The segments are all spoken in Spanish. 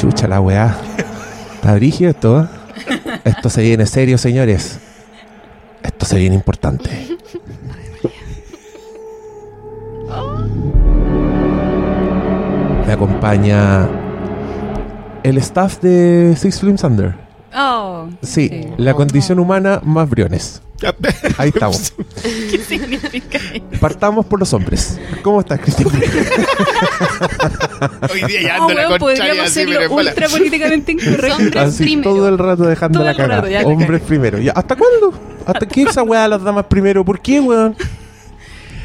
Chucha la weá. Está brígido esto. ¿eh? Esto se viene serio, señores. Esto se viene importante. Me acompaña el staff de Six Films Under. Oh, Sí, la condición humana más briones. Ahí estamos. ¿Qué significa eso? Partamos por los hombres. ¿Cómo estás, Cristina? Hoy día ya Oh, ando la weón, concha y podríamos así, hacerlo ultra políticamente incorrecto. Hombres Así primero. todo el rato dejando Todo la la Hombres primero. Ya, ¿Hasta cuándo? ¿Hasta qué esa weá las damas primero? ¿Por qué, weón?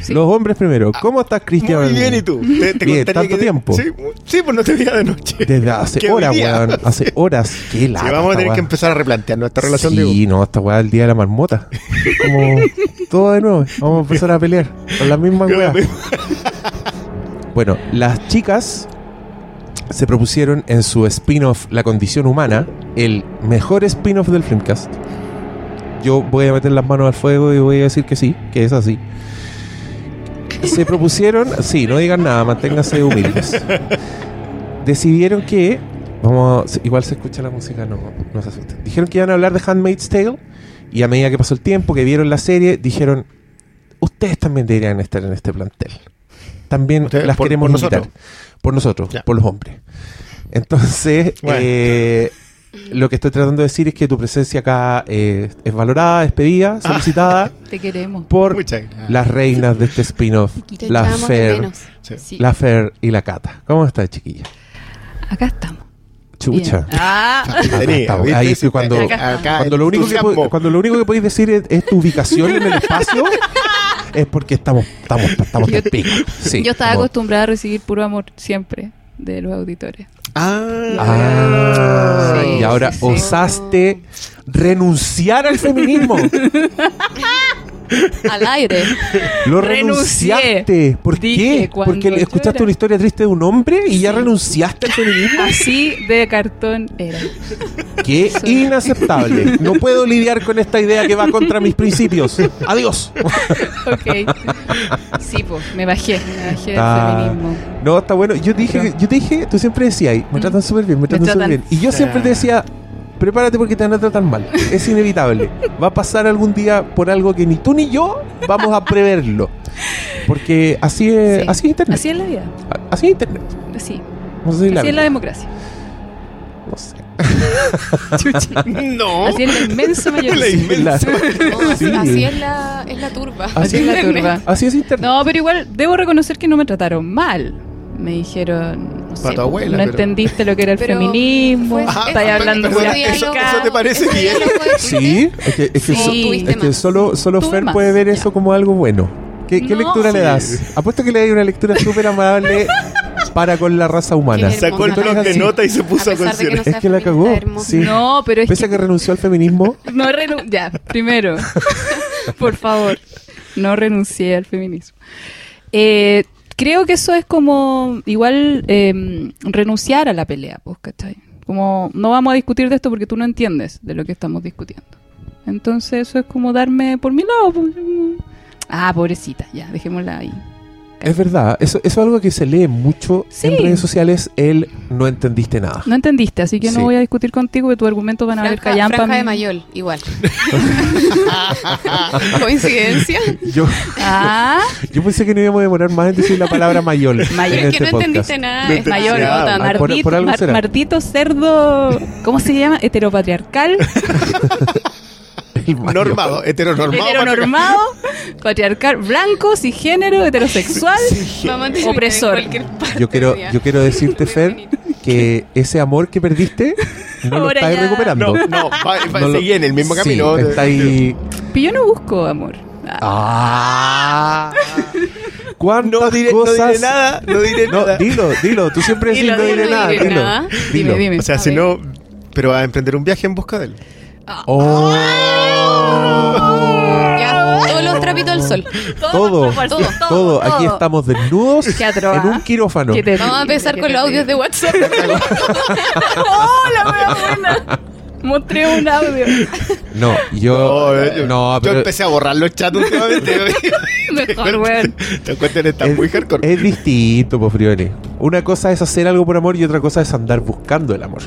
Sí. Los hombres primero. ¿Cómo estás, Cristian? Muy bien, ¿y tú? Te, te Bien, ¿tanto que- tiempo? Sí, sí, pues no te veía de noche. Desde hace horas, weón. Hace horas. Qué Sí, lata. vamos a tener weá. que empezar a replantear nuestra relación Sí, de no, esta weá el día de la marmota. Como todo de nuevo. Vamos a empezar a pelear con las mismas Yo weas. mismo. Bueno, las chicas se propusieron en su spin-off La condición humana, el mejor spin-off del Filmcast. Yo voy a meter las manos al fuego y voy a decir que sí, que es así. Se propusieron, sí, no digan nada, manténganse humildes. Decidieron que, vamos, igual se escucha la música, no, no se asusten. Dijeron que iban a hablar de Handmaid's Tale y a medida que pasó el tiempo, que vieron la serie, dijeron, ustedes también deberían estar en este plantel. También Ustedes, las por- queremos por invitar. nosotros. Por nosotros, Ya. por los hombres. Entonces, Bueno. eh, lo que estoy tratando de decir es que tu presencia acá eh, es valorada, es pedida, solicitada Te queremos. por las reinas de este spin-off, la Fer. Sí. la Fer y la Cata. ¿Cómo estás, chiquilla? Acá estamos. Chucha. Ah. Ahí sí, cuando, lo único que cuando lo único que podéis decir es, es tu ubicación en el espacio es porque estamos estamos estamos Yo- pico. Sí, yo estaba como- acostumbrada a recibir puro amor siempre de los auditores. Ah, Ah, Sí, y ahora sí, sí. osaste renunciar al feminismo. Al aire. Lo Renuncié. renunciaste. ¿Por Dije qué? cuando Porque escuchaste era- una historia triste de un hombre y ya renunciaste al feminismo. Así de cartón era. Qué inaceptable. No puedo lidiar con esta idea que va contra mis principios. Adiós. Ok. Sí, pues, me bajé. Me bajé del Ah, feminismo. No, está bueno. Yo dije, yo te dije, tú siempre decías, me Mm. tratan súper bien, me tratan súper tratan- bien. Y yo siempre te decía, prepárate porque te van a tratar mal. Es inevitable. Va a pasar algún día por algo que ni tú ni yo vamos a preverlo. Porque así es, Sí. así es Internet. Así es la vida. Así es Internet. Sí. No sé si la Así es la democracia. No sé. no. Así es la inmensa mayoría. La inmensa. No, Sí. Así es la, es la turba. Así Así es la turba. Así es Internet. No, pero igual debo reconocer que no me trataron mal. Me dijeron, no sé, tu abuela, no pero- entendiste lo que era el Pero feminismo, Ajá, hablando de eso- eso te parece bien? Sí, es que, es que, Sí. so- es que solo, solo Fer más, puede ver ya. eso como algo bueno. ¿Qué, qué No. lectura le Sí. das? Apuesto que le das una lectura súper amable para con la raza humana. Sacó el blog de nota y se A puso a, que no Es que la cagó, sí. No, pero es Pese a que que renunció al feminismo, no renu- ya, primero, por favor, no renuncié al feminismo. Eh, creo que eso es como igual eh, renunciar a la pelea, pues, ¿cachai? Como no vamos a discutir de esto porque tú no entiendes de lo que estamos discutiendo. Entonces eso es como darme por mi lado. pues, Ah, pobrecita, ya, dejémosla ahí. Es verdad, eso, eso es algo que se lee mucho Sí. en redes sociales, el no entendiste nada. No entendiste, así que Sí. no voy a discutir contigo que tus argumentos van a callampa. franja de Mayol, igual. Coincidencia. Yo, Ah, yo pensé que no íbamos a demorar más en decir la palabra mayol. Mayol. Es que este no podcast. entendiste nada. Es tan- Ah, Martito, por algo Mar- será. Martito cerdo, ¿cómo se llama? Heteropatriarcal. Normado, heteronormado. heteronormado, patriarcal, blanco, heterosexual. A terminar en Opresor. Yo quiero, yo quiero decirte, Fer, que ese amor que perdiste no lo estás ya. recuperando. No, no, va, va No lo- seguía en el mismo Sí, camino. está ahí. Pero yo no busco amor. Ah. ¿Cuántas No diré, no cosas? diré nada, no diré No, nada. dilo, dilo. Tú siempre decís Dilo, no diré dilo, nada. diré nada. dilo. Dime, dime. O sea, si no, pero va a emprender un viaje en busca de él. Oh. Ya, todos los trapitos al sol. Todo, todo, todo, Aquí estamos desnudos en un ¿ah? quirófano. Vamos a empezar con los audios de WhatsApp. ¡Oh, la wea buena! Mostré un audio. No, yo. No, yo, no, yo pero empecé a borrar los chats últimamente. Mejor, weón. Te cuentan, está es, muy hardcore. es distinto, pues, Frione. Una cosa es hacer algo por amor y otra cosa es andar buscando el amor.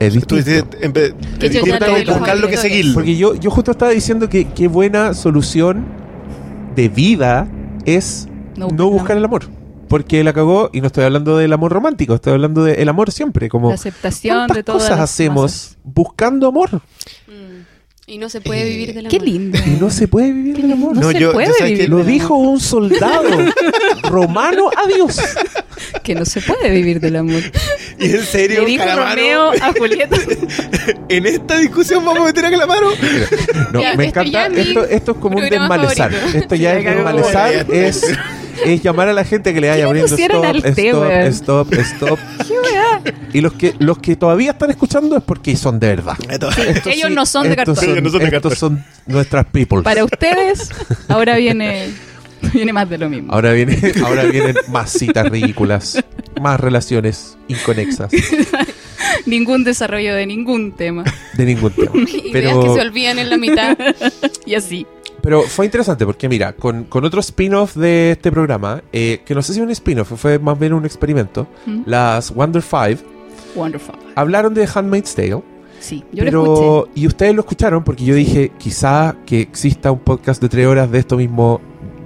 Es Tú distinto. dices, en vez Que seguirlo. Porque yo, yo justo estaba diciendo que qué buena solución de vida es No no, buscar el amor. Porque la cagó, y no estoy hablando del amor romántico, estoy hablando del amor siempre. Como, La aceptación ¿Cuántas de todas cosas las hacemos masas. buscando amor? Mm. Y no se puede vivir del amor. Qué lindo. Y no se puede vivir del amor. No, No, se yo- puede yo sabes que vivir Lo dijo amor. un soldado romano a Dios. Que no se puede vivir del amor. Y en serio, Le dijo Calamaro, Romeo a Julieta. en esta discusión vamos a meter a Calamaro. No, Ya, me esto encanta. Esto, esto es como un desmalezar. favorito. Esto ya es desmalezar. Es, es llamar a la gente que le vaya ¿Qué le abriendo pusieron stop, al té, stop, weón? stop, stop. Y los que, los que todavía están escuchando es porque son de verdad. Estos ellos no son de estos cartón. Ellos no son de estos cartón. son nuestras people. Para ustedes, ahora viene, viene más de lo mismo. Ahora, viene, ahora vienen más citas ridículas, más relaciones inconexas Ningún desarrollo de ningún tema. de ningún tema. Ideas que Pero, se olvidan en la mitad. Y así. Pero fue interesante porque, mira, con, con otro spin-off de este programa, eh, que no sé si un spin-off, fue más bien un experimento, ¿Mm? las Wonder Five Wonderful. hablaron de Handmaid's Tale. Sí, yo lo pero, escuché. y ustedes lo escucharon porque yo dije, quizá que exista un podcast de tres horas de esto mismo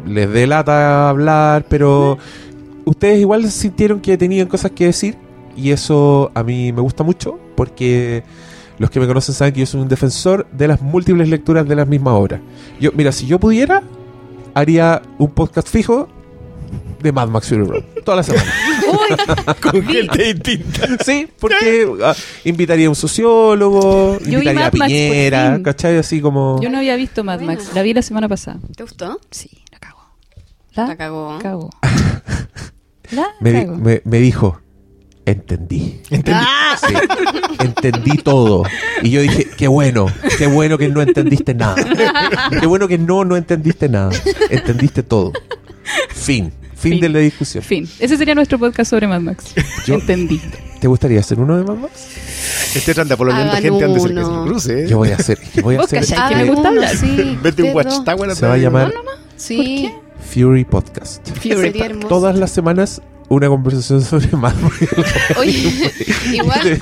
les dé lata hablar, pero ustedes igual sintieron que tenían cosas que decir y eso a mí me gusta mucho porque los que me conocen saben que yo soy un defensor de las múltiples lecturas de las mismas obras. Yo, mira, si yo pudiera, haría un podcast fijo de Mad Max Fury Road toda la semana. Con gente distinta. Sí, porque ah, invitaría a un sociólogo, vi invitaría a Mad Max por Piñera, fin. ¿cachai? Así como... Yo no había visto Mad Buena. Max. La vi la semana pasada. ¿Te gustó? Sí, la cago. La, La cagó. cago. La me, di- cago. me- me dijo, entendí. Entendí. Sí, entendí todo. Y yo dije, qué bueno, qué bueno que no entendiste nada. Qué bueno que no, no entendiste nada. Entendiste todo. Fin. Fin, Fin. de la discusión. Fin. Ese sería nuestro podcast sobre Mad Max. Yo- Entendí. ¿Te gustaría hacer uno de Mad Max? Este trata poloneando Hagan gente antes de que se cruce. ¿eh? Yo voy a hacer, que voy a hacer callai, este que me gusta uno, hablar. Sí, Vete un watchtower se va a llamar Sí. Fury Podcast. Fury Podcast. hermoso. Todas las semanas una conversación sobre Mad Max. Oye, igual.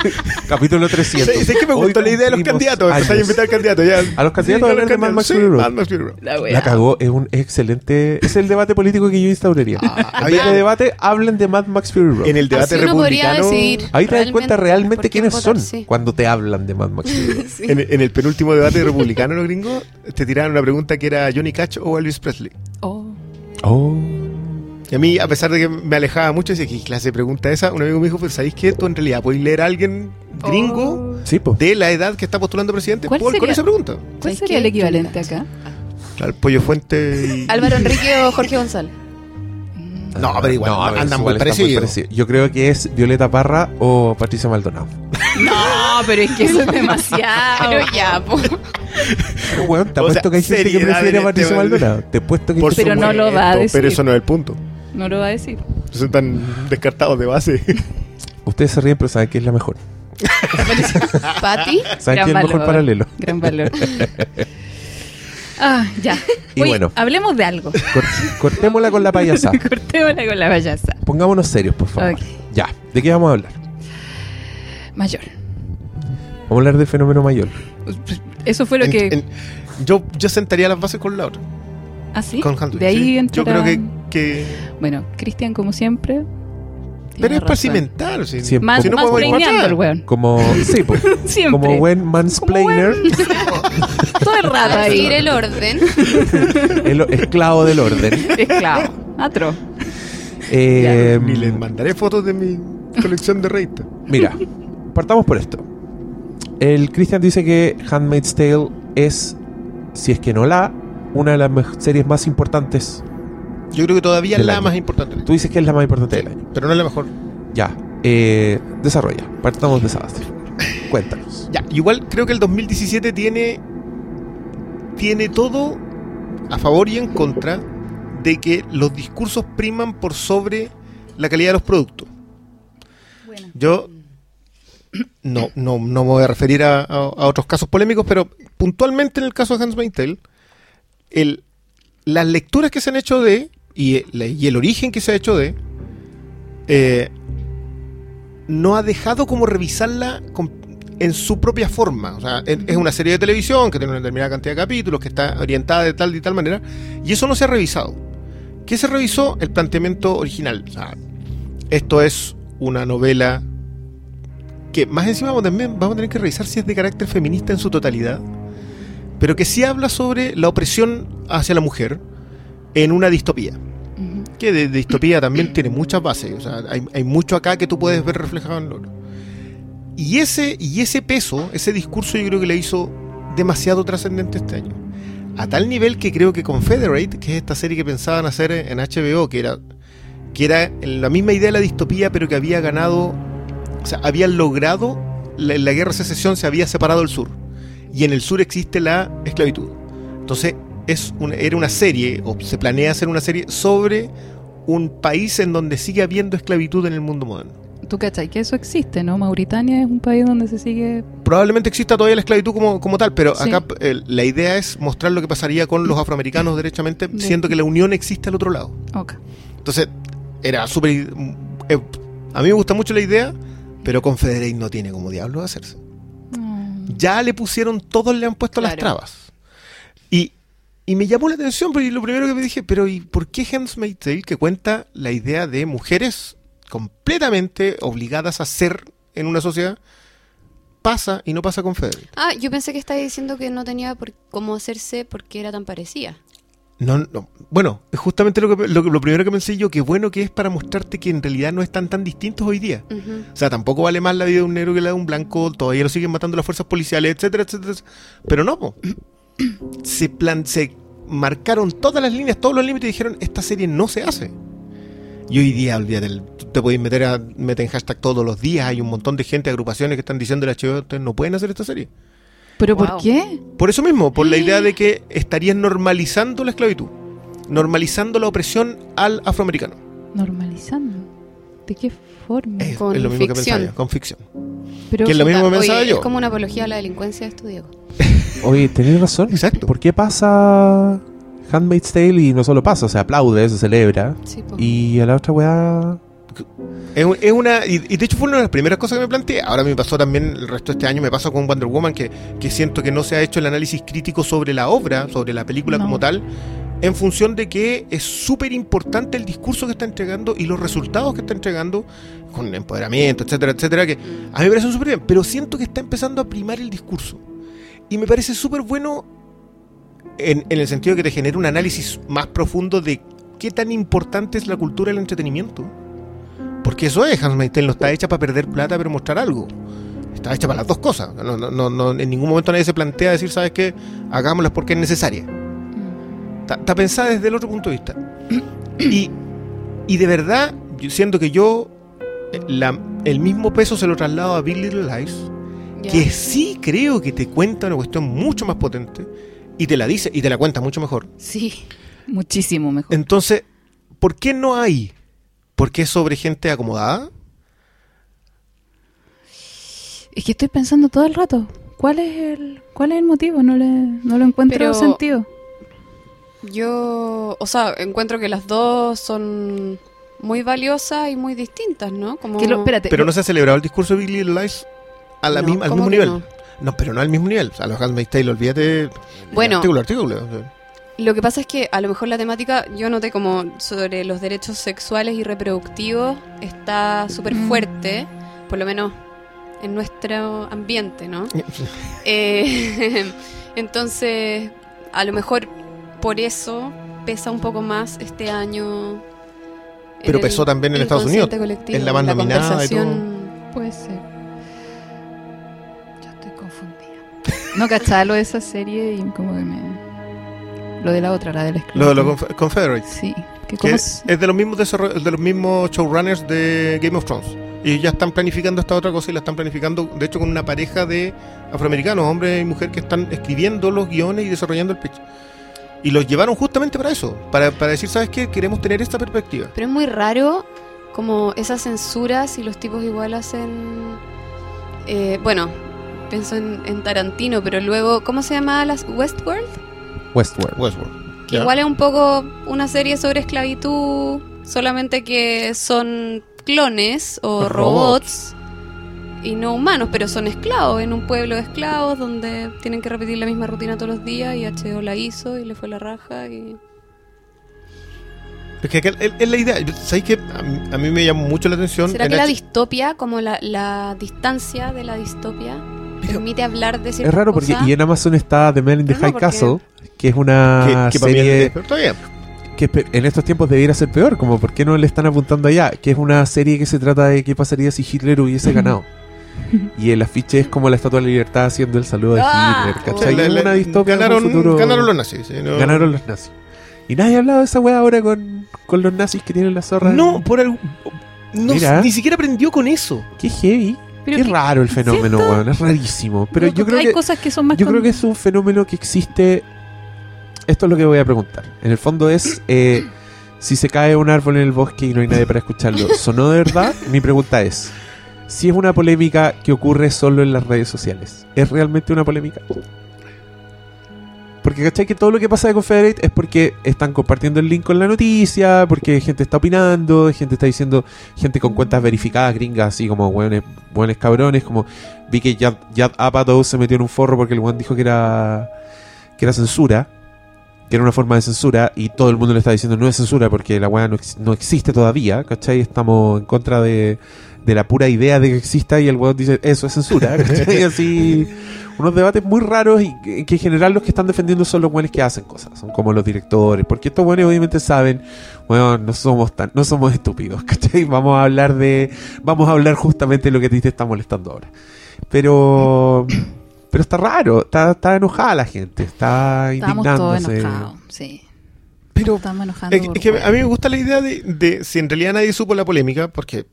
Capítulo 300. Sí, es que me Hoy gustó la idea de los candidatos. Empezar a invitar candidatos. Ya. A los candidatos a hablar de Mad Max Sí, Fury. La. La cagó, es un excelente. Es el debate político que yo instauraría. Ah, en había- de debate, hablen de Mad Max Fury Road. En el debate Así republicano. Ahí te das cuenta realmente quiénes votar, son sí. cuando te hablan de Mad Max Fury Road. Sí. En, en el penúltimo debate republicano, los gringos, te tiraron una pregunta que era Johnny Cash o Elvis Presley. Oh. Oh. Y a mí, a pesar de que me alejaba mucho, decía, ¿qué clase de pregunta es esa? Un amigo me dijo, pues, ¿sabéis qué? Tú en realidad podéis leer a alguien gringo Sí, pues. de la edad que está postulando presidente ¿Cuál por- con sería? esa pregunta. ¿Cuál ¿Sabes sería qué? el equivalente acá? Al Pollo Fuente y... Álvaro Enrique o Jorge González. No, pero igual, a ver, andan igual muy parecidos. Yo creo que es Violeta Parra o Patricia Maldonado. No, pero es que eso es demasiado. Pero ya, po. Pero, weón, te O apuesto sea, que hay gente que prefiere a este Patricia. Maldonado. Te apuesto que Por Pero no lo va a decir. Pero eso no es el punto. No lo va a decir. Son tan descartados de base. Ustedes se ríen, pero saben que es la mejor. Pati. Saben que es el mejor paralelo. Gran valor. ah, ya. Y Oye, bueno. hablemos de algo. Cor- cortémosla con la payasa. Cortémosla con la payasa. Pongámonos serios, por favor. Ya, ¿de qué vamos a hablar? Mayor. Vamos a hablar del fenómeno mayor. Eso fue lo En- que. en- yo, yo sentaría las bases con la otra. ¿Ah, sí? Con Handel, De ahí sí. Yo creo que... que Bueno, Cristian, como siempre. pero es. Siempre. Más, Si no podemos weón. Como, sí, pues, Siempre. como buen mansplainer, Todo el rato ahí. seguir el orden. el esclavo del orden. Esclavo. Atro. Eh, Ni les mandaré fotos de mi colección de reitas. Mira, partamos por esto. El Christian dice que Handmaid's Tale es, si es que no la, una de las series más importantes. Yo creo que todavía es la año. más importante. Tú dices que es la más importante del año. Pero no es la mejor. Ya, eh, desarrolla. Partamos de esa base. Cuéntanos. Ya, igual creo que el 2017 tiene tiene todo a favor y en contra de que los discursos priman por sobre la calidad de los productos. Bueno. Yo no, no, no me voy a referir a, a- a otros casos polémicos, pero puntualmente en el caso de Hans Tale, el, las lecturas que se han hecho de y el, origen que se ha hecho de eh, no ha dejado como revisarla en su propia forma. O sea, es, una serie de televisión que tiene una determinada cantidad de capítulos, que está orientada de tal y tal manera, y eso no se ha revisado. ¿Qué se revisó? El planteamiento original. O sea, esto es una novela que más encima también vamos a tener que revisar si es de carácter feminista en su totalidad, pero que sí habla sobre la opresión hacia la mujer en una distopía que de, de distopía también tiene muchas bases. O sea, hay, hay mucho acá que tú puedes ver reflejado en Loro. Y ese, y ese peso, ese discurso, yo creo que le hizo demasiado trascendente este año. A tal nivel que creo que Confederate, que es esta serie que pensaban hacer en HBO, que era, que era la misma idea de la distopía, pero que había ganado, o sea, habían logrado, la, en la guerra de secesión se había separado el sur. Y en el sur existe la esclavitud. Entonces, es una- era una serie, o se planea hacer una serie, sobre un país en donde sigue habiendo esclavitud en el mundo moderno. Tú cachai que eso existe, ¿no? Mauritania es un país donde se sigue... Probablemente exista todavía la esclavitud como, como tal, pero Sí. acá eh, la idea es mostrar lo que pasaría con los afroamericanos derechamente, De- siendo que la unión existe al otro lado. Entonces, era súper... eh, a mí me gusta mucho la idea, pero Confederate no tiene como diablos hacerse. Mm. ya le pusieron, todos le han puesto las trabas. Y, me llamó la atención, porque lo primero que me dije, pero ¿y por qué Handmaid's Tale, que cuenta la idea de mujeres completamente obligadas a ser en una sociedad, pasa y no pasa con Federer? Ah, yo pensé que estabas diciendo que no tenía por cómo hacerse porque era tan parecida. No, no. Bueno, es justamente lo, que, lo, lo primero que pensé yo, que bueno que es para mostrarte que en realidad no están tan distintos hoy día. O sea, tampoco vale más la vida de un negro que la de un blanco, todavía lo siguen matando las fuerzas policiales, etcétera, etcétera. Pero no, po. Se, plan, se marcaron todas las líneas, todos los límites y dijeron, esta serie no se hace. Y hoy día, olvídate, te puedes meter, a, meter en hashtag todos los días, hay un montón de gente, agrupaciones que están diciendo ustedes no pueden hacer esta serie. ¿Pero Wow. por qué? Por eso mismo, por la idea de que estarían normalizando la esclavitud, normalizando la opresión al afroamericano. Normalizando. ¿De qué forma? Es, Con es lo mismo que ficción. pensaba yo, con ficción. Pero, que es lo mismo que Oye, pensaba es yo. como una apología a la delincuencia de esto, Diego. Oye, tenés razón. Exacto. ¿Por qué pasa Handmaid's Tale y no solo pasa? O sea, aplaude, se celebra. Sí. Y a la otra weá. Es, un- es una y, y de hecho fue una de las primeras cosas que me planteé. Ahora me pasó también el resto de este año, me pasó con Wonder Woman, que, que siento que no se ha hecho el análisis crítico sobre la obra, sobre la película No. como tal, en función de que es súper importante el discurso que está entregando y los resultados que está entregando, con empoderamiento, etcétera, etcétera, que a mí me parecen súper bien, pero siento que está empezando a primar el discurso. Y me parece súper bueno en, el sentido de que te genera un análisis más profundo de qué tan importante es la cultura del entretenimiento. Porque eso es, Handmaid's Tale no está hecha para perder plata, pero mostrar algo. Está hecha para las dos cosas. No, no, no- en ningún momento nadie se plantea decir, ¿sabes qué? Hagámoslas porque es necesaria. Está, está pensada desde el otro punto de vista. Y, y de verdad, yo siento que yo eh, la- el mismo peso se lo traslado a Big Little Lies, que sí creo que te cuenta una cuestión mucho más potente y te la dice y te la cuenta mucho mejor. Sí. Muchísimo mejor. Entonces, ¿por qué no hay? ¿Por qué es sobre gente acomodada? Es que estoy pensando todo el rato. ¿Cuál es el, cuál es el motivo? No, le, no lo encuentro Pero- sentido. Yo, o sea, encuentro que las dos son muy valiosas y muy distintas, ¿no? Como... Que lo- espérate, Pero no se ha celebrado el discurso de Big Little Lies a la No, misma- al ¿cómo mismo nivel. no? No? pero no al mismo nivel. O sea, los Handmaid's Tale, olvídate. Bueno. Artículo, artículo. Lo que pasa es que a lo mejor la temática, yo noté como sobre los derechos sexuales y reproductivos, está súper Mm. fuerte, por lo menos en nuestro ambiente, ¿no? Eh, entonces, a lo mejor por eso pesa un poco más este año. en Pero el pesó también en Estados Unidos. colectivo, Es la más en nominada y conversación. Puede ser. Yo estoy confundida. No cachaba lo de esa serie y como que me... Lo de la otra, la de la Lo de los Conf- Confederates. Sí. Que Que es, es de los mismos desarroll- de los mismos showrunners de Game of Thrones. Y ya están planificando esta otra cosa y la están planificando, de hecho, con una pareja de afroamericanos, hombre y mujer, que están escribiendo los guiones y desarrollando el pitch. Y los llevaron justamente para eso, para, para decir, ¿sabes qué? Queremos tener esta perspectiva. Pero es muy raro como esas censuras y los tipos igual hacen... eh, bueno, pienso en, en Tarantino, pero luego, ¿cómo se llamaba las Westworld? Westworld. Westworld. Que igual es un poco una serie sobre esclavitud, solamente que son clones o Robots. robots. Y no humanos, pero son esclavos en un pueblo de esclavos donde tienen que repetir la misma rutina todos los días y HBO la hizo y le fue la raja y Es que es la idea. ¿Sabes qué? A mí, a mí me llamó mucho la atención. ¿Será en que la H- distopia, como la, la distancia de la distopia, Pero- permite hablar de ciertas Es raro porque cosas? y en Amazon está The Man in the no, High porque- Castle, que es una que, que para mí serie que en estos tiempos debiera ser peor, como por qué no le están apuntando allá, que es una serie que se trata de qué pasaría si Hitler hubiese ganado. Y el afiche es como la Estatua de la Libertad haciendo el saludo de Ah, Hitler, O sea, ¿cachai? la- la- una distopia ganaron, futuro- ganaron los nazis. ¿sí? No- Ganaron los nazis. Y nadie ha hablado de esa weá ahora con, con los nazis que tienen la zorra. No, por algo. No, Mira. ni siquiera aprendió con eso. Qué heavy. Pero Qué que- raro el fenómeno, ¿cierto? weón. Es rarísimo. Pero No, yo creo hay que cosas que son más Yo con- creo que es un fenómeno que existe. Esto es lo que voy a preguntar. En el fondo es eh, si se cae un árbol en el bosque y no hay nadie para escucharlo. ¿Sonó de verdad? Mi pregunta es: si es una polémica que ocurre solo en las redes sociales, ¿es realmente una polémica? Porque ¿cachai? Que todo lo que pasa de Confederate es porque están compartiendo el link con la noticia, porque gente está opinando, gente está diciendo, gente con cuentas verificadas gringas, así como buenos, buenos cabrones, como vi que Yad, Yad Apatow se metió en un forro porque el weón dijo que era que era censura, que era una forma de censura, y todo el mundo le está diciendo no es censura porque la weá no, no existe todavía, ¿cachai? Estamos en contra de, de la pura idea de que exista y el weón dice eso es censura, ¿cachai? Así, unos debates muy raros y que, que en general los que están defendiendo son los buenos que hacen cosas, son como los directores, porque estos buenos obviamente saben, bueno, no somos tan, no somos estúpidos, ¿cachai? Vamos a hablar de, vamos a hablar justamente de lo que a ti te está molestando ahora. Pero, pero está raro, está, está enojada la gente, está Estábamos todos indignándose. enojados, sí. Pero Estamos enojando. es, que- es a mí me gusta la idea de, de si en realidad nadie supo la polémica, porque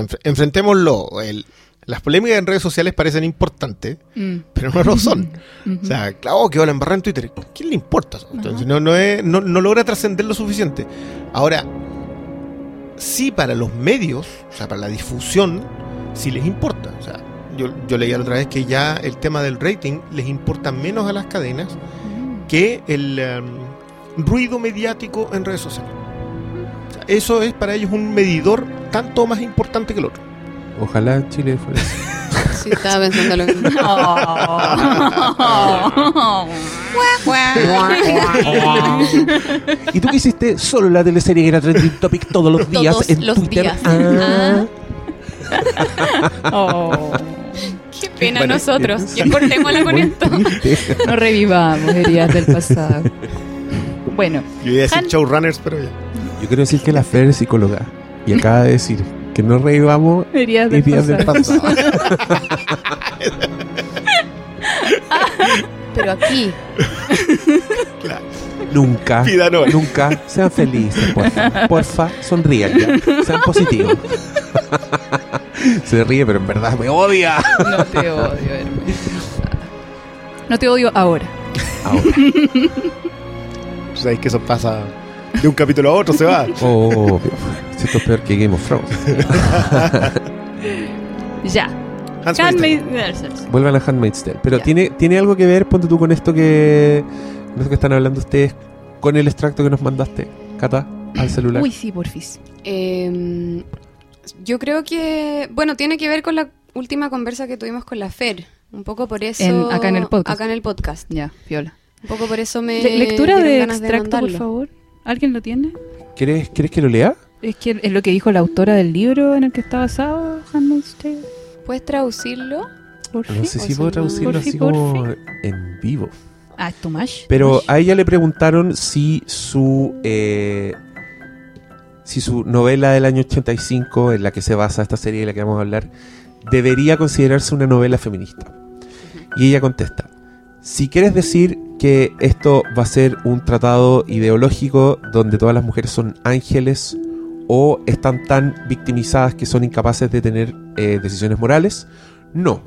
enfre- enfrentémoslo. el- las polémicas en redes sociales parecen importantes, Mm, pero no lo son. O sea, claro, que la embarrada en Twitter. ¿Quién le importa? Entonces, no, no, es- no, no logra trascender lo suficiente. Ahora, sí para los medios, o sea, para la difusión, sí les importa. O sea, yo, yo leía la otra vez que ya el tema del rating les importa menos a las cadenas Mm. que el em, ruido mediático en redes sociales. Eso es para ellos un medidor tanto más importante que el otro. Ojalá Chile fuera así. Sí, estaba pensando lo mismo. ¿Y tú qué hiciste? Solo la teleserie que era trending topic todos los días Todos en los Twitter. días. Ah. Oh. Qué pena Bueno, nosotros. Ya cortémosla con esto. triste. No revivamos heridas del pasado. Bueno, Yo iba a decir Han- showrunners, pero ya. Yo quiero decir que la Fer es psicóloga y acaba de decir que no revivamos heridas del pasado. pasado. Pero aquí, Claro. Nunca, Vida no. nunca sean felices, porfa. Porfa, sonrían ya. Sean positivos. Se ríe, pero en verdad me odia. No te odio, Hermes. No te odio ahora. Ahora. Sabéis que eso pasa de un capítulo a otro, se va. Oh, esto es peor que Game of Thrones. Ya. Hans Handmaid- Vuelvan a Handmaid's Tale. Pero Ya. tiene, tiene algo que ver, ponte tú con esto que. Con esto que están hablando ustedes, con el extracto que nos mandaste, Cata, al celular. Uy, sí, porfis. eh, yo creo que, bueno, tiene que ver con la última conversa que tuvimos con la Fer. Un poco por eso. En- acá en el podcast. Acá en el podcast. Ya, Fiola. Un poco por eso me. Le- lectura de extracto, por favor. ¿Alguien lo tiene? ¿Quieres, ¿Quieres que lo lea? Es que es lo que dijo la autora del libro en el que está basado Handmaid's Tale. ¿Puedes traducirlo? No sé si puedo traducirlo así como en vivo. Ah, Tomash. Pero a ella le preguntaron si su eh, si su novela del año 85, en la que se basa esta serie de la que vamos a hablar, debería considerarse una novela feminista. Y ella contesta, si quieres decir que esto va a ser un tratado ideológico donde todas las mujeres son ángeles o están tan victimizadas que son incapaces de tener eh, decisiones morales, no.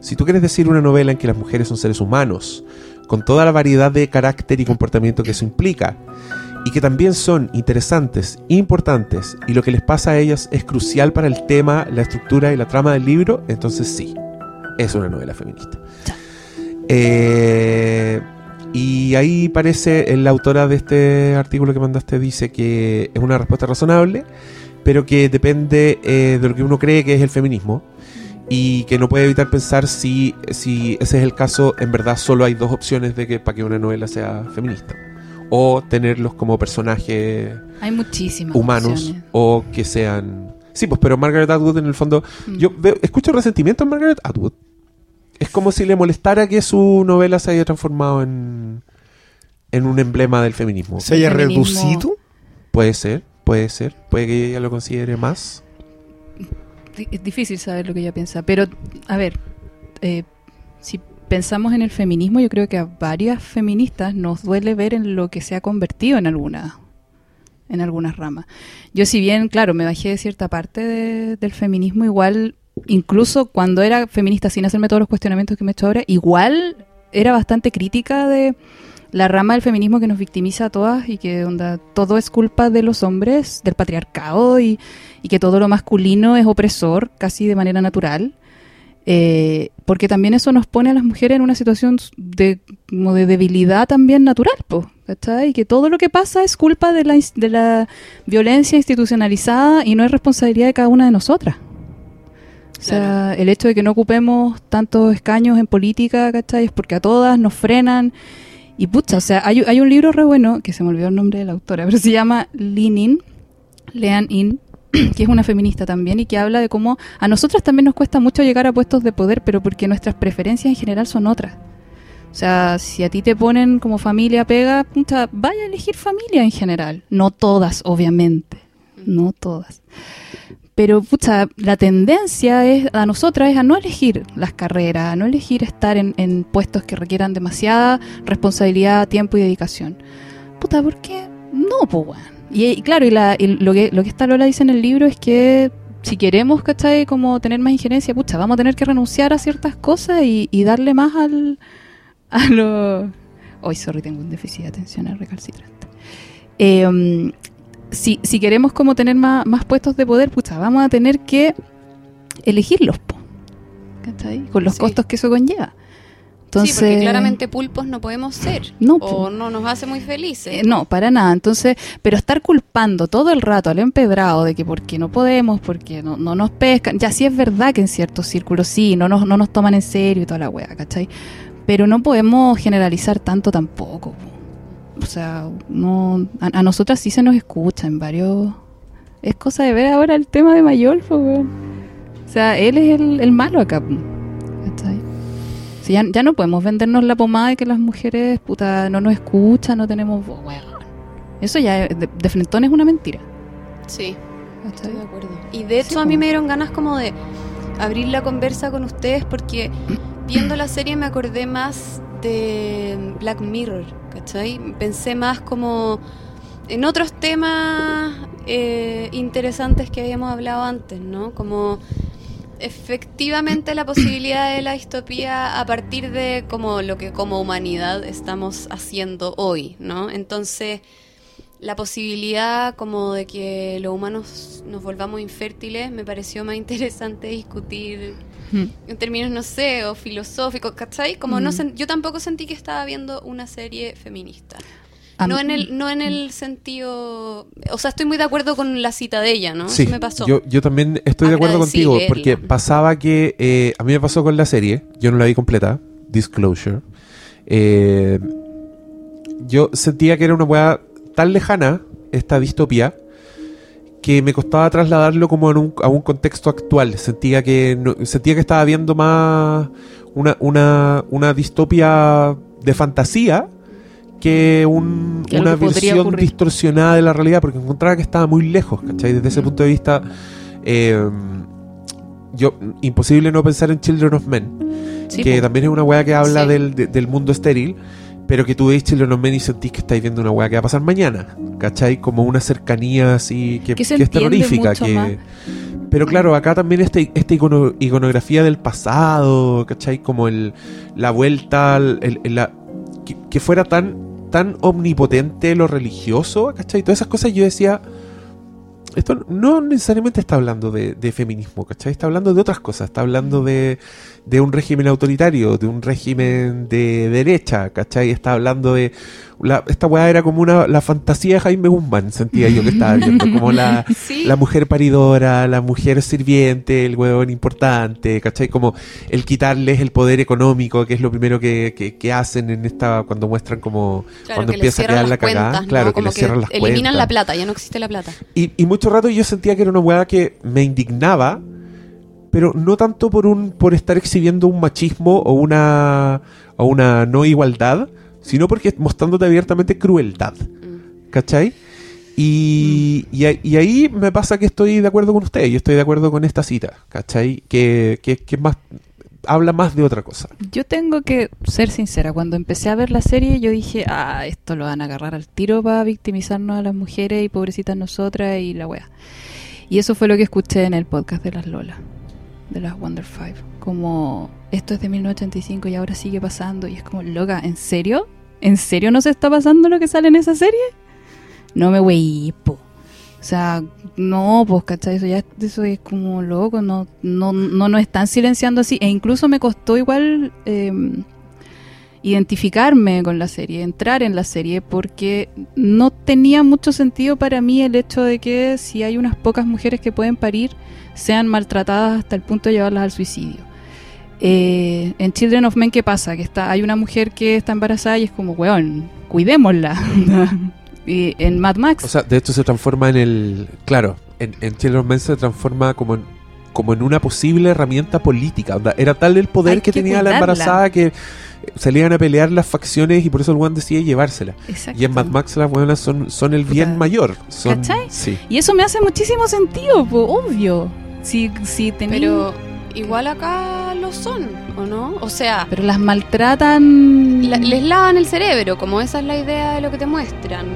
Si tú quieres decir una novela en que las mujeres son seres humanos, con toda la variedad de carácter y comportamiento que eso implica, y que también son interesantes, importantes, y lo que les pasa a ellas es crucial para el tema, la estructura y la trama del libro, entonces sí, es una novela feminista. Eh, y ahí parece, eh, la autora de este artículo que mandaste dice que es una respuesta razonable, pero que depende eh, de lo que uno cree que es el feminismo y que no puede evitar pensar si, si ese es el caso, en verdad solo hay dos opciones de que para que una novela sea feminista. O tenerlos como personajes Hay muchísimas humanos opciones. o que sean... Sí, pues pero Margaret Atwood en el fondo... Mm. Yo veo- escucho resentimiento en Margaret Atwood. Es como si le molestara que su novela se haya transformado en, en un emblema del feminismo. ¿Se haya feminismo- reducido? Puede ser, puede ser. Puede que ella lo considere más. Es difícil saber lo que ella piensa, pero a ver, eh, si pensamos en el feminismo, yo creo que a varias feministas nos duele ver en lo que se ha convertido en alguna en algunas ramas. Yo si bien, claro, me bajé de cierta parte de- del feminismo, igual, incluso cuando era feminista sin hacerme todos los cuestionamientos que me he hecho ahora, igual era bastante crítica de la rama del feminismo que nos victimiza a todas y que todo es culpa de los hombres, del patriarcado y, que todo lo masculino es opresor casi de manera natural. Eh, porque también eso nos pone a las mujeres en una situación de, como de debilidad también natural, po. Y que todo lo que pasa es culpa de la violencia institucionalizada y no es responsabilidad de cada una de nosotras. O sea, el hecho de que no ocupemos tantos escaños en política, ¿cachai? Es porque a todas nos frenan. Y pucha, o sea, hay, un libro re bueno, que se me olvidó el nombre de la autora, pero se llama Lean In, Lean In, que es una feminista también y que habla de cómo a nosotras también nos cuesta mucho llegar a puestos de poder, pero porque nuestras preferencias en general son otras. O sea, si a ti te ponen como familia pega, pucha, vaya a elegir familia en general. No todas, obviamente. No todas. Pero, pucha, la tendencia es a nosotras es a no elegir las carreras, a no elegir estar en, en puestos que requieran demasiada responsabilidad, tiempo y dedicación. Puta, ¿por qué? No, pues, weón. Y, claro, y, la- y lo, que, lo que esta Lola dice en el libro es que si queremos, ¿cachai? Como tener más injerencia, pucha, vamos a tener que renunciar a ciertas cosas y, darle más al, a lo... Hoy, sorry, tengo un déficit de atención al recalcitrante. Eh, si, si queremos como tener más, más puestos de poder, pucha, vamos a tener que elegirlos, po, ¿cachai? Con los Sí. costos que eso conlleva. Entonces, sí, porque claramente pulpos no podemos ser. No, o no nos hace muy felices. Eh, no, para nada. Entonces, pero estar culpando todo el rato al empedrado de que porque no podemos, porque no, no nos pescan, ya sí es verdad que en ciertos círculos sí, no nos, no nos toman en serio y toda la wea, ¿cachai? Pero no podemos generalizar tanto tampoco. po. O sea, no, a, a nosotras sí se nos escucha en varios... Es cosa de ver ahora el tema de Mayolfo, weón. O sea, él es el, el malo acá. Si ya, ya no podemos vendernos la pomada de que las mujeres, puta, no nos escuchan, no tenemos voz, weón. Eso ya de, de frentón es una mentira. Sí, ¿cachai? estoy de acuerdo. Y de hecho Sí, a mí me dieron ganas como de abrir la conversa con ustedes porque viendo la serie me acordé más de Black Mirror, ¿cachai? Pensé más como en otros temas eh, interesantes que habíamos hablado antes, ¿no? Como efectivamente la posibilidad de la distopía a partir de como lo que como humanidad estamos haciendo hoy, ¿no? Entonces, la posibilidad como de que los humanos nos volvamos infértiles me pareció más interesante discutir Mm. en términos, no sé, o filosóficos, ¿cachai? Como no Mm. sen- yo tampoco sentí que estaba viendo una serie feminista. A no en el no en el sentido, o sea, estoy muy de acuerdo con la cita de ella, ¿no? Sí, me pasó. Yo, yo también estoy de acuerdo contigo, porque pasaba que eh, a mí me pasó con la serie, yo no la vi completa, Disclosure. Eh, yo sentía que era una weá tan lejana, esta distopía, que me costaba trasladarlo como en un- a un contexto actual. Sentía que no- sentía que estaba viendo más una, una, una distopia de fantasía que, un- una que versión ocurrir. distorsionada de la realidad, porque encontraba que estaba muy lejos, ¿cachai? Desde ese Mm. punto de vista, eh, yo imposible no pensar en Children of Men, Sí, que también es una weá que habla Sí. del, de- del mundo estéril, pero que tú veis Children of Men y sentís que estáis viendo una weá que va a pasar mañana, ¿cachai? Como una cercanía así que, Que se que es terrorífica. Que... Pero claro, acá también esta, icono- iconografía del pasado, ¿cachai? Como el, la vuelta, el- el- la, que, que fuera tan, tan omnipotente lo religioso, ¿cachai? Todas esas cosas yo decía, esto no necesariamente está hablando de, de feminismo, ¿cachai? Está hablando de otras cosas, está hablando de, de un régimen autoritario, de un régimen de derecha, ¿cachai? Está hablando de la- esta weá era como una la fantasía de Jaime Guzmán, sentía yo que estaba viendo, como la, Sí. la mujer paridora, la mujer sirviente, el huevón importante, ¿cachai? Como el quitarles el poder económico, que es lo primero que, que- que hacen en esta, cuando muestran como, Claro, cuando que empieza a quedar la cagada, cuentas, ¿no? claro, que Como les cierran las eliminan cuentas. la plata, ya no existe la plata. Y, y mucho rato yo sentía que era una weá que me indignaba, pero no tanto por un por estar exhibiendo un machismo o una o una no igualdad, sino porque mostrándote abiertamente crueldad, Mm. ¿cachai? Y, y, ahí- y ahí me pasa que estoy de acuerdo con usted, yo estoy de acuerdo con esta cita, ¿cachai? Que, que, que más habla más de otra cosa. Yo tengo que ser sincera, cuando empecé a ver la serie yo dije, ah, esto lo van a agarrar al tiro para victimizarnos a las mujeres y pobrecitas nosotras y la wea. Y eso fue lo que escuché en el podcast de las Lola, de las Wonder Five. Como, esto es de 1985 y ahora sigue pasando y es como, loca, ¿en serio? ¿En serio no se está pasando lo que sale en esa serie? No me wey, po. O sea, no, pues, ¿cachai? Eso ya eso es como loco, no, no, no nos están silenciando así. E incluso me costó igual eh, identificarme con la serie, entrar en la serie, porque no tenía mucho sentido para mí el hecho de que si hay unas pocas mujeres que pueden parir, sean maltratadas hasta el punto de llevarlas al suicidio. Eh, en Children of Men, ¿qué pasa? Que está, hay una mujer que está embarazada y es como, weón, cuidémosla. y en Mad Max. O sea, de hecho se transforma en el. Claro, en, en Children of Men se transforma como en, como en una posible herramienta política. Onda, era tal el poder que, que tenía la embarazada que salían a pelear las facciones y por eso el one decide llevársela. Exacto. Y en Mad Max las buenas son, son el bien Puta. mayor. Son, ¿Cachai? Sí. Y eso me hace muchísimo sentido, po, obvio. Si, si tení- Pero igual acá lo son, ¿o no? O sea, pero las maltratan. la- les lavan el cerebro, como esa es la idea de lo que te muestran.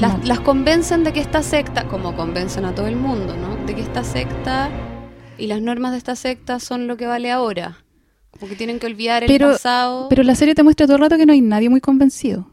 Las las convencen de que esta secta, como convencen a todo el mundo, ¿no? De que esta secta y las normas de esta secta son lo que vale ahora. Como que tienen que olvidar el Pero- pasado. Pero la serie te muestra todo el rato que no hay nadie muy convencido.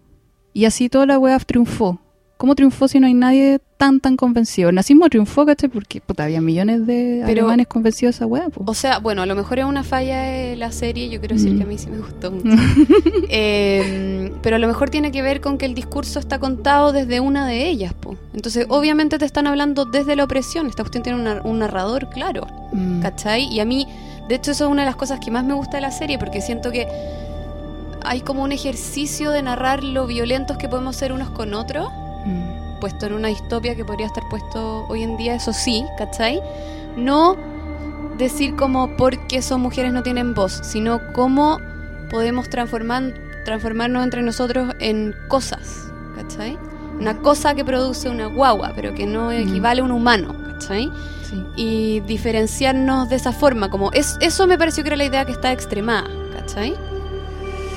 Y así toda la wea triunfó. ¿Cómo triunfó si no hay nadie tan tan convencido? El nazismo triunfó, ¿cachai? Porque puta, había millones de Pero- alemanes convencidos de esa. O sea, bueno, a lo mejor es una falla de la serie, yo quiero decir Mm. que a mí sí me gustó mucho. Eh, pero a lo mejor tiene que ver con que el discurso está contado desde una de ellas, po. Entonces, obviamente te están hablando desde la opresión. Esta cuestión tiene una- un narrador, claro, Mm. ¿cachai? Y a mí, de hecho, eso es una de las cosas que más me gusta de la serie, porque siento que hay como un ejercicio de narrar lo violentos que podemos ser unos con otros, Mm. puesto en una distopia que podría estar puesto hoy en día, eso sí, ¿cachai? No decir como porque son mujeres no tienen voz, sino cómo podemos transformar, transformarnos entre nosotros en cosas, ¿cachai? Una cosa que produce una guagua, pero que no equivale a un humano, ¿cachai? Sí. Y diferenciarnos de esa forma, como es, eso me pareció que era la idea que está extremada, ¿cachai?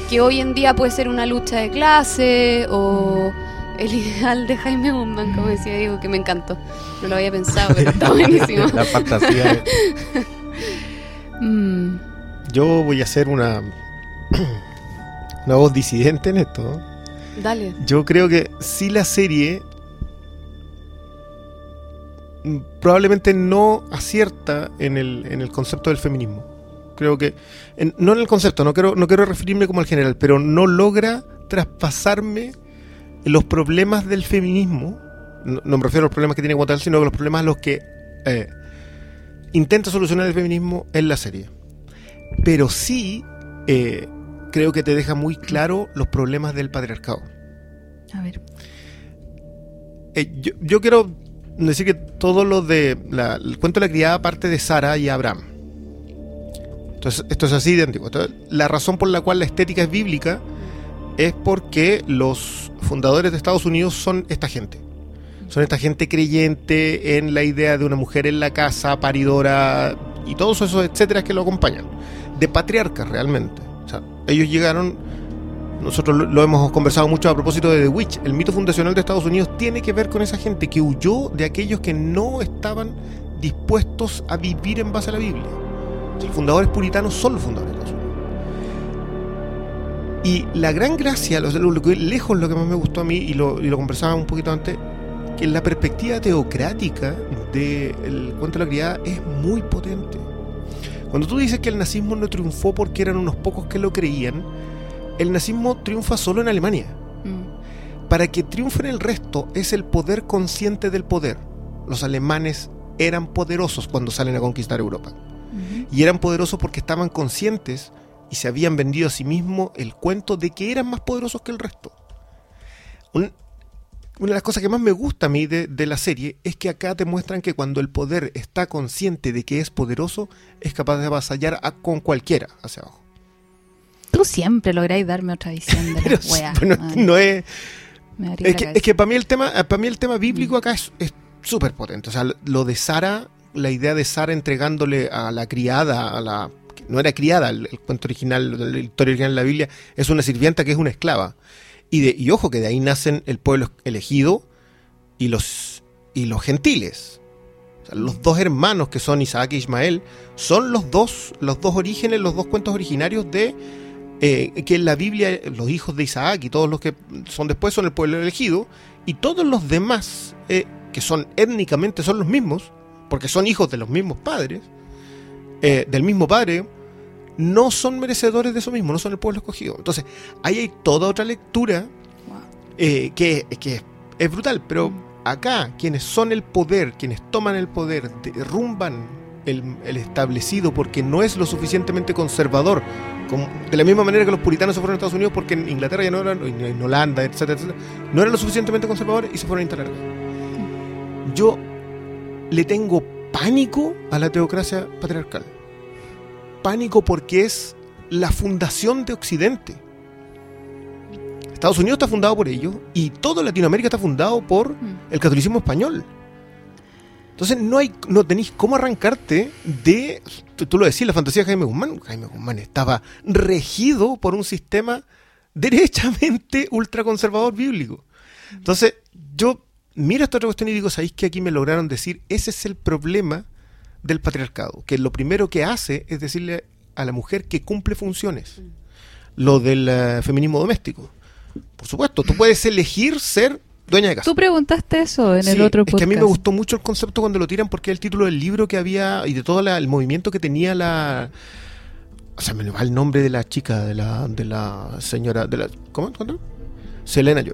Que hoy en día puede ser una lucha de clase o el ideal de Jaime Guzmán, como decía Diego, que me encantó. No lo había pensado, pero está buenísimo. La fantasía. Mm. Yo voy a hacer una, una voz disidente en esto. Dale. Yo creo que si la serie probablemente no acierta en el, en el concepto del feminismo. Creo que, en- no en el concepto, no quiero, no quiero referirme como al general, pero no logra traspasarme los problemas del feminismo. No, no me refiero a los problemas que tiene como tal, sino a los problemas a los que eh, intenta solucionar el feminismo en la serie. Pero sí eh, creo que te deja muy claro los problemas del patriarcado. A ver. Eh, yo, yo quiero decir que todo lo de el cuento de la criada parte de Sara y Abraham. Entonces, esto es así idéntico. Entonces, la razón por la cual la estética es bíblica es porque los fundadores de Estados Unidos son esta gente. Son esta gente creyente en la idea de una mujer en la casa, paridora y todos esos etcétera que lo acompañan. De patriarcas realmente. O sea, ellos llegaron nosotros lo, hemos conversado mucho a propósito de The Witch. El mito fundacional de Estados Unidos tiene que ver con esa gente que huyó de aquellos que no estaban dispuestos a vivir en base a la Biblia. Los fundadores puritanos son los fundadores de Estados Unidos. Y la gran gracia, lo, lo lejos lo que más me gustó a mí, y lo, y lo conversaba un poquito antes, que la perspectiva teocrática del cuento de la criada es muy potente. Cuando tú dices que el nazismo no triunfó porque eran unos pocos que lo creían, el nazismo triunfa solo en Alemania. Mm. para que triunfen el resto es el poder consciente del poder. Los alemanes eran poderosos cuando salen a conquistar Europa. Y eran poderosos porque estaban conscientes y se habían vendido a sí mismos el cuento de que eran más poderosos que el resto. Un- una de las cosas que más me gusta a mí de, de la serie es que acá te muestran que cuando el poder está consciente de que es poderoso, es capaz de avasallar a, con cualquiera hacia abajo. Tú siempre lográis darme otra visión de las weas. bueno, no es, es que, es que para mí el tema, para mí el tema bíblico acá es súper potente. O sea, lo de Sara, la idea de Sara entregándole a la criada, a la no era criada, el, el cuento original, la historia original de la Biblia, es una sirvienta que es una esclava. Y, de, y ojo que de ahí nacen el pueblo elegido y los, y los gentiles. O sea, los dos hermanos que son Isaac e Ismael son los dos, los dos orígenes, los dos cuentos originarios de eh, que en la Biblia los hijos de Isaac y todos los que son después son el pueblo elegido y todos los demás eh, que son étnicamente son los mismos porque son hijos de los mismos padres eh, del mismo padre no son merecedores de eso mismo no son el pueblo escogido. Entonces ahí hay toda otra lectura eh, que, que es brutal, pero acá quienes son el poder, quienes toman el poder, derrumban el, el establecido porque no es lo suficientemente conservador, como- de la misma manera que los puritanos se fueron a Estados Unidos porque en Inglaterra ya no eran, en Holanda, etcétera, etcétera, no eran lo suficientemente conservadores y se fueron a instalar. Yo le tengo pánico a la teocracia patriarcal. Pánico porque es la fundación de Occidente. Estados Unidos está fundado por ellos y toda Latinoamérica está fundado por Mm. el catolicismo español. Entonces no hay, no tenéis cómo arrancarte de, tú, tú lo decías, la fantasía de Jaime Guzmán. Jaime Guzmán estaba regido por un sistema derechamente ultraconservador bíblico. Entonces yo miro esta otra cuestión y digo, ¿sabéis que aquí me lograron decir? Ese es el problema del patriarcado, que lo primero que hace es decirle a la mujer que cumple funciones. Lo del eh, feminismo doméstico. Por supuesto, tú puedes elegir ser dueña de casa. Tú preguntaste eso en el otro es podcast. que a mí me gustó mucho el concepto cuando lo tiran porque es el título del libro que había y de todo la- el movimiento que tenía la... O sea, me va el nombre de la chica, de la, de la señora... De la, ¿Cómo? ¿Cuánto? Selena yo.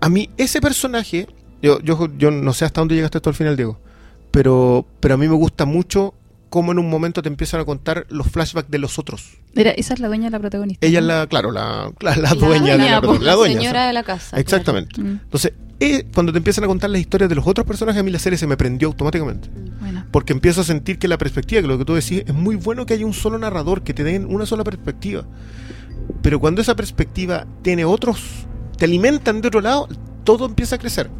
A mí ese personaje, yo, yo, yo no sé hasta dónde llegaste tú al final, Diego, pero, pero a mí me gusta mucho cómo en un momento te empiezan a contar los flashbacks de los otros. Era, esa es la dueña de la protagonista. Ella es la, claro, la, la, la dueña de la, po. la dueña. señora de la casa. exactamente. Mm, Entonces, eh, cuando te empiezan a contar las historias de los otros personajes, a mí la serie se me prendió automáticamente. buena. Porque empiezo a sentir que la perspectiva, que lo que tú decís, es muy bueno que haya un solo narrador, que te den una sola perspectiva. Pero cuando esa perspectiva tiene otros, te alimentan de otro lado, todo empieza a crecer.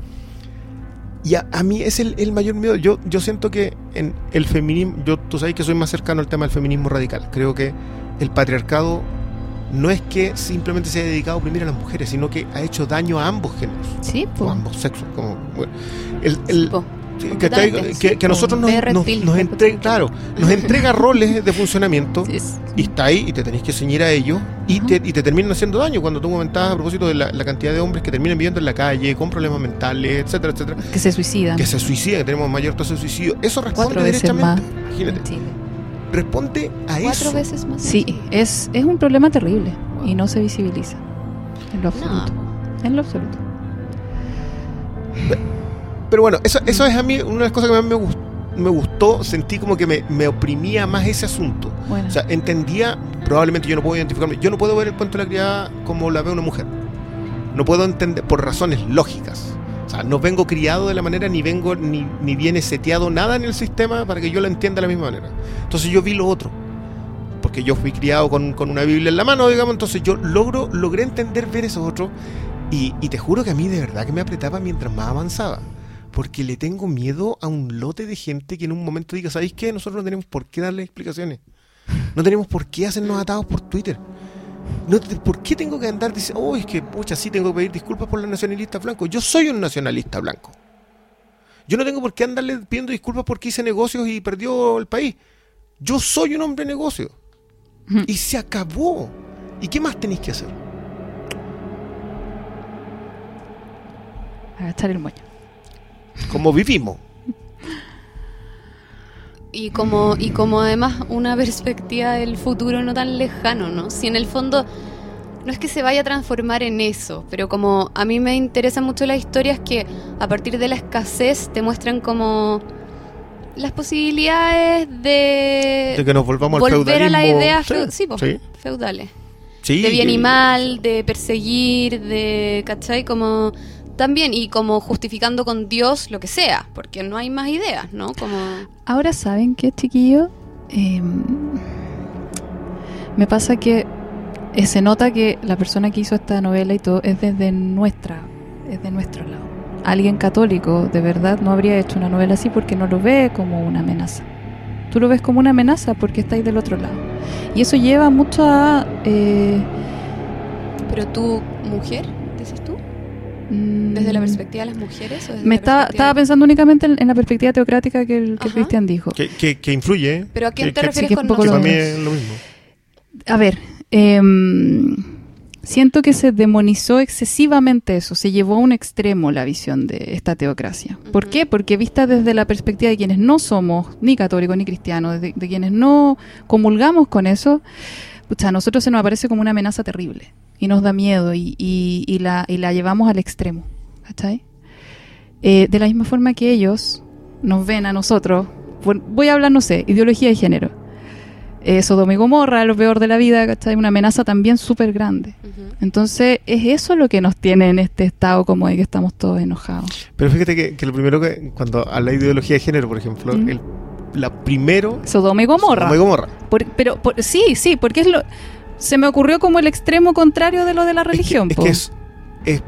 Y a, a mí es el, el mayor miedo. Yo, yo siento que en el feminismo, yo, tú sabes que soy más cercano al tema del feminismo radical. Creo que el patriarcado no es que simplemente se haya dedicado a oprimir a las mujeres, sino que ha hecho daño a ambos géneros, Sí, o po. a ambos sexos. Como, bueno, el, el- Po. Sí, Completamente, que, que- nosotros nos, nos- nos entrega, claro, nos entrega roles de funcionamiento Sí, y está ahí y te tenés que ceñir a ellos y, te, y te terminan haciendo daño. Cuando tú comentabas a propósito de la, la cantidad de hombres que terminan viviendo en la calle con problemas mentales, etcétera, etcétera, que se suicidan. que se suicidan, que tenemos mayor tasa de suicidio, eso responde Cuatro veces más derechamente. Imagínate, responde a Cuatro eso. veces más. Sí, es, es un problema terrible y no se visibiliza. En lo absoluto. En lo absoluto. Pero bueno, eso, eso es a mí una de las cosas que más me, gust- me gustó. Sentí como que me, me oprimía más ese asunto. Bueno. O sea, entendía, probablemente yo no puedo identificarme, yo no puedo ver el cuento de la criada como la ve una mujer. No puedo entender, por razones lógicas. O sea, no vengo criado de la manera, ni vengo, ni, ni viene seteado nada en el sistema para que yo lo entienda de la misma manera. Entonces yo vi lo otro. Porque yo fui criado con, con una Biblia en la mano, digamos, entonces yo logro, logré entender ver eso otro. Y, y te juro que a mí de verdad que me apretaba mientras más avanzaba. Porque le tengo miedo a un lote de gente que en un momento diga, ¿sabéis qué? Nosotros no tenemos por qué darle explicaciones. No tenemos por qué hacernos atados por Twitter. No, te- ¿Por qué tengo que andar diciendo, oh, es que, pucha, sí tengo que pedir disculpas por los nacionalistas blancos? Yo soy un nacionalista blanco. Yo no tengo por qué andarle pidiendo disculpas porque hice negocios y perdió el país. Yo soy un hombre de negocio. Y se acabó. ¿Y qué más tenéis que hacer? Agachar el moño. Como vivimos. Y como, y como además una perspectiva del futuro no tan lejano, ¿no? Si en el fondo no es que se vaya a transformar en eso, pero como a mí me interesan mucho las historias que a partir de la escasez te muestran como las posibilidades de, De que nos volvamos al volver a la feudalismo. idea Sí, sí, po, sí. feudales. Sí, de bien y mal, de perseguir, de, ¿cachai? Como también, y como justificando con Dios lo que sea, porque no hay más ideas, ¿no? Como... Ahora saben qué, chiquillo. Eh, me pasa que eh, se nota que la persona que hizo esta novela y todo es desde nuestra, es de nuestro lado. Alguien católico de verdad no habría hecho una novela así porque no lo ve como una amenaza. Tú lo ves como una amenaza porque estáis del otro lado. Y eso lleva mucho a... eh, Pero tú, mujer, desde la perspectiva de las mujeres o desde Me la estaba, estaba pensando únicamente en, en la perspectiva teocrática que, el, que. Cristian dijo. Que, que, que influye. Pero ¿a quién Que- te refieres con un poco Que lo para mí nosotros? es lo mismo. A ver, em, siento que se demonizó excesivamente eso, se llevó a un extremo la visión de esta teocracia. ¿Por qué? Porque vista desde la perspectiva de quienes no somos ni católicos ni cristianos, de, de quienes no comulgamos con eso, pucha, a nosotros se nos aparece como una amenaza terrible y nos da miedo y, y- y la, y la llevamos al extremo. ¿Cachai? Eh, de la misma forma que ellos nos ven a nosotros, voy a hablar, no sé, ideología de género. Eh, Sodoma y Gomorra, lo peor de la vida, ¿cachai? Una amenaza también súper grande. Ujú. Entonces, es eso lo que nos tiene en este estado como de que estamos todos enojados. Pero fíjate que, que lo primero que, cuando habla de ideología de género, por ejemplo, Mm. el, la primero. Sodoma y Gomorra. Sodoma y Gomorra. Por- pero por- sí, sí, porque es lo se me ocurrió como el extremo contrario de lo de la religión. Es que, es, que es,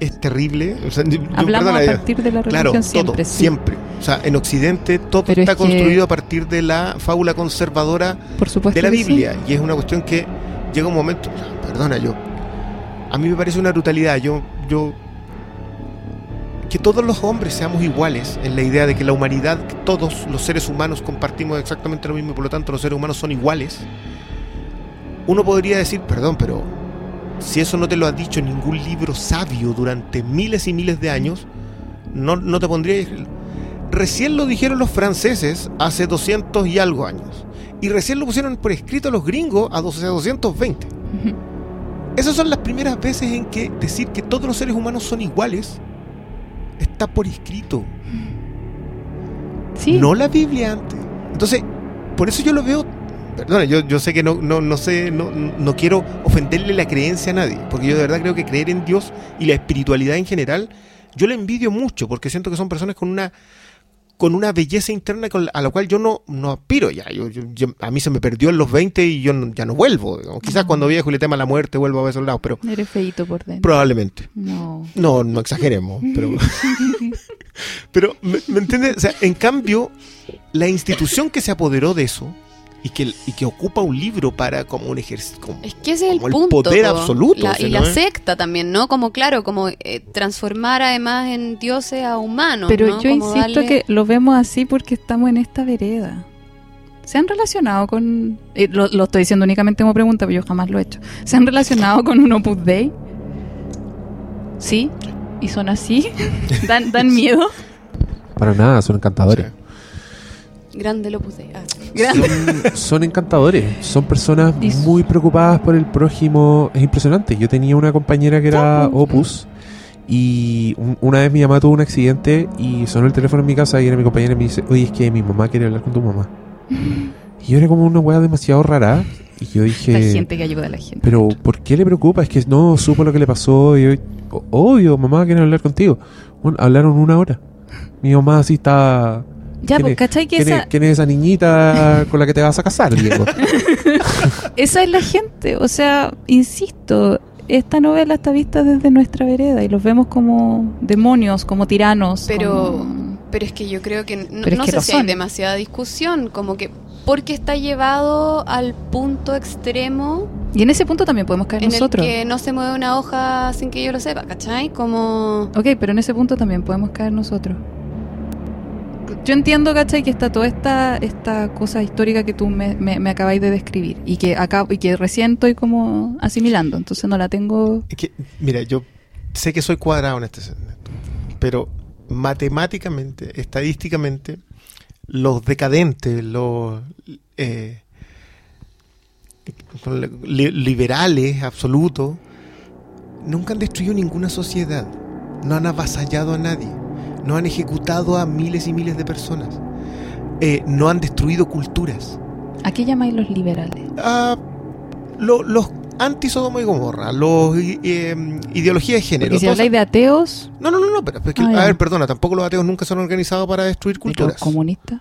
es, es terrible. O sea, Hablamos a partir de la Claro, religión siempre. todo, sí. siempre. O sea, en Occidente todo Pero está que- construido a partir de la fábula conservadora Por supuesto. de la sí. Biblia. Y es una cuestión que llega un momento. Perdona, yo. A mí me parece una brutalidad. Yo. yo que todos los hombres seamos iguales en la idea de que la humanidad, todos los seres humanos compartimos exactamente lo mismo y por lo tanto los seres humanos son iguales. Uno podría decir, perdón, pero si eso no te lo ha dicho ningún libro sabio durante miles y miles de años, no, no te pondría... Recién lo dijeron los franceses hace 200 y algo años. Y recién lo pusieron por escrito los gringos a 12 a 220. Ujú. Esas son las primeras veces en que decir que todos los seres humanos son iguales está por escrito, Sí. no la Biblia antes. Entonces, por eso yo lo veo. Perdona, yo, yo sé que no, no, no sé, no, no quiero ofenderle la creencia a nadie, porque yo de verdad creo que creer en Dios y la espiritualidad en general, yo le envidio mucho, porque siento que son personas con una con una belleza interna con la- a la cual yo no, no aspiro ya. Yo, yo- yo- a mí se me perdió en los 20 y yo no- ya no vuelvo. digamos. Quizás cuando viejo y le tema la muerte vuelvo a esos lados, pero Eres feíto por dentro. probablemente. No. No, no exageremos, pero. pero, ¿me, me entiendes? O sea, en cambio, la institución que se apoderó de eso y que, y que ocupa un libro para como un ejercicio. Como, Es que ese es el poder po. absoluto, La- o sea, y ¿no la es? secta también, ¿no? Como, claro, como eh, transformar además en dioses a humanos. Pero ¿no? yo Como insisto darle- que lo vemos así porque estamos en esta vereda. ¿Se han relacionado con.? eh, lo, lo estoy diciendo únicamente como pregunta, pero yo jamás lo he hecho. ¿Se han relacionado con un Opus Dei? ¿Sí? ¿Y son así? ¿Dan, dan miedo? Para nada, son encantadores. Grande lo puse. Ah. Son, son encantadores, son personas muy preocupadas por el prójimo. Es impresionante. Yo tenía una compañera que era pues. Opus y un- una vez mi mamá tuvo un accidente y sonó el teléfono en mi casa y era mi compañera y me dice, oye, es que mi mamá quiere hablar con tu mamá. Y yo era como una weá demasiado rara y yo dije... La gente que ayuda a la gente. Pero, ¿por qué le preocupa? Es que no supo lo que le pasó. Y yo, "O- obvio, mamá quiere hablar contigo. Bueno, hablaron una hora. Mi mamá así está. Ya, ¿quién pues, es- ¿cachai? Que ¿Quién, esa, es, quién es esa niñita con la que te vas a casar, Diego? esa es la gente. O sea, insisto, esta novela está vista desde nuestra vereda y los vemos como demonios, como tiranos. Pero- como- Pero es que yo creo que no, no que sé si hay demasiada discusión, como que porque está llevado al punto extremo Y en ese punto también podemos caer en nosotros. el que no se mueve una hoja sin que yo lo sepa, ¿cachai? Como Ok, pero en ese punto también podemos caer nosotros. Yo entiendo, ¿cachai? Que está toda esta, esta cosa histórica que tú me, me, acabáis de describir y que, acá, y que recién estoy como asimilando, entonces no la tengo... Mira, yo sé que soy cuadrado en este sentido, pero matemáticamente, estadísticamente, los decadentes, los... eh, liberales absolutos, nunca han destruido ninguna sociedad, no han avasallado a nadie, no han ejecutado a miles y miles de personas, eh, no han destruido culturas. ¿A qué llamáis los liberales? Ah, lo- los anti-Sodoma y Gomorra, los eh, ideologías de género. Porque si habláis de ateos, No, no, no, no, pero, pero es que- Ah, a ver, perdona, tampoco los ateos nunca se han organizado para destruir culturas. comunistas,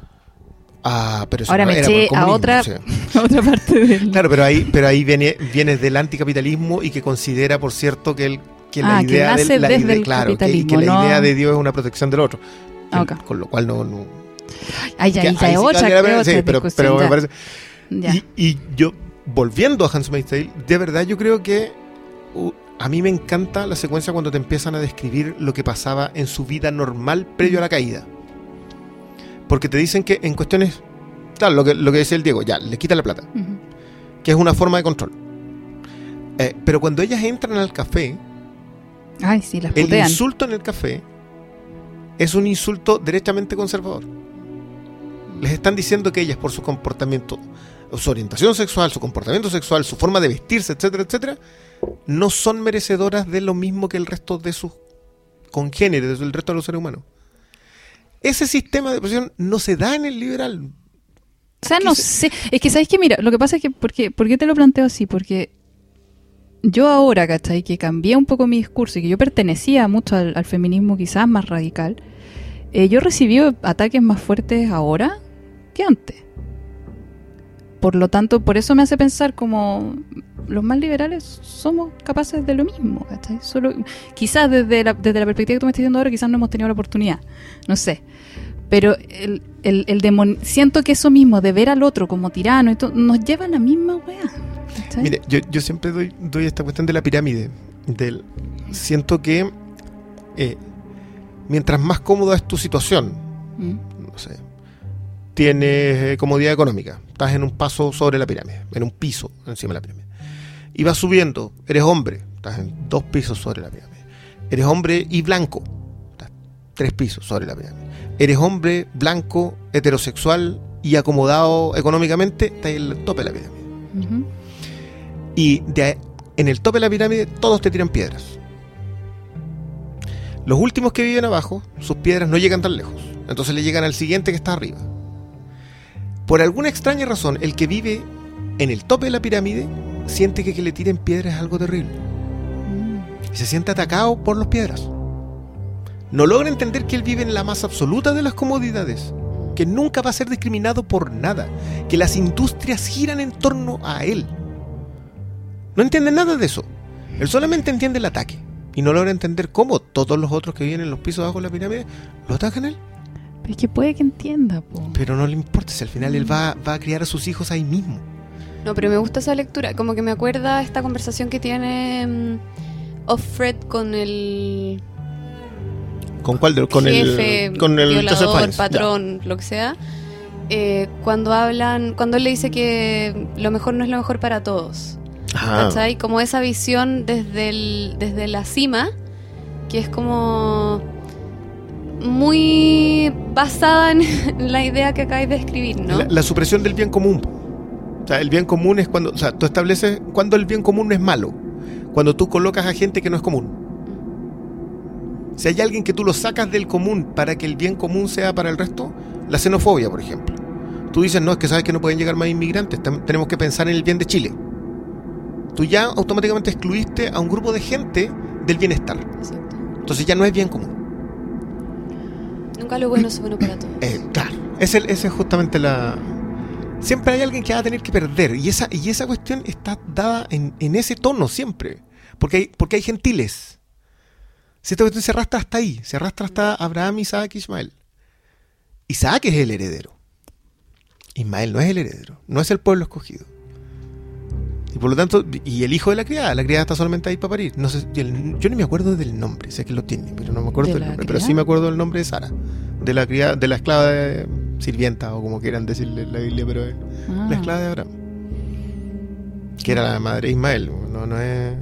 Ah, pero eso Ahora no me eché a otra- o sea. otra parte del... Claro, pero ahí, pero ahí viene, viene del anticapitalismo y que considera, por cierto, que el que la Ah, que idea nace del- la desde idea- el claro, que- que, la no- idea de Dios es una protección del otro. Ah. Con lo cual no, no Ay, ya, que ya, ahí es sí otra, otra sí, pero, pero me parece Ya. Y, y yo, volviendo a Hans Tale, de verdad yo creo que uh, a mí me encanta la secuencia cuando te empiezan a describir lo que pasaba en su vida normal previo a la caída. Porque te dicen que en cuestiones, claro, lo que, lo que decía el Diego, ya, le quita la plata, que es una forma de control. Eh, pero cuando ellas entran al café, Ay, sí, las el putean. insulto en el café es un insulto derechamente conservador. Les están diciendo que ellas, por su comportamiento, su orientación sexual, su comportamiento sexual, su forma de vestirse, etcétera, etcétera, no son merecedoras de lo mismo que el resto de sus congéneres, del resto de los seres humanos. Ese sistema de presión no se da en el liberal. O sea, ¿Qué no sé. Es que, ¿sabes qué? Mira, lo que pasa es que, ¿por qué, ¿por qué te lo planteo así? Porque yo ahora, ¿cachai? Que cambié un poco mi discurso y que yo pertenecía mucho al, feminismo quizás más radical, eh, yo recibí ataques más fuertes ahora que antes. Por lo tanto, por eso me hace pensar como los más liberales somos capaces de lo mismo, ¿cachai? Solo, quizás desde la, desde la perspectiva que tú me estás diciendo ahora, quizás no hemos tenido la oportunidad, no sé. Pero el, el, siento que eso mismo, de ver al otro como tirano, y nos lleva a la misma wea. Mire, yo, yo siempre doy, doy esta cuestión de la pirámide. Del, siento que eh, mientras más cómoda es tu situación, Mm. no sé, tienes eh, comodidad económica, estás en un paso sobre la pirámide, en un piso encima de la pirámide. Y vas subiendo, eres hombre, estás en dos pisos sobre la pirámide. Eres hombre y blanco, estás tres pisos sobre la pirámide. Eres hombre, blanco, heterosexual y acomodado económicamente, estás en el tope de la pirámide. Y de en el tope de la pirámide todos te tiran piedras. Los últimos que viven abajo, sus piedras no llegan tan lejos. Entonces le llegan al siguiente que está arriba. Por alguna extraña razón, el que vive en el tope de la pirámide siente que que le tiren piedras es algo terrible. Y se siente atacado por las piedras. No logra entender que él vive en la más absoluta de las comodidades. Que nunca va a ser discriminado por nada. Que las industrias giran en torno a él. No entiende nada de eso. Él solamente entiende el ataque. Y no logra entender cómo todos los otros que viven en los pisos abajo de la pirámide lo atacan a él. Pero es que puede que entienda, po. Pero no le importa si al final él va, va a criar a sus hijos ahí mismo. No, pero me gusta esa lectura. Como que me acuerda esta conversación que tiene mm, Offred con el ¿Con cuál? de- Con jefe, el. Con el violador. Ya. patrón, lo que sea. Eh, cuando hablan, cuando él le dice que lo mejor no es lo mejor para todos. ¿Cachai? Como esa visión desde, el, desde la cima, que es como muy basada en la idea que acabáis de escribir, ¿no? La, la supresión del bien común. O sea, el bien común es cuando. O sea, tú estableces cuando el bien común no es malo. Cuando tú colocas a gente que no es común. Si hay alguien que tú lo sacas del común para que el bien común sea para el resto, la xenofobia, por ejemplo. Tú dices, no, es que sabes que no pueden llegar más inmigrantes, tenemos que pensar en el bien de Chile. Tú ya automáticamente excluiste a un grupo de gente del bienestar. Exacto. Entonces ya no es bien común. Nunca lo bueno es bueno para todos. Eh, claro, esa es, justamente la... Siempre hay alguien que va a tener que perder y esa, y esa cuestión está dada en, en ese tono siempre, porque hay, porque hay gentiles. Si esta cuestión se arrastra hasta ahí, se arrastra hasta Abraham, Isaac y Ismael. Isaac es el heredero. Ismael no es el heredero, no es el pueblo escogido. Y por lo tanto, y el hijo de la criada, la criada está solamente ahí para parir. No sé, el- yo ni me acuerdo del nombre, sé que lo tiene, pero no me acuerdo ¿De del nombre. Pero sí me acuerdo del nombre de Sara, de la criada, de la esclava de sirvienta, o como quieran decirle en la Biblia, pero es Ah. la esclava de Abraham. Que era la madre de Ismael, no, no es.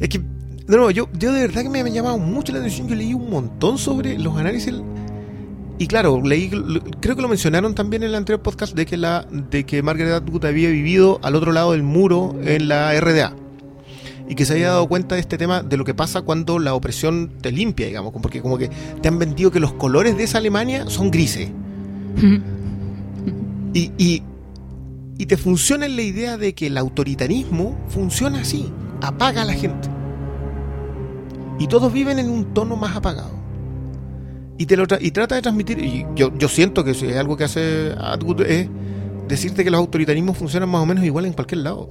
Es que, de nuevo, yo, yo de verdad que me ha llamado mucho la atención. Yo leí un montón sobre los análisis y claro, leí, creo que lo mencionaron también en el anterior podcast de que la de que Margaret Atwood había vivido al otro lado del muro en la RDA y que se había dado cuenta de este tema de lo que pasa cuando la opresión te limpia, digamos, porque como que te han vendido que los colores de esa Alemania son grises y, y, y te funciona en la idea de que el autoritarismo funciona así, apaga a la gente. Y todos viven en un tono más apagado. Y, te lo tra- y trata de transmitir, y yo, yo siento que es algo que hace Atwood es decirte que los autoritarismos funcionan más o menos igual en cualquier lado.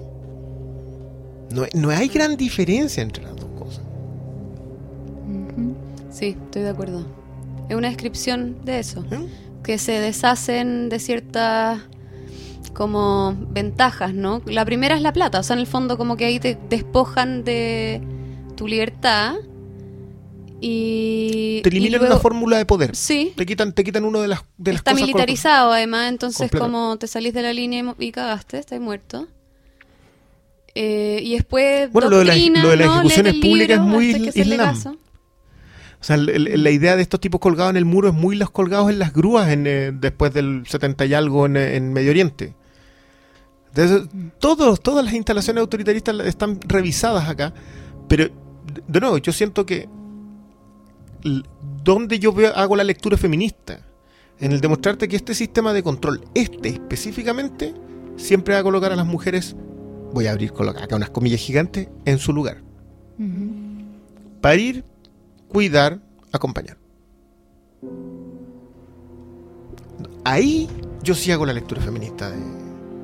No, no hay gran diferencia entre las dos cosas. Sí, estoy de acuerdo. Es una descripción de eso. ¿eh? que se deshacen de ciertas como ventajas, ¿no? La primera es la plata, o sea, en el fondo como que ahí te despojan de tu libertad y Te y eliminan luego- una fórmula de poder. Sí, Te quitan, te quitan uno de las, de las está cosas con- militarizado además, entonces como te salís de la línea y cagaste, estás muerto. Eh, y después Bueno, lo de la- doctrina, lo de las ejecuciones públicas es muy islam. O sea, la idea de estos tipos colgados en el muro es muy los colgados en las grúas en, eh, después del 70 y algo en, en Medio Oriente. Entonces, todos, todas las instalaciones autoritaristas están revisadas acá, pero de- nuevo, yo siento que donde yo veo, hago la lectura feminista, en el demostrarte que este sistema de control, este específicamente, siempre va a colocar a las mujeres, voy a abrir coloca- acá unas comillas gigantes, en su lugar. Parir, cuidar, acompañar. Ahí yo sí hago la lectura feminista de,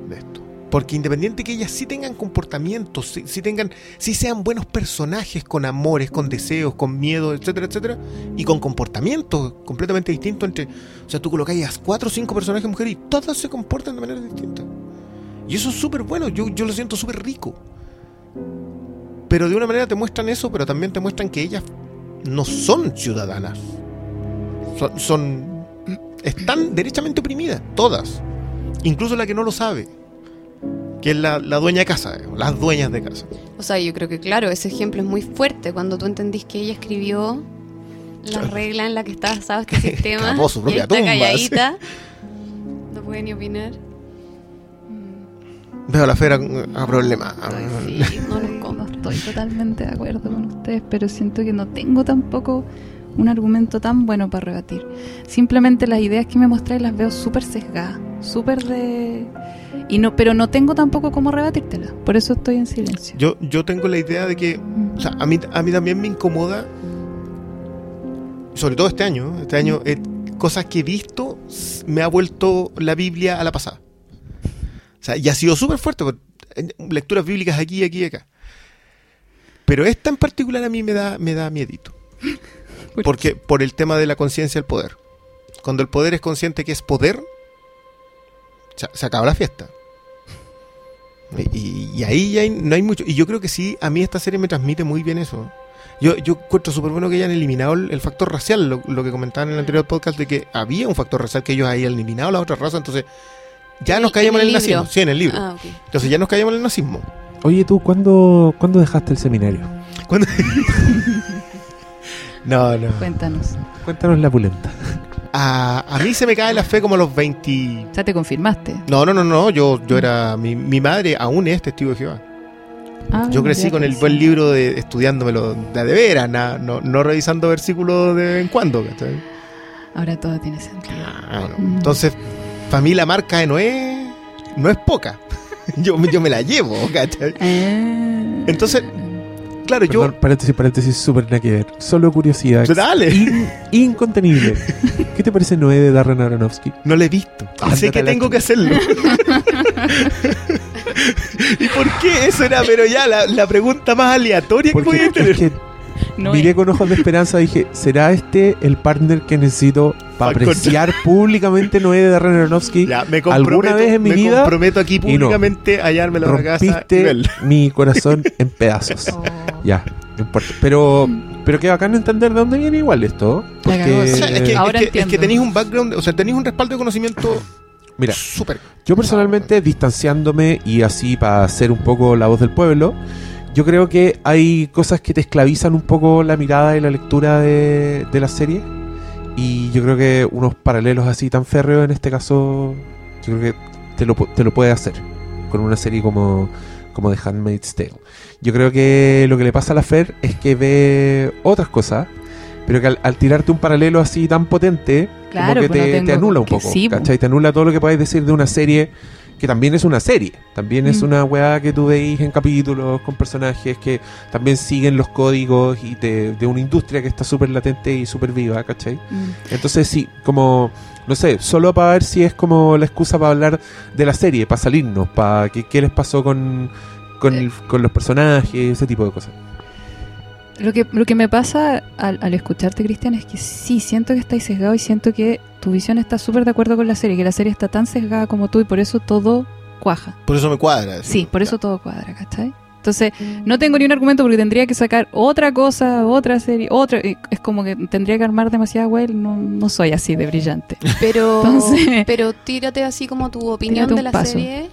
de esto. Porque independiente que ellas sí tengan comportamientos, sí, tengan, sí sean buenos personajes con amores, con deseos, con miedo, etcétera, etcétera, y con comportamientos completamente distintos entre. O sea, tú colocáis cuatro o cinco personajes mujeres y todas se comportan de manera distinta. Y eso es súper bueno, yo, yo lo siento súper rico. Pero de una manera te muestran eso, pero también te muestran que ellas no son ciudadanas. Son- están derechamente oprimidas, todas. Incluso la que no lo sabe. Que es la, la dueña de casa, eh, las dueñas de casa. O sea, yo creo que claro, ese ejemplo es muy fuerte cuando tú entendís que ella escribió la regla en la que está basado este sistema. Cavó su y propia está tumba, calladita. No puede ni opinar. Veo a la fera a problema. Sí, no, no, no estoy totalmente de acuerdo con ustedes, pero siento que no tengo tampoco un argumento tan bueno para rebatir. Simplemente las ideas que me mostráis las veo súper sesgadas, súper de... Y no, pero no tengo tampoco cómo rebatírtelas, por eso estoy en silencio. Yo, yo tengo la idea de que Mm. O sea, a mí, a mí también me incomoda, sobre todo este año, este año, eh, cosas que he visto, me ha vuelto la Biblia a la pasada. O sea, y ha sido súper fuerte, lecturas bíblicas aquí, aquí y acá. Pero esta en particular a mí me da, me da miedito. ¿Por Porque, por el tema de la conciencia del poder. Cuando el poder es consciente que es poder, se acaba la fiesta. Y, y ahí ya hay- no hay mucho. Y yo creo que sí, a mí esta serie me transmite muy bien eso. Yo, yo encuentro súper bueno que hayan eliminado el, el factor racial, lo, lo que comentaban en el anterior podcast, de que había un factor racial que ellos hayan eliminado la otra raza, entonces ya En nos caíamos en el, el nazismo. Sí, en el libro. Ah. Entonces ya nos caíamos en el nazismo. Oye, ¿tú cuándo, cuándo dejaste el seminario? No, no. Cuéntanos. Cuéntanos la pulenta. A, a mí se me cae la fe como a los 20. O sea, te confirmaste. No, no, no, no. Yo, yo era. Mi, mi madre aún es testigo de Jehová. Ah, Yo crecí ya con el crecí. buen libro de estudiándomelo de, veras, na- no, no revisando versículos de vez en cuando. ¿cachai? Ahora todo tiene sentido. Claro. Mm. Entonces, para mí la marca de Noé no es poca. yo, yo me la llevo, ¿cachai? Eh, Entonces, claro, yo. Paréntesis, paréntesis, súper nada que ver. Solo curiosidad. Dale. In- incontenible. ¿Qué te parece Noé de Darren Aronofsky? No lo he visto. Ándate sé que tengo que hacerlo. ¿Y por qué? Eso era, pero ya, la, la pregunta más aleatoria que Porque podía tener. es que no miré es. con ojos de esperanza y dije, ¿será este el partner que necesito para Pa' apreciar públicamente Noé de Darren Aronofsky? Ya, me ¿Alguna comprometo, vez en mi me vida? comprometo aquí y no. públicamente a hallármelo a la casa mi corazón en pedazos. Oh. Ya, no importa. Pero, pero qué bacán entender de dónde viene igual esto. Cagó, O Porque, sea, es que, Ahora es que, es que tenéis un background, o sea, tenéis un respaldo de conocimiento mira, súper. Yo personalmente, distanciándome y así para ser un poco la voz del pueblo, yo creo que hay cosas que te esclavizan un poco la mirada y la lectura de, de la serie Y yo creo que unos paralelos así tan férreos en este caso, yo creo que te lo, te lo puede hacer con una serie como, como The Handmaid's Tale. Yo creo que lo que le pasa a la Fer es que ve otras cosas, pero que al, al tirarte un paralelo así tan potente, Claro, como que pues no te, anula un poco. sí, pues. ¿cachai? Te anula todo lo que podáis decir de una serie que también es una serie. También es Mm. una weá que tú veis en capítulos con personajes que también siguen los códigos y de, de una industria que está súper latente y súper viva, ¿cachai? Mm. Entonces sí, como, no sé, solo para ver si es como la excusa para hablar de la serie, para salirnos, para que, qué les pasó con, con, el- con los personajes, ese tipo de cosas. Lo que, lo que me pasa al, al escucharte, Cristian, es que sí, siento que estáis sesgado y siento que tu visión está súper de acuerdo con la serie, que la serie está tan sesgada como tú y por eso todo cuaja. Por eso me cuadra. Sí, por eso todo cuadra, ¿cachai? Entonces, no tengo ni un argumento porque tendría que sacar otra cosa, otra serie, otra. Es como que tendría que armar demasiada web. No, no soy así de brillante. Pero, Entonces- pero tírate así como tu opinión de la paso. serie.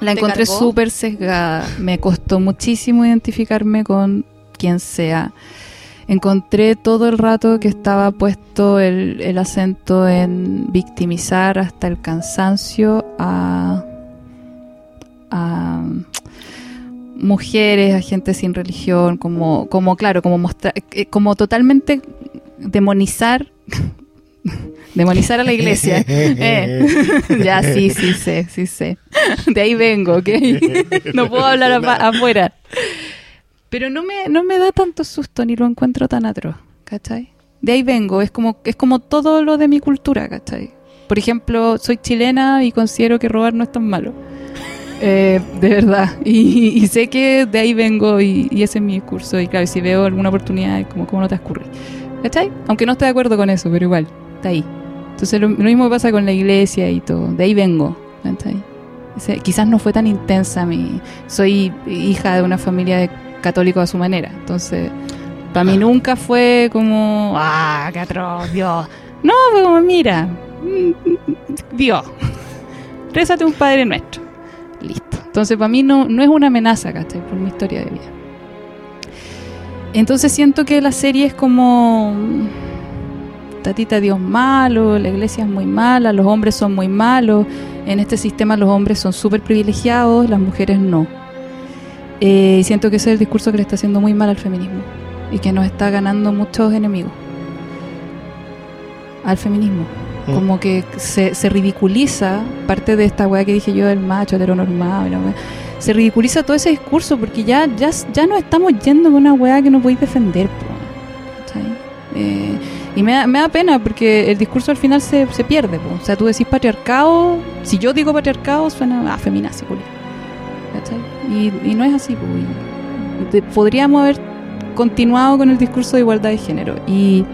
La ¿Te encontré súper sesgada. Me costó muchísimo identificarme con quien sea. Encontré todo el rato que estaba puesto el, el acento en victimizar hasta el cansancio a, a mujeres, a gente sin religión, como, como claro, como mostrar, eh, como totalmente demonizar, demonizar a la iglesia. Eh. ya, sí, sí sé, sí sé. De ahí vengo, ¿ok? no puedo hablar afuera. Pero no me, no me da tanto susto ni lo encuentro tan atroz, ¿cachai? De ahí vengo, es como, es como todo lo de mi cultura, ¿cachai? Por ejemplo, soy chilena y considero que robar no es tan malo. Eh, de verdad. Y, y sé que de ahí vengo y, y ese es mi discurso. Y claro, si veo alguna oportunidad, es como, ¿cómo no te escurre? ¿Cachai? Aunque no esté de acuerdo con eso, pero igual, está ahí. Entonces lo, lo mismo pasa con la iglesia y todo. De ahí vengo. ¿cachai? O sea, quizás no fue tan intensa mi... Soy hija de una familia de católicos a su manera. Entonces, para mí nunca fue como... ¡Ah, qué atroz, Dios! No, fue como, mira, Dios, rézate un Padre Nuestro. Listo. Entonces, para mí no, no es una amenaza, ¿cachai? Por mi historia de vida. Entonces siento que la serie es como... Tatita Dios malo, la iglesia es muy mala, los hombres son muy malos, en este sistema los hombres son súper privilegiados, las mujeres no. Eh, y siento que ese es el discurso que le está haciendo muy mal al feminismo y que nos está ganando muchos enemigos. Al feminismo. Mm. Como que se, se ridiculiza parte de esta weá que dije yo del macho heteronormado. la weá. Se ridiculiza todo ese discurso porque ya, ya, ya nos estamos yendo con una weá que no podéis defender. po. Eh, y me da, me da pena porque el discurso al final se, se pierde. po. O sea, tú decís patriarcado, si yo digo patriarcado suena a feminazi, culiao. ¿Cachai? Y, y no es así. po, y- y te- podríamos haber continuado con el discurso de igualdad de género. Y,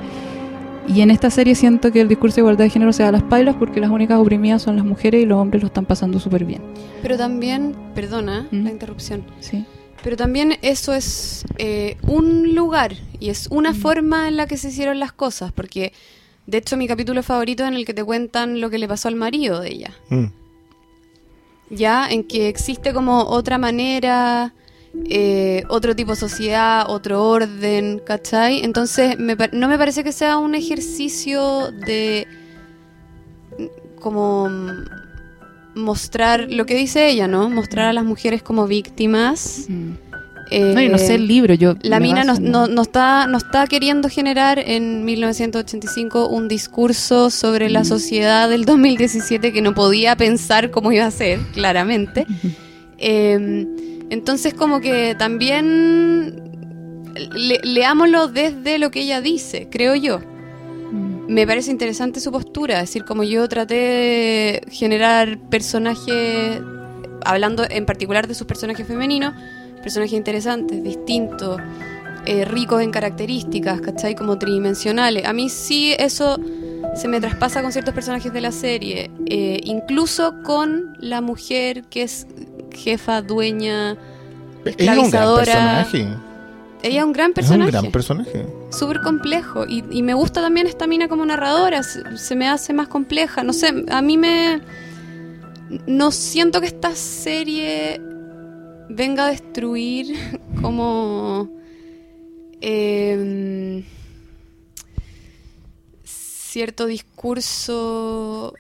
y en esta serie siento que el discurso de igualdad de género se da a las pailas porque las únicas oprimidas son las mujeres y los hombres lo están pasando súper bien. Pero también, perdona Mm. la interrupción, ¿sí? pero también eso es eh, un lugar y es una Mm. forma en la que se hicieron las cosas, porque de hecho mi capítulo favorito es en el que te cuentan lo que le pasó al marido de ella, Mm. Ya en que existe como otra manera, eh, otro tipo de sociedad, otro orden, ¿cachai? Entonces me no me parece que sea un ejercicio de como mm, mostrar lo que dice ella, ¿no? Mostrar a las mujeres como víctimas. Mm. No, y no sé el libro, yo... La mina no, en- no, no está, no está queriendo generar en 1985 un discurso sobre la sociedad del 2017 que no podía pensar cómo iba a ser, claramente. Eh, entonces como que también le- leámoslo desde lo que ella dice, creo yo. Mm. Me parece interesante su postura, es decir, como yo traté de generar personajes, hablando en particular de sus personajes femeninos, personajes interesantes, distintos, eh, ricos en características, ¿cachai? Como tridimensionales. A mí sí eso se me traspasa con ciertos personajes de la serie, eh, incluso con la mujer que es jefa, dueña, Ella es un gran esclavizadora. personaje. Ella es un gran Es un personaje gran personaje. súper complejo y, y me gusta también esta mina como narradora, se, se me hace más compleja, no sé, a mí me... No siento que esta serie venga a destruir como... em, cierto discurso.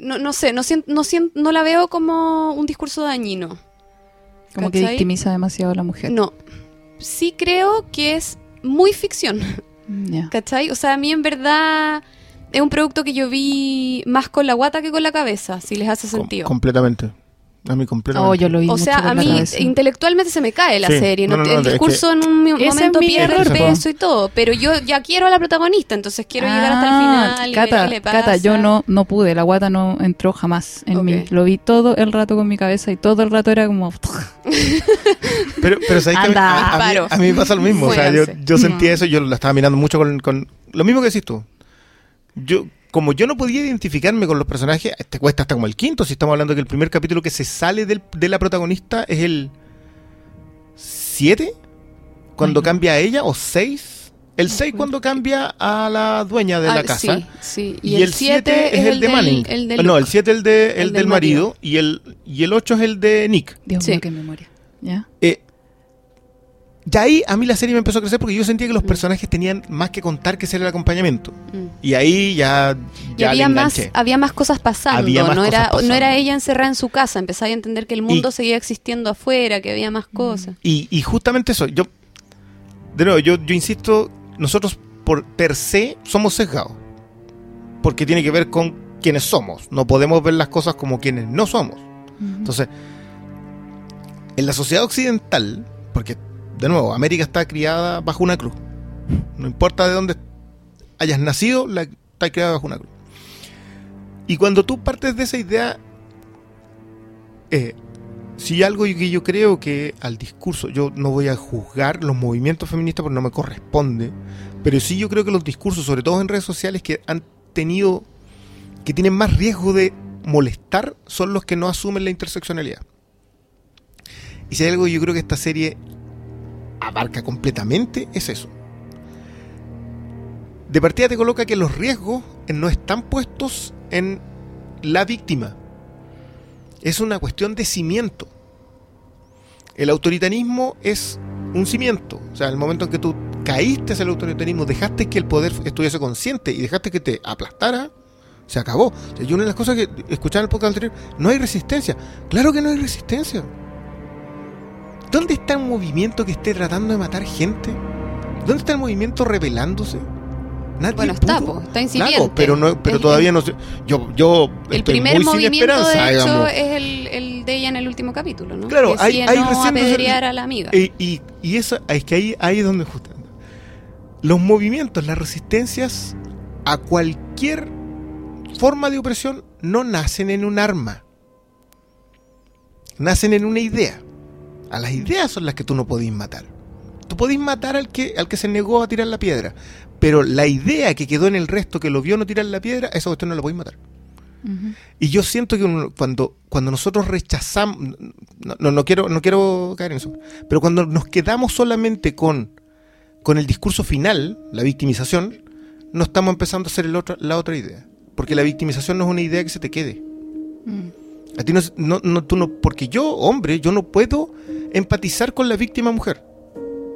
No, no sé, no, no, no la veo como un discurso dañino. Como que victimiza demasiado a la mujer. No. Sí creo que es muy ficción. Ya. ¿Cachai? O sea, a mí en verdad es un producto que yo vi más con la guata que con la cabeza, si les hace Com- sentido. completamente. A mí completamente. Oh, yo lo vi O sea, a mí intelectualmente se me cae la Sí. serie. No, ¿no? no, no, el es discurso en un momento pierde error, peso y todo. Pero yo ya quiero a la protagonista, entonces quiero llegar hasta el Ah, final y Cata, ver qué le pasa. Cata, yo no, no pude, la guata no entró jamás en Ok. mí. Lo vi todo el rato con mi cabeza y todo el rato era como... Pero, pero ¿sabes que a mí- Anda. a, a mí, Paro. a mí me pasa lo mismo. O sea, yo, yo sentía No. eso, yo la estaba mirando mucho con, con- Lo mismo que decís tú. Yo, como yo no podía identificarme con los personajes, te cuesta hasta como el quinto, si estamos hablando que el primer capítulo que se sale del- de la protagonista es el 7, cuando Ay, no. cambia a ella, o 6. El 6 acuerdo. cuando cambia a la dueña de Ah, la casa. Sí, sí. Y, el 7 es el de del- Manning. el no, el Luke. 7 el, de, el, El del, del marido, marido. y el y el 8 es el de Nick. Dios Sí. mío, qué memoria. ¿Ya? Eh, ya ahí a mí la serie me empezó a crecer porque yo sentía que los Mm. personajes tenían más que contar que ser el acompañamiento. Mm. Y ahí ya, Y había le más, había más cosas pasando, Había más no, cosas era, pasando. no era ella encerrada en su casa, empezaba a entender que el mundo Y- seguía existiendo afuera, que había más cosas. Y, y justamente eso, yo, de nuevo, yo, yo insisto, nosotros por per se somos sesgados. Porque tiene que ver con quienes somos. No podemos ver las cosas como quienes no somos. Entonces, en la sociedad occidental, porque de nuevo, América está criada bajo una cruz. No importa de dónde hayas nacido, la, está criada bajo una cruz. Y cuando tú partes de esa idea, eh, si algo que yo creo que al discurso, yo no voy a juzgar los movimientos feministas porque no me corresponde, pero sí yo creo que los discursos, sobre todo en redes sociales, que han tenido, que tienen más riesgo de molestar, son los que no asumen la interseccionalidad. Y si hay algo yo creo que esta serie abarca completamente, es eso. De partida te coloca que los riesgos no están puestos en la víctima. Es una cuestión de cimiento. El autoritarismo es un cimiento. O sea, el momento en que tú caíste hacia el autoritarismo, dejaste que el poder estuviese consciente y dejaste que te aplastara, se acabó. O sea, y una de las cosas que escuchaba en el podcast anterior, no hay resistencia. Claro que no hay resistencia. ¿Dónde está el movimiento que esté tratando de matar gente? ¿Dónde está el movimiento rebelándose? Nadie Bueno, está, po, está incipiente. Pero, no, pero El- todavía no sé. Yo, yo El estoy primer muy sin movimiento, esperanza, de hecho, digamos. es el, el de ella en el último capítulo, ¿no? Claro, que hay- no recién- apedrear a la amiga. Y, y, y eso es que ahí, ahí es donde justo. Los movimientos, las resistencias a cualquier forma de opresión no nacen en un arma. Nacen en una idea. A las ideas son las que tú no podís matar. Tú podís matar al que, al que se negó a tirar la piedra. Pero la idea que quedó en el resto que lo vio no tirar la piedra, esa cuestión no la podéis matar. Y yo siento que uno- cuando, cuando nosotros rechazamos, no, no, no quiero, no quiero caer en eso, pero cuando nos quedamos solamente con, con el discurso final, la victimización, no estamos empezando a hacer el otro- la otra idea. Porque la victimización no es una idea que se te quede. Mm. A ti no, no, no- tú no, porque yo, hombre, yo no puedo empatizar con la víctima mujer,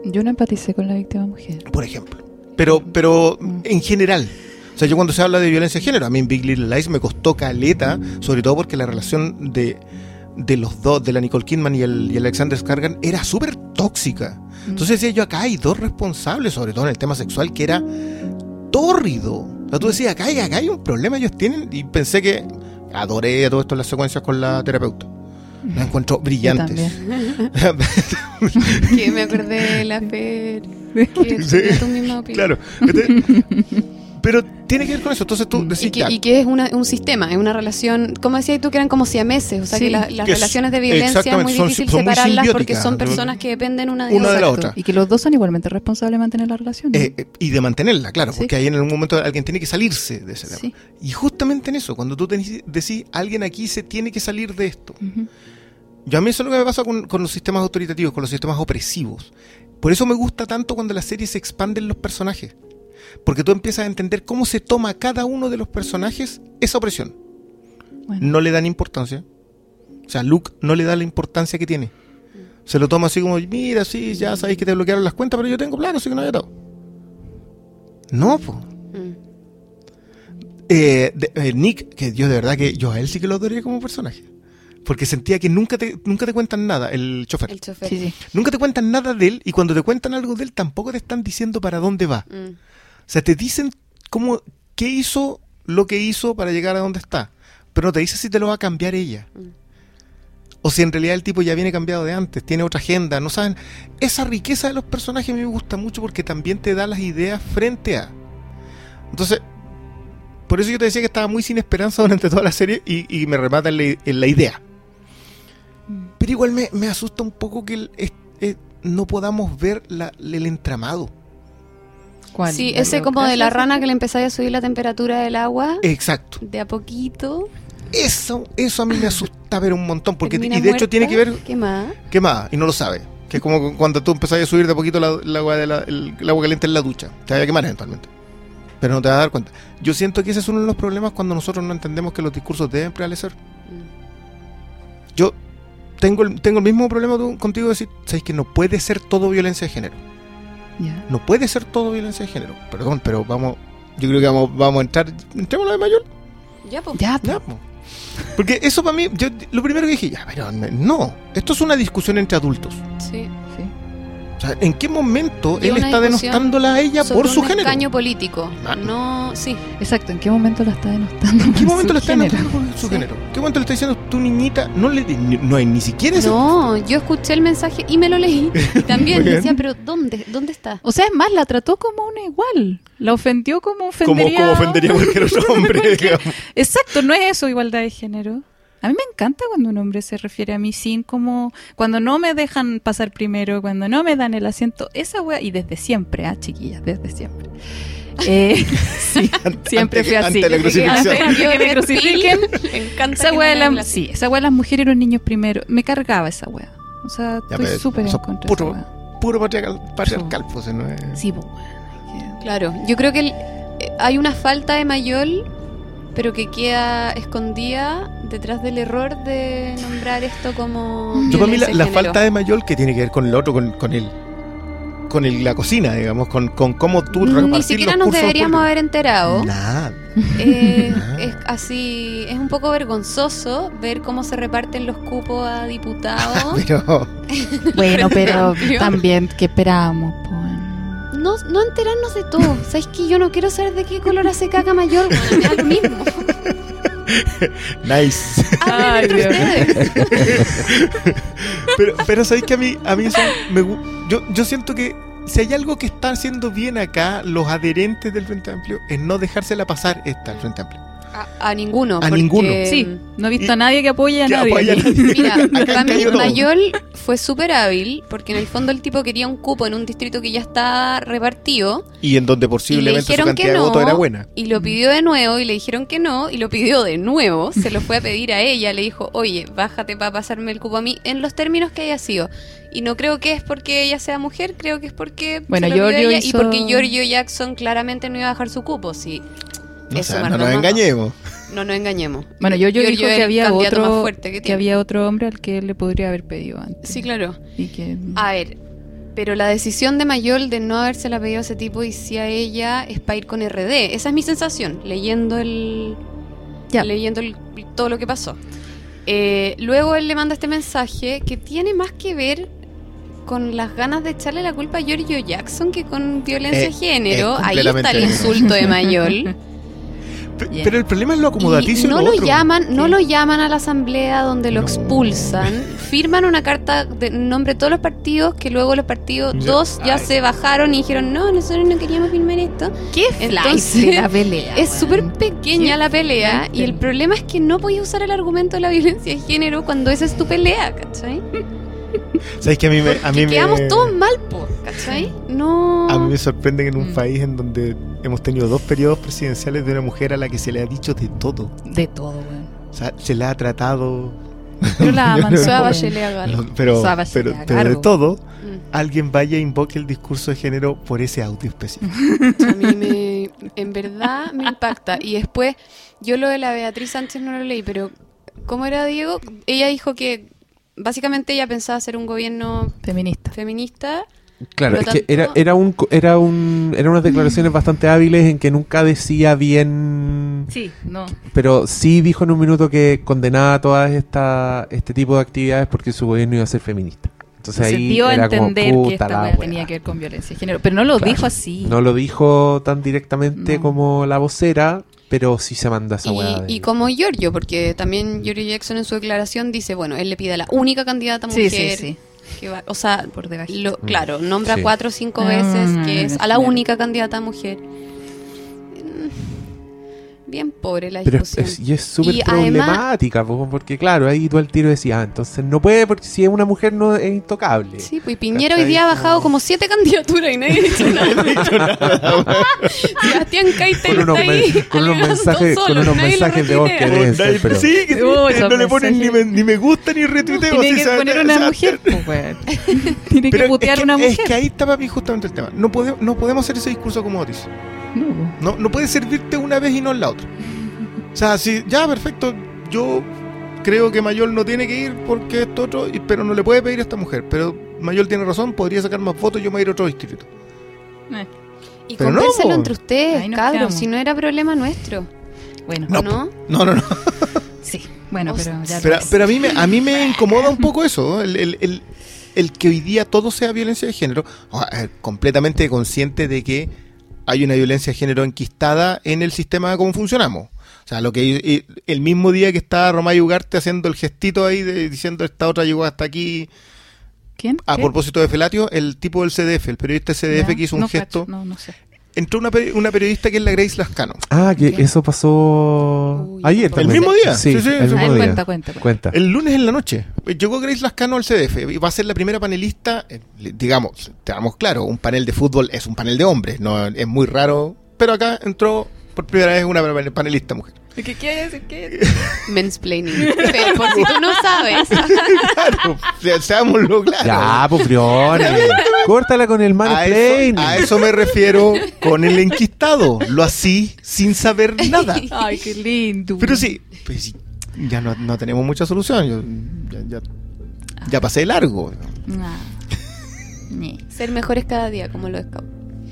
Yo no empaticé con la víctima mujer. por ejemplo. Pero, pero Mm. en general. O sea, yo cuando se habla de violencia de género, a mí en Big Little Lies me costó caleta, sobre todo porque la relación de, de los dos, de la Nicole Kidman y el, y el Alexander Skarsgård, era súper tóxica. Entonces decía yo, acá hay dos responsables, sobre todo en el tema sexual, que era tórrido. O sea, tú decías, acá hay, acá hay un problema, ellos tienen, y pensé que adoré a todo esto en las secuencias con la terapeuta. Las encuentro brillantes. que me acordé de la Fer. Que Sí. tu misma opinión. claro. Este- Pero tiene que ver con eso. Entonces tú decís, Y que, ya, y que es una- un sistema, es una relación, como decías tú, que eran como siameses, o sea Sí. que la- las Que relaciones de violencia es muy son- difícil son muy separarlas porque son personas que dependen una de Una de la otra. Y que los dos son igualmente responsables de mantener la relación. ¿no? Eh, eh, y de mantenerla, claro, Sí. porque ahí en algún momento alguien tiene que salirse de ese tema. Sí. Y justamente en eso, cuando tú tenés- decís, alguien aquí se tiene que salir de esto. Yo a mí eso es lo que me pasa con, con los sistemas autoritativos, con los sistemas opresivos. Por eso me gusta tanto cuando las series se expanden los personajes. Porque tú empiezas a entender cómo se toma cada uno de los personajes esa opresión. Bueno. No le dan importancia. O sea, Luke no le da la importancia que tiene. Se lo toma así como, mira, sí, ya sabéis que te bloquearon las cuentas, pero yo tengo plano, así que no hay atado. No, po. Mm. Eh, de- eh, Nick, que yo de verdad que yo a él sí que lo adoré como personaje. Porque sentía que nunca te, nunca te cuentan nada, el chofer. El chofer. Sí, sí. Nunca te cuentan nada de él y cuando te cuentan algo de él tampoco te están diciendo para dónde va. Mm. O sea, te dicen cómo, qué hizo lo que hizo para llegar a donde está. Pero no te dice si te lo va a cambiar ella. Mm. O si en realidad el tipo ya viene cambiado de antes, tiene otra agenda, no saben. Esa riqueza de los personajes a mí me gusta mucho porque también te da las ideas frente a. Entonces, por eso yo te decía que estaba muy sin esperanza durante toda la serie y, y me remata en la, en la idea. Pero igual me, me asusta un poco que el- no podamos ver la- el entramado. ¿Cuál? Sí, ¿La ese como de la rana que le empezáis a subir la temperatura del agua Exacto. de a poquito. Eso, eso a mí me asusta ver un montón. Porque, y de hecho tiene que ver. ¿Qué más? Y no lo sabe. Que es como cuando tú empezás a subir de a poquito la- el agua, de la- el, el agua caliente en la ducha. Te va a quemar eventualmente. Pero no te vas a dar cuenta. Yo siento que ese es uno de los problemas cuando nosotros no entendemos que los discursos deben prevalecer. Mm. Yo tengo el, tengo el mismo problema tú- contigo de decir, ¿sabes que no puede ser todo violencia de género? No puede ser todo violencia de género. Perdón, pero vamos, yo creo que vamos, vamos a entrar, entremos de mayor. Ya, pues. Ya, Ya, po. Porque eso para mí, yo lo primero que dije, ya, pero no, esto es una discusión entre adultos. Sí. Sí. O sea, ¿en qué momento él está denostándola a ella Sobre por su un género? escaño político. Ah. No, sí. Exacto, ¿en qué momento la está denostando? ¿En qué momento le está denostando por su Sí. género? ¿En qué momento le está diciendo tu niñita? No le ni- no hay ni siquiera ese- No, yo escuché el mensaje y me lo leí. Y también decía, pero ¿dónde? ¿Dónde está? O sea, es más, la trató como una igual. La ofendió como como, ofendería. como ofendería a cualquier otro hombre. Exacto, no es eso igualdad de género. A mí me encanta cuando un hombre se refiere a mí sin como... Cuando no me dejan pasar primero, cuando no me dan el asiento. Esa wea... Y desde siempre, ah, chiquillas, desde siempre. Eh, sí, siempre fui así. ante la crucifixión. Antes de que me crucifiquen, encanta esa wea de la, sí, esa wea de las mujeres y los niños primero. Me cargaba esa wea. O sea, Ya, estoy súper en contra de esa puro- wea. Puro patriarcal, patriarcal pues, no es... Sí, pues bueno. Claro, yo creo que el- eh, hay una falta de Mayol, pero que queda escondida detrás del error de nombrar esto como. Yo para mí la, falta de Mayol que tiene que ver con el otro, con, con el con el- la cocina, digamos, con, con cómo tú Ni siquiera los nos deberíamos haber enterado. Nada. Eh, es así, es un poco vergonzoso ver cómo se reparten los cupos a diputados. Pero Bueno, pero también, ¿qué esperábamos? Pues? No, no enterarnos de todo. ¿Sabes que yo no quiero saber de qué color hace caca mayor? Bueno, me da lo mismo. nice. Ay, ustedes. pero pero sabéis que a mí a mí eso me yo yo siento que si hay algo que está haciendo bien acá los adherentes del Frente Amplio es no dejársela pasar esta al Frente Amplio. A, a ninguno. A ninguno. Sí, no he visto Y- a nadie que apoye a Que nadie. apoya a nadie. Mira, Acá. Mayol fue súper hábil porque en el fondo el tipo quería un cupo en un distrito que ya está repartido Y en donde posiblemente su dijeron que cantidad de no votos era buena. y lo pidió de nuevo y le dijeron que no y lo pidió de nuevo, se lo fue a pedir a ella, le dijo, oye, bájate para pasarme el cupo a mí en los términos que haya sido. Y no creo que es porque ella sea mujer, creo que es porque Bueno, se lo pidió Giorgio ella hizo- y porque Giorgio Jackson claramente no iba a bajar su cupo, sí. No, no no nos engañemos. No nos engañemos. Bueno, yo, yo Giorgio dijo que había más otro fuerte que había otro hombre al que él le podría haber pedido antes. Sí, claro. Y que A ver, pero la decisión de Mayol de no habérsela pedido a ese tipo y sí a ella es para ir con RD. Esa es mi sensación, leyendo el. Ya. Leyendo el- todo lo que pasó. Eh, luego él le manda este mensaje que tiene más que ver con las ganas de echarle la culpa a Giorgio Jackson que con violencia Eh, de género. es Ahí está el insulto de Mayol. Yeah. Pero el problema es lo acomodaticio Y y no lo lo otro. llaman, no lo llaman a la asamblea donde lo No. expulsan, firman una carta de en nombre de todos los partidos que luego los partidos Ya. dos ya Ay. se bajaron y dijeron no nosotros no queríamos firmar esto. qué Entonces, la pelea. Es súper pequeña la pelea y el problema es que no podías usar el argumento de la violencia de género cuando esa es tu pelea, ¿cachai? ¿Sabes que a mí me, a mí me, quedamos todos mal, po, ¿cachai? No. a mí me sorprende que en un Mm. país en donde hemos tenido dos periodos presidenciales de una mujer a la que se le ha dicho de todo. De todo, weón. O sea, se la ha tratado, Pero la weón. Bachelet Agal. no, pero, pero, pero de todo, Mm. alguien vaya e invoque el discurso de género por ese audio específico. A mí me, en verdad me impacta. Y después, yo lo de la Beatriz Sánchez no lo leí, pero ¿cómo era Diego? Ella dijo que básicamente ella pensaba hacer un gobierno Feminista. feminista. Claro, es que era, era un co- era un eran unas declaraciones bastante hábiles en que nunca decía bien Sí, no. pero sí dijo en un minuto que condenaba todas esta, este tipo de actividades porque su gobierno iba a ser feminista. Entonces Se ahí dio a era como, entender puta que esta tenía que ver con violencia de género. Pero no lo Claro. dijo así. No lo dijo tan directamente No. como la vocera, pero sí se manda esa weá. Y, como Giorgio, porque también Giorgio Jackson en su declaración dice, bueno, él le pide a la única candidata Sí, mujer sí, sí. que va, o sea, Por debajo. lo- Mm. claro, nombra Sí. cuatro o cinco Ah, veces que es a la única candidata mujer. Bien pobre la Pero es, discusión. es- y es súper además- problemática, po, porque claro, ahí tú al tiro decías, ah, entonces no puede porque si es una mujer no es intocable. Sí, pues y Piñera hoy día ha bajado Como- como siete candidaturas y nadie ha dicho nada. Sebastián Keitel Con unos, está ahí con unos mensajes, con unos mensajes de voz que retuitea. deben ser, pero Sí, que Oh, no le ponen ni me, ni me gusta ni retuiteo. Tiene si que sabe- poner una sabe- mujer, pues. Tiene que putear es una es mujer. que ahí está para mí justamente el tema. No, pode- no podemos hacer ese discurso como Otis. No. No, no puede servirte una vez y no en la otra. O sea, si ya, perfecto, yo creo que Mayol no tiene que ir porque esto otro, pero no le puede pedir a esta mujer. Pero Mayol tiene razón, podría sacar más votos y yo me voy a ir a otro distrito. Eh, Y Pero no, entre ustedes, cabros, si no era problema nuestro. Bueno, No, ¿No? No, no, no. sí. Bueno, pero ya Pero, pero a, mí me, a mí me incomoda un poco eso, el, el- el- el que hoy día todo sea violencia de género. Completamente consciente de que hay una violencia de género enquistada en el sistema de cómo funcionamos. O sea, lo que y- el mismo día que está Romay Ugarte haciendo el gestito ahí de, diciendo esta otra llegó hasta aquí ¿Quién? a ¿Qué? propósito de Felatio, el tipo del CDF, el periodista CDF Ya, que hizo un no gesto, cacho, no, no sé. Entró una, peri- una periodista que es la Grace Lascano. Ah, que ¿Qué? eso pasó Uy, ayer ¿El mismo día? Sí, Sí, sí, el mismo día. cuenta, cuenta. cuenta. Cuenta. El lunes en la noche llegó Grace Lascano al CDF y va a ser la primera panelista, eh, le- digamos, tengamos claro, un panel de fútbol es un panel de hombres, no es muy raro, pero acá entró por primera vez una pan- panelista mujer. ¿Qué quiere decir? ¿Qué? Mansplaining. Pero por si tú no sabes. claro, se- seámoslo claro. Ya, pues Briones. Córtala con el a, mansplaining. eso, a eso me refiero con el enquistado, lo así sin saber nada. Ay, qué lindo. Pero sí, pues sí, ya no, no tenemos mucha solución, yo ya, ya, ya pasé de largo. Ah. Ñe. Ser mejores cada día, como lo scouts.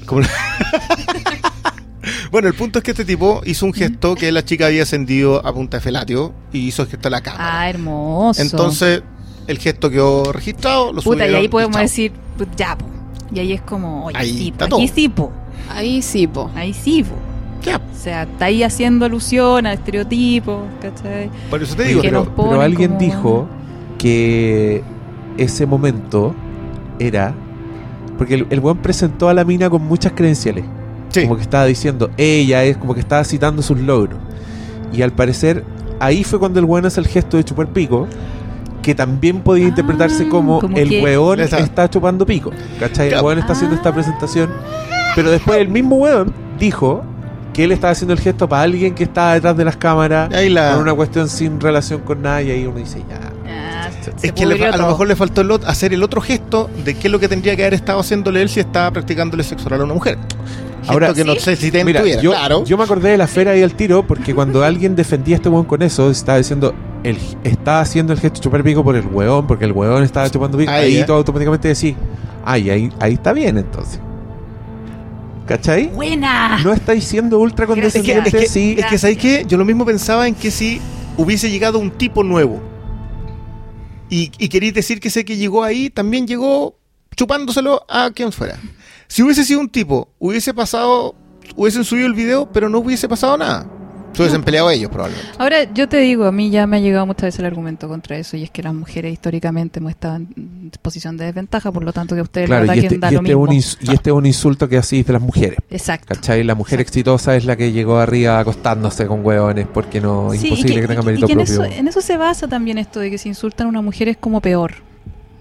Como- bueno, el punto es que este tipo hizo un gesto que la chica había ascendido a punta de felatio y hizo el gesto a la cámara. Ah, hermoso. Entonces, el gesto quedó registrado, lo Puta, y ahí podemos chao. decir, pues, ya, po. Y ahí es como, oye, Ahí sí, po, aquí sí, po. Ahí sí, po. Ahí sí, po. Ya, O sea, está ahí haciendo alusión a estereotipos, ¿cachai? por eso te Y digo, pero- alguien como- dijo que ese momento era porque el, el buen presentó a la mina con muchas credenciales. Sí, Como que estaba diciendo, ella es como que estaba citando sus logros. Y al parecer, ahí fue cuando el buen hace el gesto de chupar pico, que también podía Ah, interpretarse como, como el que- weón Esa- está chupando pico. ¿Cachai? El weón está haciendo esta Ah. presentación. Pero después el mismo weón dijo que él estaba haciendo el gesto para alguien que estaba detrás de las cámaras, ahí la... con una cuestión sin relación con nada, y ahí uno dice, ya. Ah, Es que le a lo mejor le faltó el hacer el otro gesto de qué es lo que tendría que haber estado haciéndole él si estaba practicándole sexo oral a una mujer. Gesto Ahora- que no ¿Sí? sé si te Mira, yo, claro. yo me acordé de la fera y el tiro porque cuando alguien defendía a este weón con eso, estaba diciendo, él estaba haciendo el gesto de chupar pico por el weón, porque el weón estaba chupando pico. Ahí, Ahí ¿eh? tú automáticamente decís, ay, ahí, ahí está bien entonces. ¿Cachai? ¡Buena! No estáis siendo ultra es que, condescendiente, es que, sí. es que ¿sabes qué? Yo lo mismo pensaba en que si hubiese llegado un tipo nuevo y, y queréis decir que ese que llegó ahí también llegó chupándoselo a quien fuera. Si hubiese sido un tipo, hubiese pasado, hubiesen subido el video, pero no hubiese pasado nada. Se hubiesen peleado ellos probablemente. Ahora, yo te digo, a mí ya me ha llegado muchas veces el argumento contra eso, y es que las mujeres históricamente estado en posición de desventaja, por lo tanto que ustedes Claro, les y este, da y lo este es mismo. un ins- y este es un insulto que así de las mujeres. Exacto. ¿Cachai? La mujer Exacto. exitosa es la que llegó arriba acostándose con hueones porque no es Sí, y imposible que, tenga y mérito y en propio. eso, en eso se basa también esto de que si insultan a una mujer es como peor.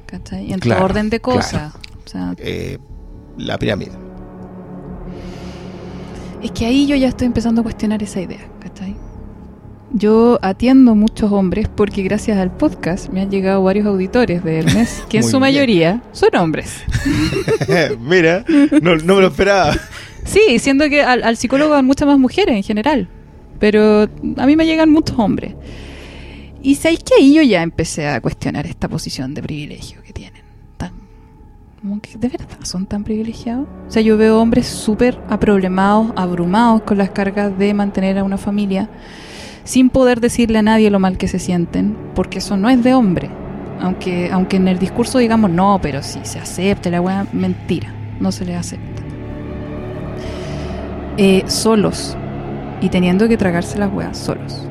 ¿Cachai? En Claro, todo orden de claro. cosas. O sea, Eh, la pirámide. es que ahí yo ya estoy empezando a cuestionar esa idea. ¿Cachai? Yo atiendo muchos hombres porque gracias al podcast me han llegado varios auditores de Hermes, que en su bien. mayoría son hombres. Mira, no, no me lo esperaba. Sí, siendo que al, al psicólogo van muchas más mujeres en general, pero a mí me llegan muchos hombres. Y sabéis que ahí yo ya empecé a cuestionar esta posición de privilegio como que de verdad son tan privilegiados. O sea, yo veo hombres súper aproblemados, abrumados con las cargas de mantener a una familia, sin poder decirle a nadie lo mal que se sienten, porque eso no es de hombre. Aunque, aunque en el discurso digamos no, pero si se acepta la weá, mentira, no se les acepta. Eh, solos y teniendo que tragarse las weas solos.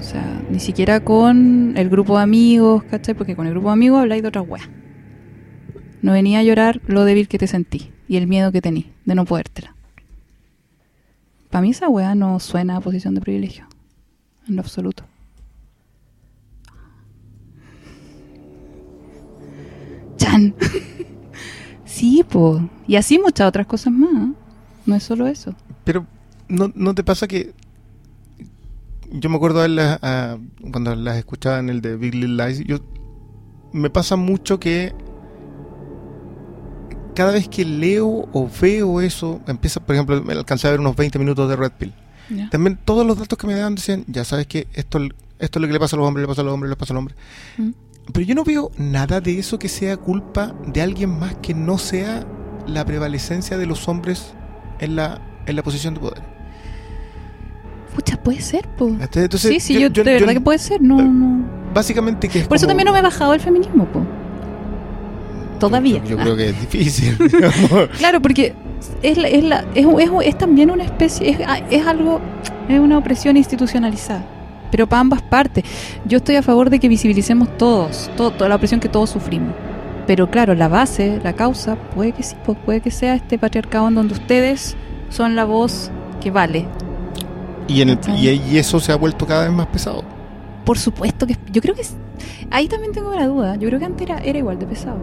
O sea, ni siquiera con el grupo de amigos, ¿cachai? Porque con el grupo de amigos habláis de otras weas. No venía a llorar lo débil que te sentí y el miedo que tení de no podértela. Para mí esa wea no suena a posición de privilegio. En lo absoluto. Chan. sí, po. Y así muchas otras cosas más. ¿eh? No es solo eso. Pero, ¿no, ¿no te pasa que yo me acuerdo de las, ah, cuando las escuchaba en el de Big Little Lies, yo me pasa mucho que cada vez que leo o veo eso, empieza, por ejemplo, me alcancé a ver unos 20 minutos de Red Pill. Ya. También todos los datos que me daban decían, ya sabes que esto, esto es lo que le pasa a los hombres, le pasa a los hombres, le pasa a los hombres. Mm. Pero yo no veo nada de eso que sea culpa de alguien más que no sea la prevalecencia de los hombres en la, en la posición de poder. Pucha, puede ser, po. Entonces, sí, sí, yo, de verdad que puede ser, no, eh, no. Básicamente que es Por eso como- también no me he bajado el feminismo, po. Todavía. Yo, yo creo que es difícil. Claro, porque es, la- es, la- es, es- es también una especie, es, es algo, es una opresión institucionalizada, pero para ambas partes. Yo estoy a favor de que visibilicemos todos, todo- toda la opresión que todos sufrimos. Pero claro, la base, la causa, puede que sí, pues, puede que sea este patriarcado en donde ustedes son la voz que vale. y, en el- ¿Cachai? y, y eso se ha vuelto cada vez más pesado. Por supuesto que yo creo que ahí también tengo una duda. Yo creo que antes era, era igual de pesado.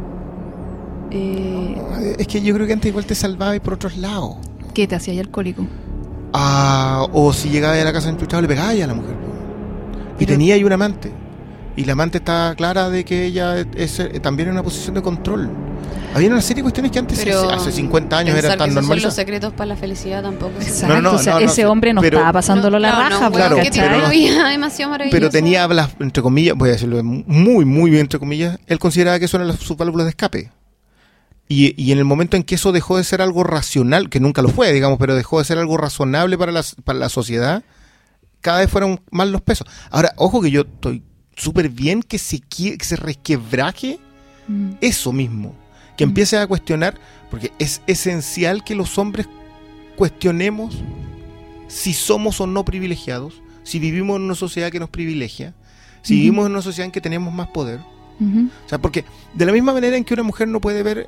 Eh, Es que yo creo que antes igual te salvaba y por otros lados. ¿Qué te hacía ahí alcohólico? Ah, o si llegaba a la casa enchuchado le pegaba a la mujer. Y Pero- tenía ahí un amante. Y la amante estaba clara de que ella es, eh, también en una posición de control. Había una serie de cuestiones que antes, Pero hace 50 años, eran tan son los normales. secretos para la felicidad tampoco. es Exacto, no, no, o sea, no, no, ese hombre no pero- estaba pasándolo la raja, no, pues, claro, bueno, maravillosa. Pero tenía, las- entre comillas, voy a decirlo muy, muy bien, entre comillas, él consideraba que eso eran las, sus válvulas de escape. Y, y en el momento en que eso dejó de ser algo racional, que nunca lo fue, digamos, pero dejó de ser algo razonable para la, para la sociedad, cada vez fueron más los pesos. Ahora, ojo que yo estoy súper bien que se, que se resquebraje Mm. eso mismo, que Mm. empiece a cuestionar, porque es esencial que los hombres cuestionemos si somos o no privilegiados, si vivimos en una sociedad que nos privilegia, si vivimos en una sociedad en que tenemos más poder. O sea, porque de la misma manera en que una mujer no puede ver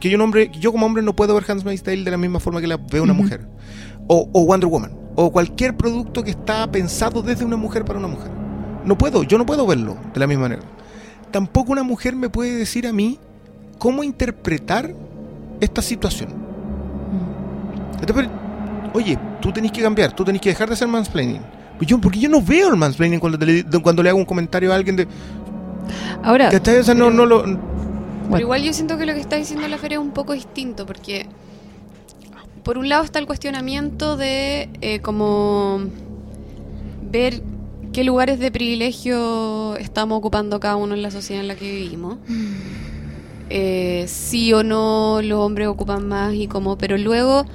que yo, un hombre, yo como hombre no puedo ver Handmaid's Tale de la misma forma que la ve una mujer, o, o Wonder Woman, o cualquier producto que está pensado desde una mujer para una mujer. No puedo, yo no puedo verlo de la misma manera. Tampoco una mujer me puede decir a mí cómo interpretar esta situación. Mm. Entonces, oye, tú tenés que cambiar, tú tenés que dejar de hacer mansplaining. Pues yo, porque yo no veo el mansplaining cuando, le, cuando le hago un comentario a alguien de... Ahora, lo... Pero igual yo siento que lo que está diciendo la feria es un poco distinto, porque por un lado está el cuestionamiento de eh, como ver qué lugares de privilegio estamos ocupando cada uno en la sociedad en la que vivimos. Eh, sí o no los hombres ocupan más y cómo, pero luego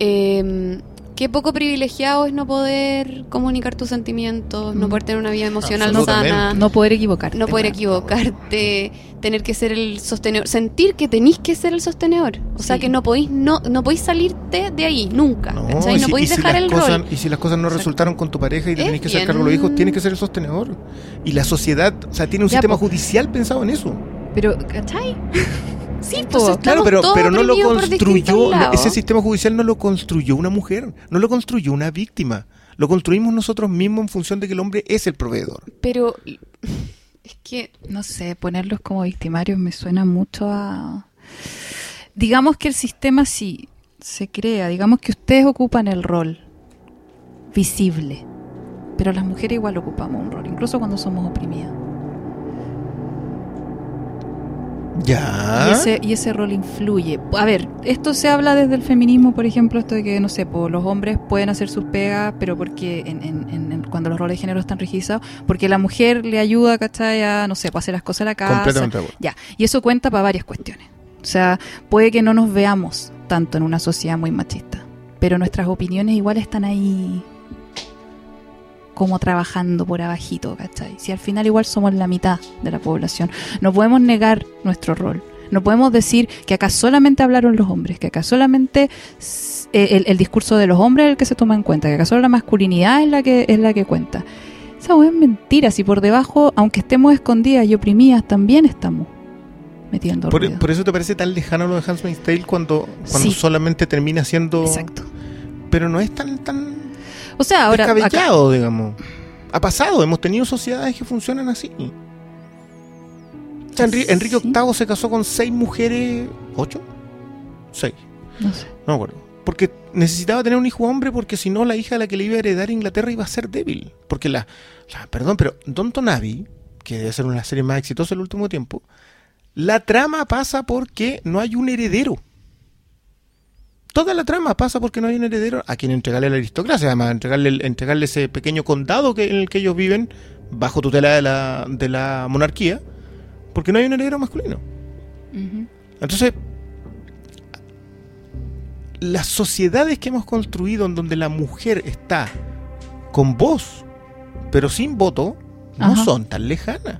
eh, qué poco privilegiado es no poder comunicar tus sentimientos, no Mm. poder tener una vida emocional sana, no poder equivocarte. no poder equivocarte, tener que ser el sostenedor, sentir que tenéis que ser el sostenedor. O sea que no podéis no, no podéis salirte de ahí, nunca. No, ¿cachai? y No si- podéis si dejar las el cosas- rol. Y si las cosas no Exacto. resultaron con tu pareja y te Es tenés que hacer cargo de los hijos, tienes que ser el sostenedor. Y la sociedad, o sea, tiene un Ya, sistema judicial pensado en eso. Pero, ¿cachai? sí, Entonces. Claro, pero, pero no lo construyó, no, ese sistema judicial no lo construyó una mujer, no lo construyó una víctima. Lo construimos nosotros mismos en función de que el hombre es el proveedor. Pero es que No sé, ponerlos como victimarios me suena mucho a... Digamos que el sistema sí se crea, digamos que ustedes ocupan el rol visible, pero las mujeres igual ocupamos un rol, incluso cuando somos oprimidas. Ya. Y ese, y ese rol influye. A ver, esto se habla desde el feminismo, por ejemplo, esto de que, no sé, po, los hombres pueden hacer sus pegas, pero porque en, en- en- en- cuando los roles de género están registrados, porque la mujer le ayuda, ¿cachai? A, no sé, para hacer las cosas en la casa. Completamente. Ya, y eso cuenta para varias cuestiones. O sea, puede que no nos veamos tanto en una sociedad muy machista, pero nuestras opiniones igual están ahí como trabajando por abajito, ¿cachai? Si al final igual somos la mitad de la población, no podemos negar nuestro rol. No podemos decir que acá solamente hablaron los hombres, que acá solamente eh, el, el discurso de los hombres es el que se toma en cuenta, que acá solo la masculinidad es la que es la que cuenta. Esa es mentira, si por debajo, aunque estemos escondidas y oprimidas, también estamos metiendo Por, ruido. por eso te parece tan lejano lo de Handmaid's Tale cuando, cuando Sí. solamente termina siendo. Exacto. Pero no es tan, tan O sea, ahora acá- descabellado, digamos. Ha pasado, hemos tenido sociedades que funcionan así. O sea, Enri- Sí. Enrique VIII se casó con seis mujeres. ¿Ocho? Seis. no sé. No me acuerdo. Porque necesitaba tener un hijo hombre porque si no la hija a la que le iba a heredar Inglaterra iba a ser débil. Porque la, la- perdón, pero Downton Abbey, que debe ser una de las series más exitosas del último tiempo, la trama pasa porque no hay un heredero. Toda la trama pasa porque no hay un heredero a quien entregarle la aristocracia, además entregarle, ese pequeño condado que, en el que ellos viven bajo tutela de la, de la monarquía, porque no hay un heredero masculino. Entonces, las sociedades que hemos construido en donde la mujer está con voz, pero sin voto, no Ajá. son tan lejanas.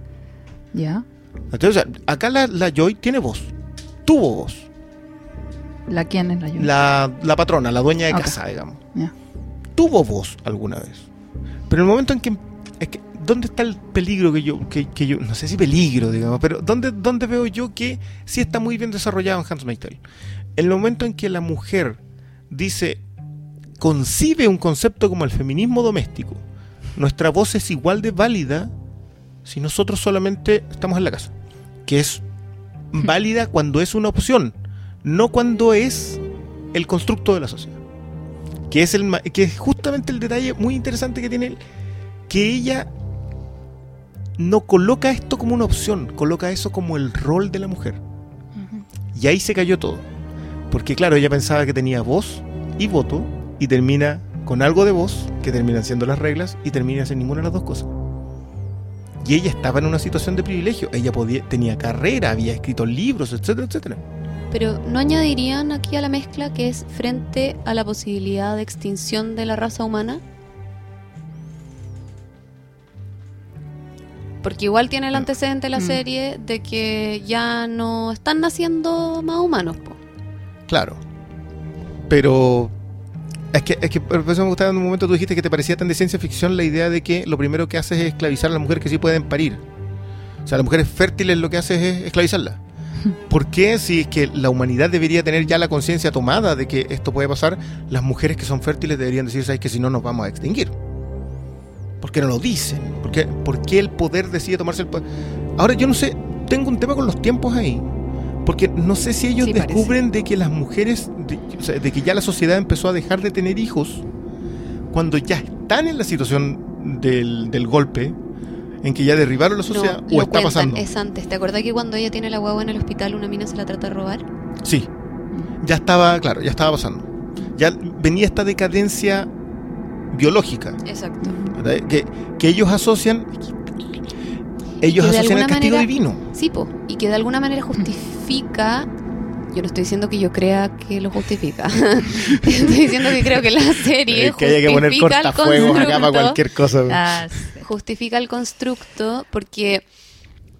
Ya. Entonces, acá la, la Joy tiene voz, tuvo voz. ¿La quién es la yo? La, la patrona, la dueña de casa, digamos. Tuvo voz alguna vez. Pero en el momento en que... Es que ¿Dónde está el peligro que yo, que, que yo... No sé si peligro, digamos, pero ¿dónde, ¿dónde veo yo que sí está muy bien desarrollado en Hans? En el momento en que la mujer dice, concibe un concepto como el feminismo doméstico, nuestra voz es igual de válida si nosotros solamente estamos en la casa. Que es válida cuando es una opción, no cuando es el constructo de la sociedad. Que es, el, que es justamente el detalle muy interesante que tiene él, que ella no coloca esto como una opción, coloca eso como el rol de la mujer. Y ahí se cayó todo. Porque claro, ella pensaba que tenía voz y voto y termina con algo de voz, que terminan siendo las reglas, y termina sin ninguna de las dos cosas. Y ella estaba en una situación de privilegio. Ella podía, tenía carrera, había escrito libros, etcétera, etcétera. Pero ¿no añadirían aquí a la mezcla que es frente a la posibilidad de extinción de la raza humana? Porque igual tiene el antecedente de la Mm. serie de que ya no están naciendo más humanos. po. Claro. Pero es que, es que por eso me gustaba en un momento tú dijiste que te parecía tan de ciencia ficción la idea de que lo primero que haces es esclavizar a las mujeres que sí pueden parir. O sea, las mujeres fértiles lo que haces es esclavizarlas. ¿Por qué si es que la humanidad debería tener ya la conciencia tomada de que esto puede pasar, las mujeres que son fértiles deberían decir, ¿sabes que si no nos vamos a extinguir? ¿Por qué no lo dicen? ¿Por qué, por qué el poder decide tomarse el poder? Ahora yo no sé, tengo un tema con los tiempos ahí. Porque no sé si ellos Sí, parece. descubren de que las mujeres, de, o sea, de que ya la sociedad empezó a dejar de tener hijos cuando ya están en la situación del, del golpe, en que ya derribaron la sociedad, no, o está cuentan, pasando. es antes. ¿Te acordás que cuando ella tiene la guagua en el hospital una mina se la trata de robar? Sí, ya estaba, claro, ya estaba pasando. Ya venía esta decadencia biológica, Exacto. que, que ellos asocian, ellos asocian el alguna castigo manera- divino. Sí, po, y que de alguna manera justifica. Yo no estoy diciendo que yo crea que lo justifica. estoy diciendo que creo que la serie Eh, que haya que poner justifica cortafuegos acá para cualquier cosa. Ah, sí. Justifica el constructo porque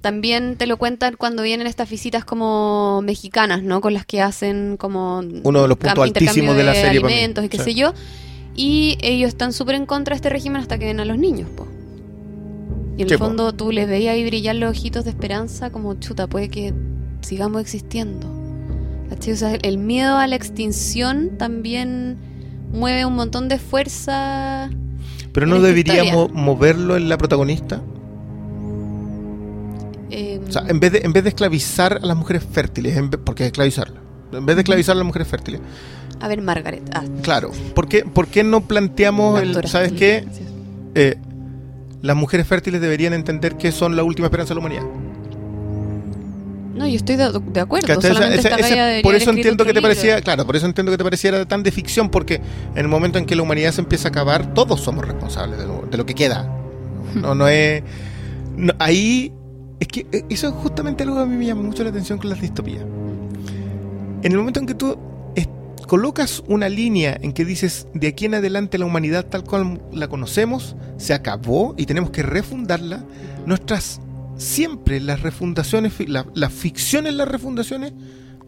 también te lo cuentan cuando vienen estas visitas como mexicanas, ¿no? Con las que hacen como Uno de los puntos altísimos de la serie alimentos y qué Sí. sé yo. Y ellos están súper en contra de este régimen hasta que ven a los niños, po. Y en Sí, el po. fondo tú les veías ahí brillar los ojitos de esperanza como chuta, puede que sigamos existiendo. ¿Cachai? O sea, el miedo a la extinción también mueve un montón de fuerza. Pero no deberíamos moverlo en la protagonista. eh, O sea, en vez de, en vez de esclavizar a las mujeres fértiles, en vez- porque es esclavizarlas. En vez de esclavizar a las mujeres fértiles. A ver, Margaret. Ah, Claro. ¿Por qué, por qué no planteamos el. ¿sabes qué? Eh, las mujeres fértiles deberían entender que son la última esperanza de la humanidad. No, yo estoy de, de acuerdo. Esa- esa- por eso entiendo que te libro. parecía, claro, por eso entiendo que te pareciera tan de ficción, porque en el momento en que la humanidad se empieza a acabar, todos somos responsables de lo, de lo que queda. No, no es. no, ahí. Es que eh, eso es justamente algo que a mí me llama mucho la atención con las distopías. En el momento en que tú es- colocas una línea en que dices de aquí en adelante la humanidad tal cual la conocemos se acabó y tenemos que refundarla, nuestras siempre las refundaciones, la, la ficción en las refundaciones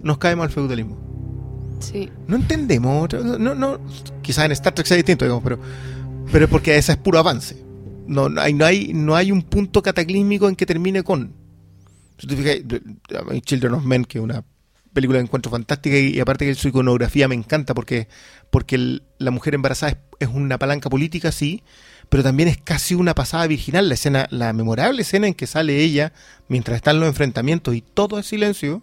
nos caemos al feudalismo. Sí. No entendemos, no, no, quizás en Star Trek sea distinto, digamos, pero, pero es porque ese es puro avance. No, no, hay, no, hay, no hay un punto cataclísmico en que termine con. Si te fijas, Children of Men, que es una película que encuentro fantástica y, y aparte que su iconografía me encanta porque, porque el- la mujer embarazada es, es una palanca política, sí, pero también es casi una pasada virginal. La escena, la memorable escena en que sale ella mientras están los enfrentamientos y todo es silencio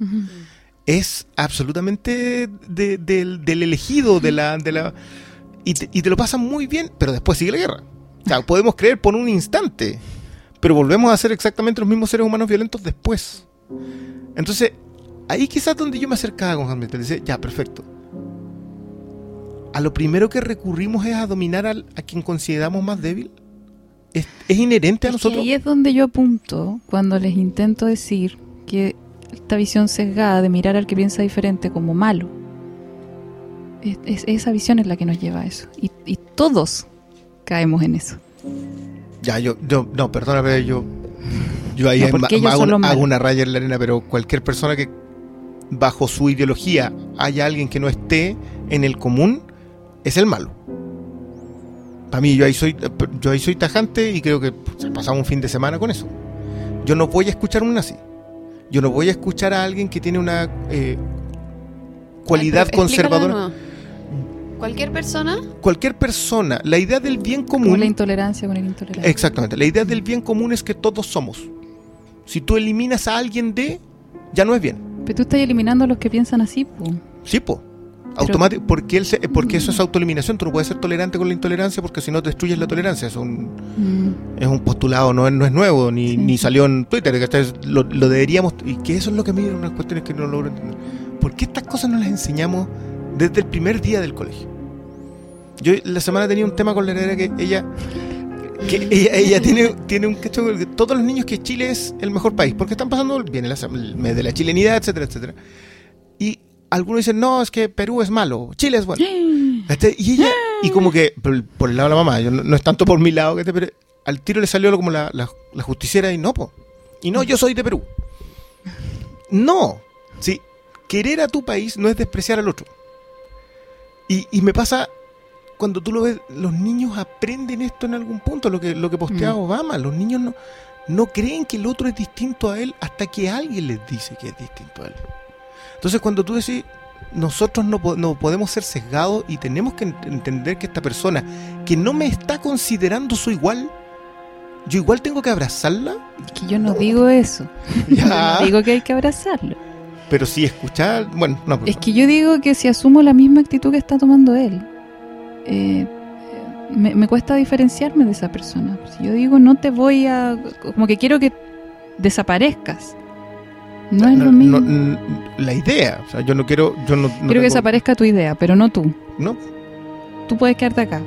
es absolutamente de- del, del elegido de la, de la y, te, y te lo pasan muy bien, pero después sigue la guerra. O sea, podemos creer por un instante, pero volvemos a ser exactamente los mismos seres humanos violentos después. Entonces, ahí quizás donde yo me acercaba con Hamlet, le decía, ya, perfecto. A lo primero que recurrimos es a dominar al- a quien consideramos más débil. ¿Es, es inherente a Es nosotros? ahí es donde yo apunto cuando les intento decir que esta visión sesgada de mirar al que piensa diferente como malo. Es, es- esa visión es la que nos lleva a eso. Y, y todos caemos en eso. Ya, yo, yo, no, perdóname, yo, yo ahí No, ellos hago, una, hago una raya en la arena, pero cualquier persona que bajo su ideología haya alguien que no esté en el común, es el malo. Para mí, yo ahí soy, yo ahí soy tajante y creo que pues, pasamos un fin de semana con eso. Yo no voy a escuchar a un nazi. Yo no voy a escuchar a alguien que tiene una eh, cualidad Ay, conservadora. Cualquier persona. Cualquier persona, la idea del bien Como común la intolerancia con el intolerante. Exactamente. La idea del bien común es que todos somos. Si tú eliminas a alguien de, ya no es bien. Pero tú estás eliminando a los que piensan así, po. Sí, po. Automático, porque, él se- porque eso es autoeliminación. Tú no puedes ser tolerante con la intolerancia porque si no destruyes la tolerancia. Es un, Mm. es un postulado, no es, no es nuevo, ni, Sí. ni salió en Twitter. Lo, lo deberíamos. Y que eso es lo que a mí unas cuestiones que no logro entender. ¿Por qué estas cosas no las enseñamos desde el primer día del colegio? Yo la semana tenía un tema con la heredera que ella. Que ella, ella tiene, tiene un cacho todos los niños que Chile es el mejor país, porque están pasando bien el, el mes de la chilenidad, etcétera, etcétera. Y algunos dicen, no, es que Perú es malo, Chile es bueno. ¿Cachai? Y ella, y como que, por, por el lado de la mamá, yo no, no es tanto por mi lado, ¿cachai? pero al tiro le salió como la, la, la justiciera y no, po. Y no, yo soy de Perú. No. Sí, querer a tu país no es despreciar al otro. Y, y me pasa cuando tú lo ves, los niños aprenden esto en algún punto, lo que, lo que postea Mm. Obama. Los niños no, no creen que el otro es distinto a él hasta que alguien les dice que es distinto a él. Entonces cuando tú decís, nosotros no, no podemos ser sesgados y tenemos que ent- entender que esta persona que no me está considerando su igual, yo igual tengo que abrazarla. Es que yo no digo eso. Yo no digo que hay que abrazarlo. Pero si escuchar, bueno, no, Es que yo digo que si asumo la misma actitud que está tomando él, eh, me, me cuesta diferenciarme de esa persona. Si yo digo no te voy a... como que quiero que desaparezcas. No es lo mismo. no, la idea, o sea, yo no quiero, yo no, no quiero que tengo- desaparezca tu idea, pero no tú. no, Tú puedes quedarte acá.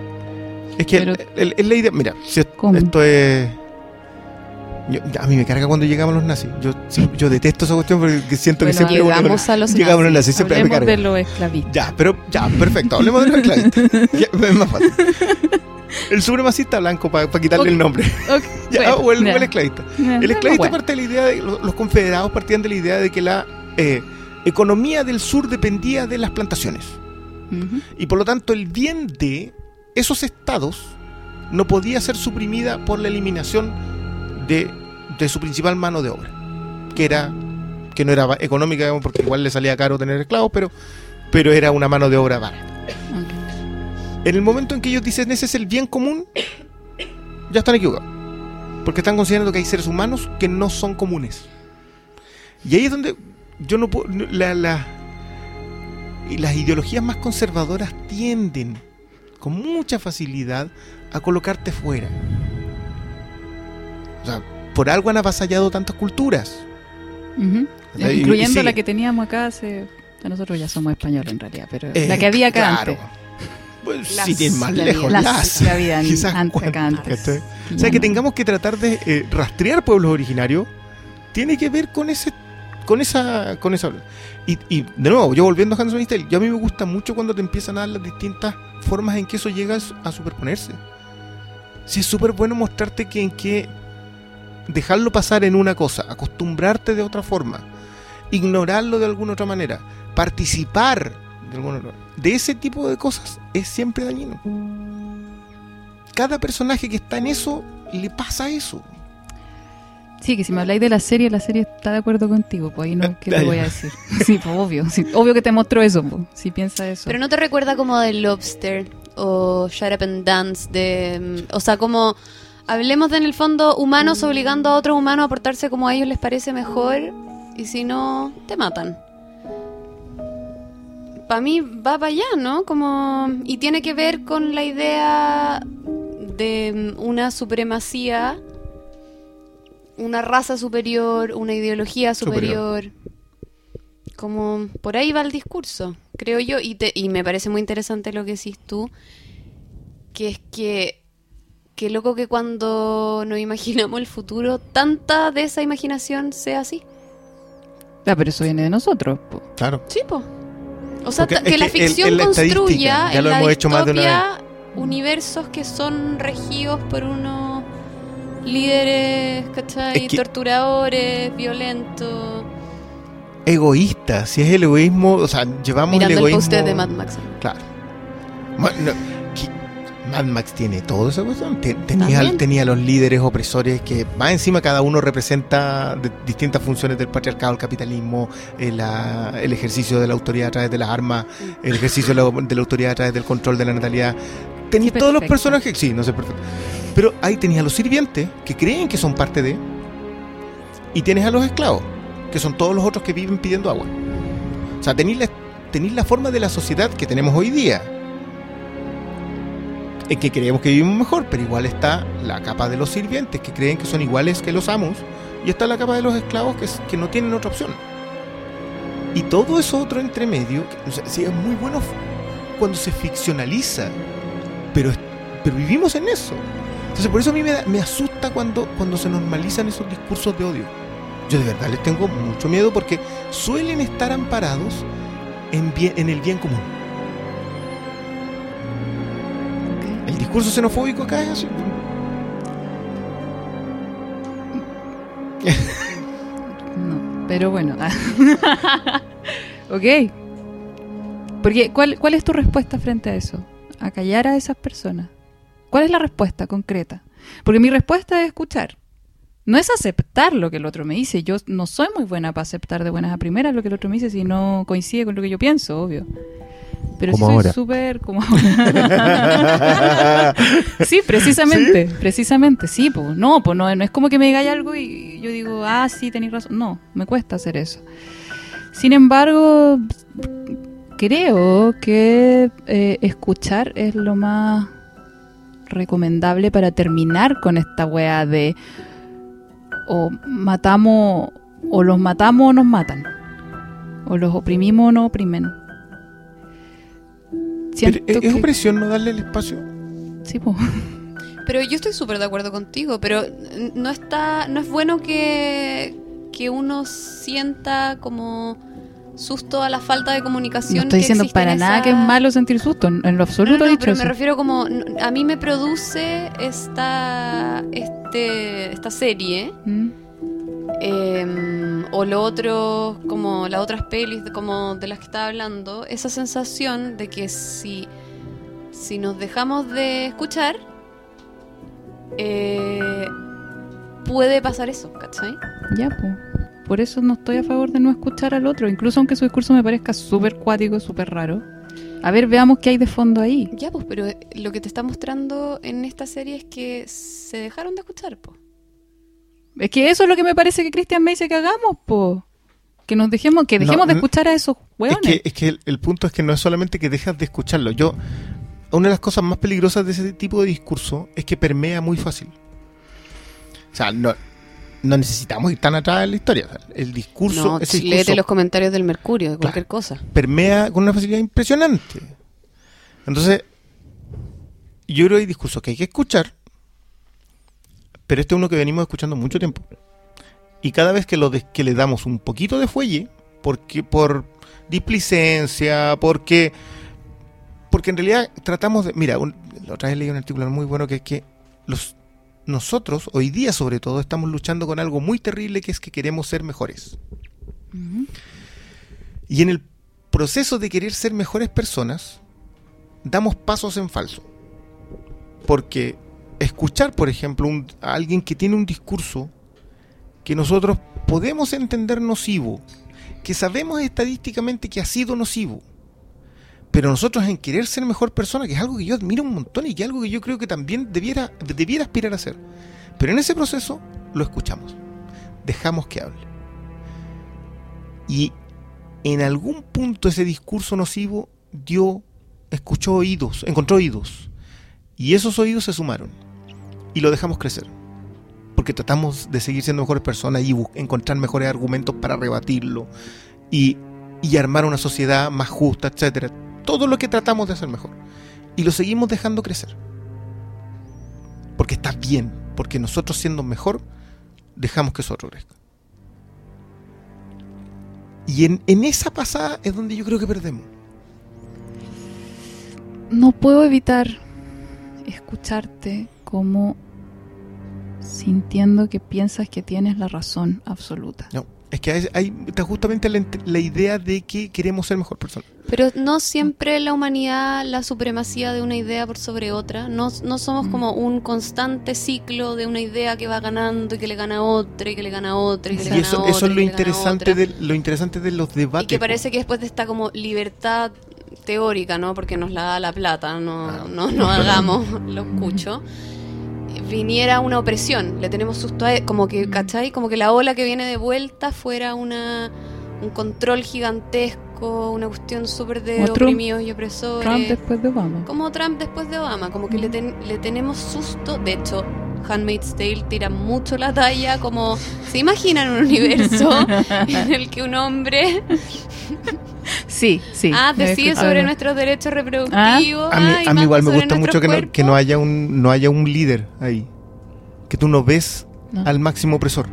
es que es la idea, mira, si es- ¿Cómo? esto es yo- a mí me carga cuando llegamos los nazis. Yo, yo detesto esa cuestión porque siento que siempre Llegamos a los llegamos los nazis. nazis, siempre me carga. de los esclavistas. Ya, pero ya, perfecto, hablemos de los esclavistas. Ya, es más fácil. El supremacista blanco para quitarle Ok. el nombre. Ya, bueno, o, el, ya. o el esclavista. El esclavista bueno. parte de la idea de los, confederados partían de la idea de que la eh, economía del sur dependía de las plantaciones. Y por lo tanto el bien de esos estados no podía ser suprimida por la eliminación de, de su principal mano de obra, que era que no era económica, porque igual le salía caro tener esclavos, pero, pero era una mano de obra barata. En el momento en que ellos dicen ese es el bien común, ya están equivocados. Porque están considerando que hay seres humanos que no son comunes. Y ahí es donde yo no puedo. La, la- las ideologías más conservadoras tienden con mucha facilidad a colocarte fuera. O sea, por algo han avasallado tantas culturas. Incluyendo la que teníamos acá hace... Nosotros ya somos españoles en realidad, pero Eh, la que había acá claro. antes. Pues, Las si bien más lejos, las, quizás antes. Y O sea, que tengamos que tratar de eh, rastrear pueblos originarios tiene que ver con ese con esa con esa y, y, de nuevo yo volviendo a Hanson Style yo a mí me gusta mucho cuando te empiezan a dar las distintas formas en que eso llega a superponerse. Si es súper bueno mostrarte que en que dejarlo pasar en una cosa acostumbrarte de otra forma ignorarlo de alguna otra manera participar de ese tipo de cosas es siempre dañino cada personaje que está en eso le pasa eso Sí, que si me habláis de la serie, la serie está de acuerdo contigo, pues ahí no, ¿qué Ah, te ya. voy a decir? Sí, pues obvio, sí, obvio que te mostró eso, pues, si piensa eso. Pero no te recuerda como de Lobster o Shut Up and Dance, de, mm, o sea, como hablemos de en el fondo humanos obligando a otros humanos a portarse como a ellos les parece mejor y si no, te matan. Para mí va para allá, ¿no? Como y tiene que ver con la idea de una supremacía, una raza superior, una ideología Superior. superior. Como por ahí va el discurso, creo yo, y, te, y me parece muy interesante lo que decís tú, que es que, que loco que cuando nos imaginamos el futuro, tanta de esa imaginación sea así. Ah, pero eso viene de nosotros, claro Sí, po. O sea, Porque que la el- ficción construya ya en lo la hemos hecho más de una distopia universos que son regidos por unos líderes, ¿cachai? Es que- Torturadores, violentos. egoísta si es el egoísmo o sea llevamos Mirando el el, egoísmo post de Mad Max. claro Bueno, no, Mad Max tiene todo esa cuestión Te- tenía, tenía los líderes opresores que más encima cada uno representa de- distintas funciones del patriarcado el capitalismo el, la- el ejercicio de la autoridad a través de las armas el ejercicio de la, de la autoridad a través del control de la natalidad. Tenía todos los personajes. Sí no sé perfecto. Pero ahí tenía a los sirvientes que creen que son parte de y tienes a los esclavos que son todos los otros que viven pidiendo agua. O sea tenéis la, la forma de la sociedad que tenemos hoy día en que creemos que vivimos mejor pero igual está la capa de los sirvientes que creen que son iguales que los amos y está la capa de los esclavos que, es- que no tienen otra opción y todo eso otro entre medio o sea, sí es muy bueno cuando se ficcionaliza pero, es- pero vivimos en eso entonces por eso a mí me, da- me asusta cuando, cuando se normalizan esos discursos de odio. Yo de verdad les tengo mucho miedo porque suelen estar amparados en el bien común. El discurso xenofóbico acá es así. No, pero bueno. ok. Porque, ¿cuál, ¿cuál es tu respuesta frente a eso? A callar a esas personas. ¿Cuál es la respuesta concreta? Porque mi respuesta es escuchar. No es aceptar lo que el otro me dice. Yo no soy muy buena para aceptar de buenas a primeras lo que el otro me dice si no coincide con lo que yo pienso, obvio. Pero sí Como soy ahora. súper como ahora. sí, precisamente, precisamente, sí, pues no, pues no, no es como que me digáis algo y yo digo, ah, sí, tenéis razón. No, me cuesta hacer eso. Sin embargo, creo que eh, escuchar es lo más recomendable para terminar con esta wea de o matamos o los matamos o nos matan o los oprimimos o nos oprimen Siento ¿es, es que- opresión no darle el espacio? sí, po. Pero yo estoy súper de acuerdo contigo, pero no está, no es bueno que, que uno sienta como susto a la falta de comunicación. No estoy que diciendo para nada esa- que es malo sentir susto, en lo absoluto no, no, dicho pero eso. me refiero como a mí me produce esta este esta serie Mm. eh, o lo otro como las otras pelis de- como de las que estaba hablando esa sensación de que si si nos dejamos de escuchar eh, puede pasar eso ¿cachai? Ya, pues. Por eso no estoy a favor de no escuchar al otro, incluso aunque su discurso me parezca súper cuático, súper raro. A ver, veamos qué hay de fondo ahí. ya pues pero lo que te está mostrando en esta serie es que se dejaron de escuchar pues Es que eso es lo que me parece que Cristian me dice que hagamos, po. Que nos dejemos, que No, dejemos de escuchar a esos Es hueones. que, es que el, el punto es que no es solamente que dejas de escucharlo. Yo, una de las cosas más peligrosas de ese tipo de discurso es que permea muy fácil. O sea, no, no necesitamos ir tan atrás en la historia. O sea, el discurso, No, ese léete discurso los comentarios del Mercurio, de cualquier cosa. permea con una facilidad impresionante. Entonces, yo creo que hay discursos que hay que escuchar, pero este es uno que venimos escuchando mucho tiempo. Y cada vez que, lo que le damos un poquito de fuelle, porque por displicencia, porque porque en realidad tratamos de... Mira, un- la otra vez leí un artículo muy bueno que es que los, nosotros, hoy día sobre todo, estamos luchando con algo muy terrible que es que queremos ser mejores. Y en el proceso de querer ser mejores personas, damos pasos en falso. Porque escuchar, por ejemplo, un- a alguien que tiene un discurso que nosotros podemos entender nocivo, que sabemos estadísticamente que ha sido nocivo, pero nosotros en querer ser mejor persona, que es algo que yo admiro un montón y que es algo que yo creo que también debiera, debiera aspirar a ser. Pero en ese proceso lo escuchamos, dejamos que hable. Y en algún punto ese discurso nocivo dio, escuchó oídos, encontró oídos. Y esos oídos se sumaron. Y lo dejamos crecer. Porque tratamos de seguir siendo mejores personas y encontrar mejores argumentos para rebatirlo. Y, y armar una sociedad más justa, etcétera. Todo lo que tratamos de hacer mejor. Y lo seguimos dejando crecer. Porque está bien. Porque nosotros siendo mejor, dejamos que eso crezca. Y en, en esa pasada es donde yo creo que perdemos. No puedo evitar escucharte como sintiendo que piensas que tienes la razón absoluta. No, es que hay, hay- está justamente la, la idea de que queremos ser mejor persona. Pero no siempre la humanidad, la supremacía de una idea por sobre otra. No, no somos Mm. como un constante ciclo de una idea que va ganando y que le gana a otra y que le gana a otra y que le Y gana a eso, otra. eso es lo interesante, de, lo interesante de los debates. Y que parece que después de esta como libertad teórica, ¿no? Porque nos la da la plata, no, Ah. no, no hagamos lo escucho. Viniera una opresión, le tenemos susto a como que, ¿cachai? Como que la ola que viene de vuelta fuera una un control gigantesco, una cuestión súper de oprimidos y opresores. Trump después de Obama. Como Trump después de Obama, como que le, ten- le tenemos susto. De hecho, Handmaid's Tale tira mucho la talla, como se imaginan un universo en el que un hombre Sí, sí. ah, decide sobre nuestros derechos reproductivos. A mí, ah, a mí igual me gusta mucho que no, que no haya un no haya un líder ahí. Que tú no ves No. al máximo opresor.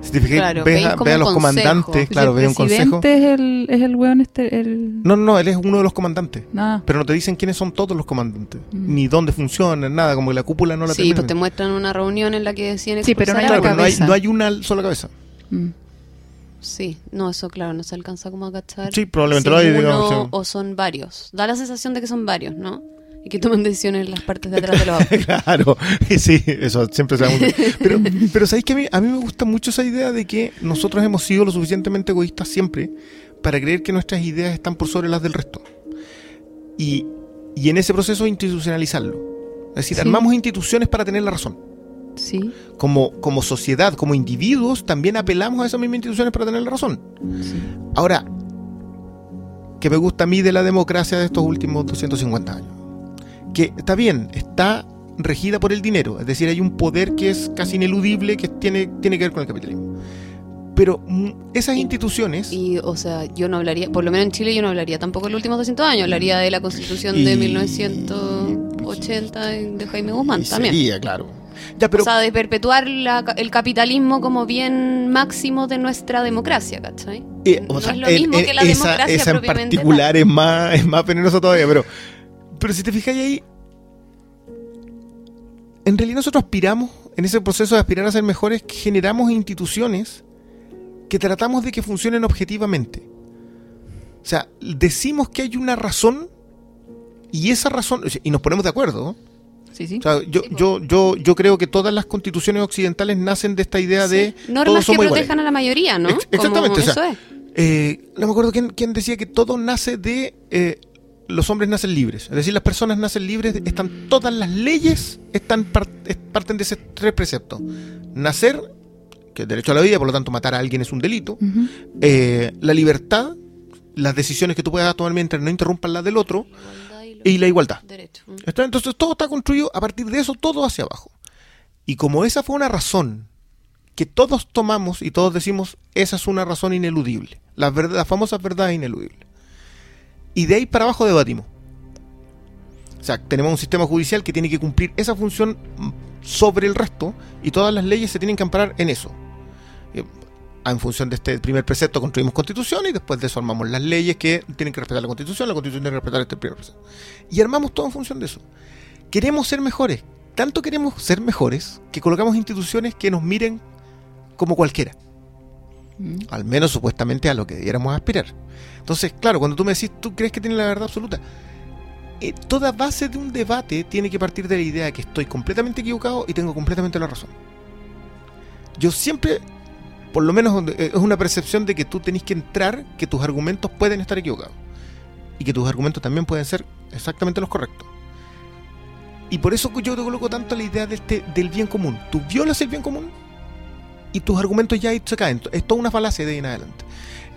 Si te fijas, Claro, ves, a, ves los consejo. comandantes, claro, ves un consejo. presidente es el, es el weón este, el... No, no, no, él es uno de los comandantes. Nada. Pero no te dicen quiénes son todos los comandantes, Mm. ni dónde funcionan, nada, como que la cúpula no la Sí, terminan. pues te muestran una reunión en la que deciden Sí, pero no hay Claro, pero no hay, cabeza. no hay una sola cabeza. Mm. Sí, no, eso claro, no se alcanza como a cachar. Sí, probablemente si lo hay, uno digamos, sí. o son varios. Da la sensación de que son varios, ¿no? Y que toman decisiones en las partes de atrás de los autos. claro, sí, eso siempre se da mucho. Pero, pero ¿sabéis que a mí, a mí me gusta mucho esa idea de que nosotros hemos sido lo suficientemente egoístas siempre para creer que nuestras ideas están por sobre las del resto? Y, y en ese proceso institucionalizarlo. Es decir, Sí. armamos instituciones para tener la razón. Sí, Como, como sociedad, como individuos, también apelamos a esas mismas instituciones para tener la razón. sí. Ahora, que me gusta a mí de la democracia de estos últimos 250 años. Que está bien, está regida por el dinero, es decir, hay un poder que es casi ineludible que tiene, tiene que ver con el capitalismo. Pero mm, esas instituciones... Y, o sea, yo no hablaría, por lo menos en Chile yo no hablaría tampoco de los últimos 200 años, hablaría de la constitución de Y- 1980 de Jaime Guzmán y también. sería, claro. Ya, pero o sea, de perpetuar la- el capitalismo como bien máximo de nuestra democracia, ¿cachai? eh, o no sea, es lo mismo que la esa, democracia esa en particular es más, es más venenosa todavía, pero, pero si te fijas ahí, en realidad nosotros aspiramos, en ese proceso de aspirar a ser mejores, generamos instituciones que tratamos de que funcionen objetivamente. O sea, decimos que hay una razón y esa razón, y nos ponemos de acuerdo. Sí, sí. O sea, yo, Sí, yo, yo, yo creo que todas las constituciones occidentales nacen de esta idea de Normas que iguales. protejan a la mayoría, ¿no? Ex- exactamente, Como o sea, eso es. Eh, no me acuerdo quién, quién decía que todo nace de eh, los hombres nacen libres. Es decir, las personas nacen libres, están todas las leyes están par- es- parten de ese tres preceptos. Nacer, que es derecho a la vida, por lo tanto matar a alguien es un delito. Eh, la libertad, las decisiones que tú puedas tomar mientras no interrumpan las del otro. Y la igualdad. Derecho. ¿Está? Entonces todo está construido a partir de eso, todo hacia abajo. Y como esa fue una razón que todos tomamos y todos decimos, esa es una razón ineludible. Las, verdad, las famosas verdades ineludibles. Y de ahí para abajo debatimos. O sea, tenemos un sistema judicial que tiene que cumplir esa función sobre el resto y todas las leyes se tienen que amparar en eso. Eh, En función de este primer precepto construimos constitución y después de eso armamos las leyes que tienen que respetar la constitución, la constitución tiene que respetar este primer precepto. Y armamos todo en función de eso. Queremos ser mejores. Tanto queremos ser mejores que colocamos instituciones que nos miren como cualquiera. Mm. Al menos supuestamente a lo que debiéramos aspirar. Entonces, claro, cuando tú me decís, tú crees que tienes la verdad absoluta, eh, toda base de un debate tiene que partir de la idea de que estoy completamente equivocado y tengo completamente la razón. Yo siempre, por lo menos eh, es una percepción de que tú tenés que entrar, que tus argumentos pueden estar equivocados. Y que tus argumentos también pueden ser exactamente los correctos. Y por eso yo te coloco tanto la idea de este- del bien común. Tú violas el bien común y tus argumentos ya se caen. Es toda una falacia de ahí en adelante.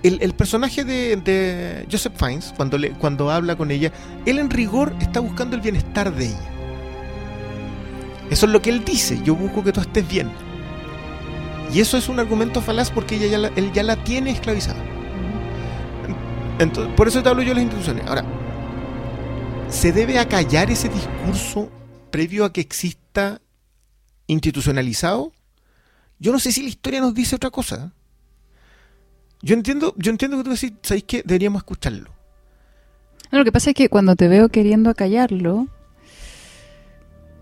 El, personaje de, Joseph Fiennes, cuando, cuando habla con ella, él en rigor está buscando el bienestar de ella. Eso es lo que él dice. Yo busco que tú estés bien. Y eso es un argumento falaz porque ella ya la- él ya la tiene esclavizada. Entonces, por eso te hablo yo de las instituciones. Ahora, ¿se debe acallar ese discurso previo a que exista institucionalizado? Yo no sé si la historia nos dice otra cosa. Yo entiendo, yo entiendo que tú decís, ¿sabéis qué? Deberíamos escucharlo. No, lo que pasa es que cuando te veo queriendo acallarlo,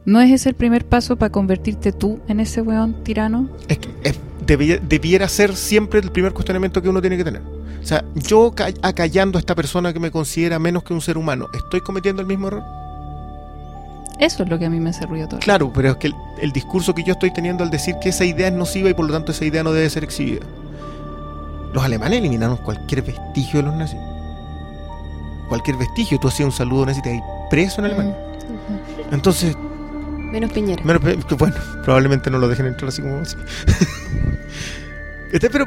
¿no es ese el primer paso para convertirte tú en ese weón tirano? Es que es- debiera, debiera ser siempre el primer cuestionamiento que uno tiene que tener. O sea, yo ca- acallando a esta persona que me considera menos que un ser humano, ¿estoy cometiendo el mismo error? Eso es lo que a mí me hace ruido todo. Claro, pero es que el, el discurso que yo estoy teniendo al decir que esa idea es nociva y por lo tanto esa idea no debe ser exhibida. Los alemanes eliminaron cualquier vestigio de los nazis. Cualquier vestigio. Tú hacías un saludo nazi y te preso en Alemania. Entonces, Menos Piñera. Menos pe- que bueno, probablemente no lo dejen entrar así como así. Este, pero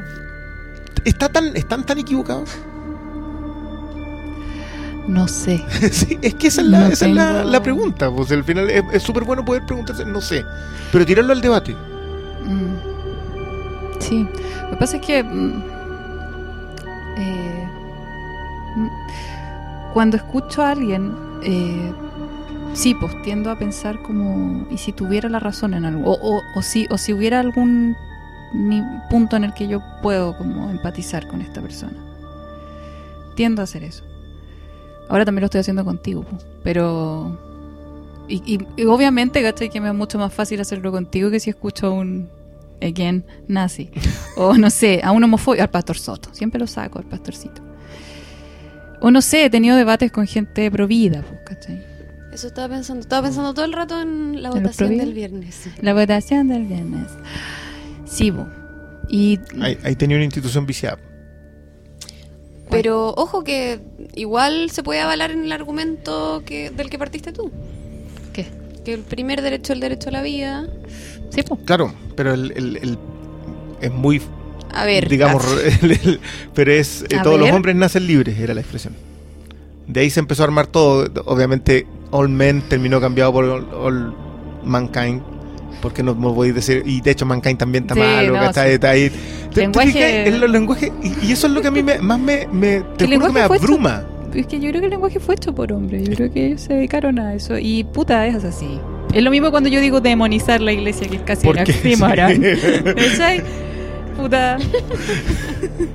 está tan, están tan equivocados. No sé. Sí, es que esa es la, No esa es la, la pregunta. Pues al final es es súper bueno poder preguntarse, no sé. Pero tirarlo al debate. Mm. Sí. Lo que pasa es que mm, eh, mm, cuando escucho a alguien, eh, sí, pues tiendo a pensar como, ¿y si tuviera la razón en algo? O, o, o si, o si hubiera algún ni- punto en el que yo puedo como empatizar con esta persona. Tiendo a hacer eso. Ahora también lo estoy haciendo contigo, po, pero... Y, y- y obviamente, ¿cachai? Que me es mucho más fácil hacerlo contigo que si escucho a un, again, nazi. o no sé, a un homofóbico, al pastor Soto. Siempre lo saco, al pastorcito. O no sé, he tenido debates con gente provida, po, ¿cachai? Eso estaba pensando. Estaba pensando todo el rato en la ¿En los votación del viernes. La votación del viernes. Sí, po. Y Ahí, ahí tenía una institución viciada. Pero ojo que igual se puede avalar en el argumento que, del que partiste tú. ¿Qué? Que el primer derecho es el derecho a la vida. Sí, po. Claro, pero el, el- el- es muy, A ver. digamos, el- el- pero es, eh, todos los hombres nacen libres, era la expresión. De ahí se empezó a armar todo. Obviamente, All Men terminó cambiado por All, All Mankind. Porque no me voy a decir. Y de hecho, Mankind también está Sí, malo. no, está, sí. está ahí. ¿Te- te Lenguaje- fijas? En los lenguajes. Y, y eso es lo que a mí me, más me. me te El juro que me lenguaje fue hecho- abruma. Es que yo creo que el lenguaje fue hecho por hombres. Yo creo que ellos se dedicaron a eso. Y puta, es así. Es lo mismo cuando yo digo demonizar la iglesia, que es casi un Porque- oxímoron. ¿Cachai? Puta.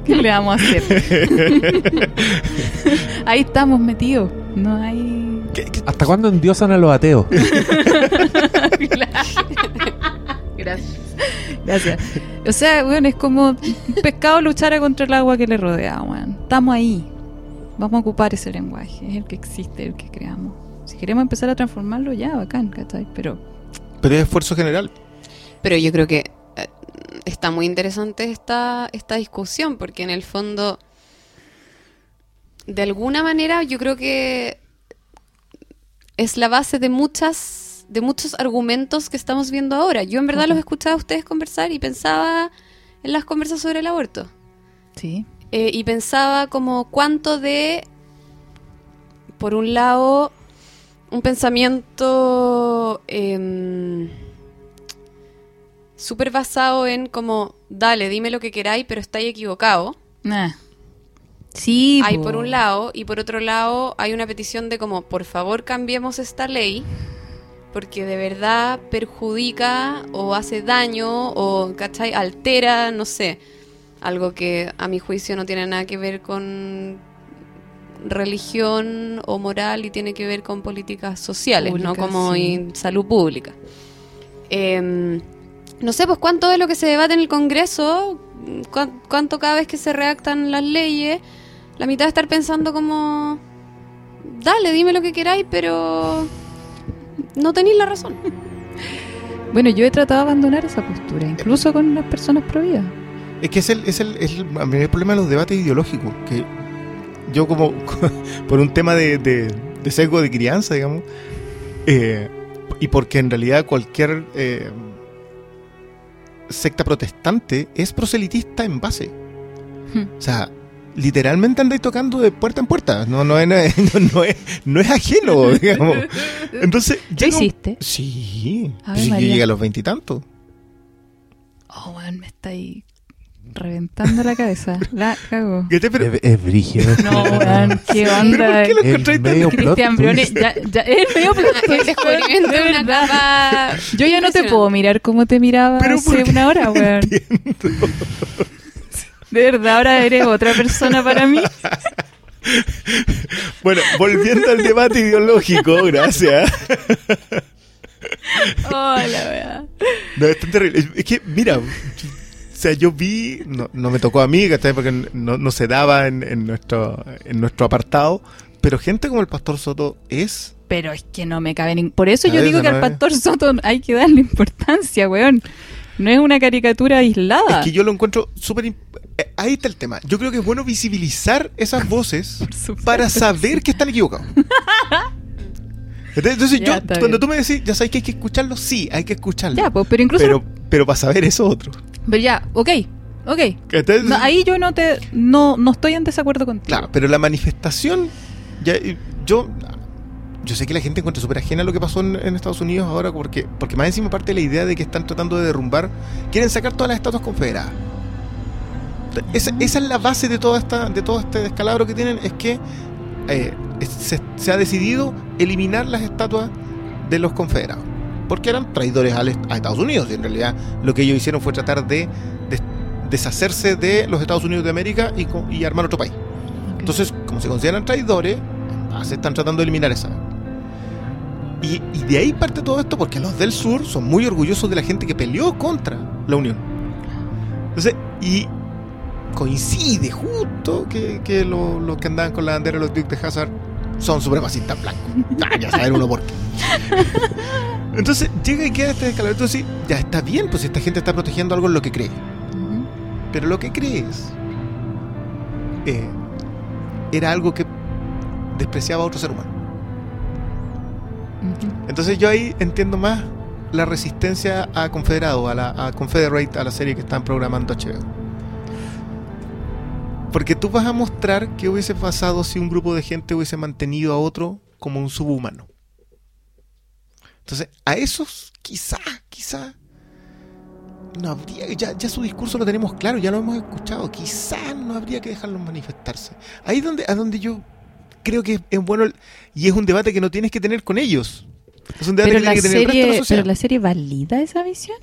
¿Qué le vamos a hacer? Ahí estamos metidos. No hay. ¿Qué- qué- ¿Hasta cuándo endiosan a los ateos? Gracias. Gracias. O sea, bueno, es como un pescado luchara contra el agua que le rodea, weón. Estamos ahí. Vamos a ocupar ese lenguaje. Es el que existe, el que creamos. Si queremos empezar a transformarlo, ya, bacán, ¿cachai? Pero Pero es esfuerzo general. Pero yo creo que eh, está muy interesante esta, esta discusión, porque en el fondo, de alguna manera, yo creo que es la base de muchas de muchos argumentos que estamos viendo ahora. Yo en verdad los escuchaba a ustedes conversar y pensaba en las conversas sobre el aborto. sí. Eh, y pensaba como cuánto de, por un lado, un pensamiento em, súper basado en como, dale, dime lo que queráis, pero estáis equivocado. Nah. Sí, Hay po. por un lado, y por otro lado hay una petición de como, por favor cambiemos esta ley, porque de verdad perjudica o hace daño o, ¿cachai? Altera, no sé, algo que a mi juicio no tiene nada que ver con religión o moral y tiene que ver con políticas sociales, no como sí. salud pública. Em, no sé, pues cuánto es lo que se debate en el Congreso, Cuán- cuánto cada vez que se redactan las leyes, la mitad de estar pensando como, dale, dime lo que queráis, pero no tenéis la razón. Bueno, yo he tratado de abandonar esa postura, incluso con las personas pro vida. Es que es el, es el, es el problema de los debates ideológicos. Que yo, como por un tema de, de, de sesgo de crianza, digamos, eh, y porque en realidad cualquier eh, secta protestante es proselitista en base. Hmm. O sea, literalmente andáis tocando de puerta en puerta. No, no, es, no, no es, no es ajeno, digamos. Entonces, ¿Qué llega un- hiciste? Sí, Ave sí que llega a los veintitantos. Oh, weón, me está ahí reventando la cabeza. La cago. ¿Qué te- pero- Es, es brígido. No, weón, qué ¿Pero onda. por qué lo encontráis tan Cristian. Briones, ya, ya, es medio El descubrimiento de una capa. Yo ya no te puedo mirar como te miraba Pero ¿por hace una hora, weón. De verdad, ahora eres otra persona para mí. Bueno, volviendo al debate ideológico, gracias. Oh, la weá. No, es tan terrible. Es, que, mira, o sea, yo vi, no, no me tocó a mí, ¿cachai? Porque no, no se daba en, en nuestro, en nuestro apartado, pero gente como el Pastor Soto es... Pero es que no me cabe ni... Por eso yo digo que al. Pastor Soto hay que darle importancia, weón. No es una caricatura aislada. Es que yo lo encuentro súper... eh, Ahí está el tema. Yo creo que es bueno visibilizar esas voces para saber que están equivocados. Entonces, Ya, yo, cuando bien. tú me decís, ya sabes que hay que escucharlo, sí, hay que escucharlo. Ya, pues, pero incluso... pero, pero para saber eso otro. Pero ya, ok, ok. Ahí yo no te... No, no estoy en desacuerdo contigo. Claro, pero la manifestación, ya, yo, yo sé que la gente encuentra súper ajena lo que pasó en, en Estados Unidos ahora, porque, porque más encima parte de la idea de que están tratando de derrumbar, quieren sacar todas las estatuas confederadas. Esa, esa es la base de toda esta, de todo este descalabro que tienen, es que eh, se, se ha decidido eliminar las estatuas de los confederados. Porque eran traidores a Estados Unidos. Y en realidad lo que ellos hicieron fue tratar de, des- deshacerse de los Estados Unidos de América y, armar otro país. Entonces, como se consideran traidores, se están tratando de eliminar esa. Y, y de ahí parte todo esto porque los del sur son muy orgullosos de la gente que peleó contra la Unión. Entonces, y coincide justo que, que lo- los que andaban con la bandera de los Duke de Hazard son supremacistas blancos. Ah, ya saben uno por qué. Entonces llega y queda este escalón. Entonces, ya está bien, pues esta gente está protegiendo algo en lo que cree. Pero lo que crees eh, era algo que despreciaba a otro ser humano. Entonces yo ahí entiendo más la resistencia a Confederado, a la Confederate, a la serie que están programando HBO. Porque tú vas a mostrar qué hubiese pasado si un grupo de gente hubiese mantenido a otro como un subhumano. Entonces, a esos quizá, quizá, no habría, ya, ya su discurso lo tenemos claro, ya lo hemos escuchado, quizá no habría que dejarlos manifestarse. Ahí donde, a donde yo creo que es bueno el- y es un debate que no tienes que tener con ellos. Es un debate Pero que la, tiene que tener el resto de la serie, sociedad. pero la serie valida esa visión.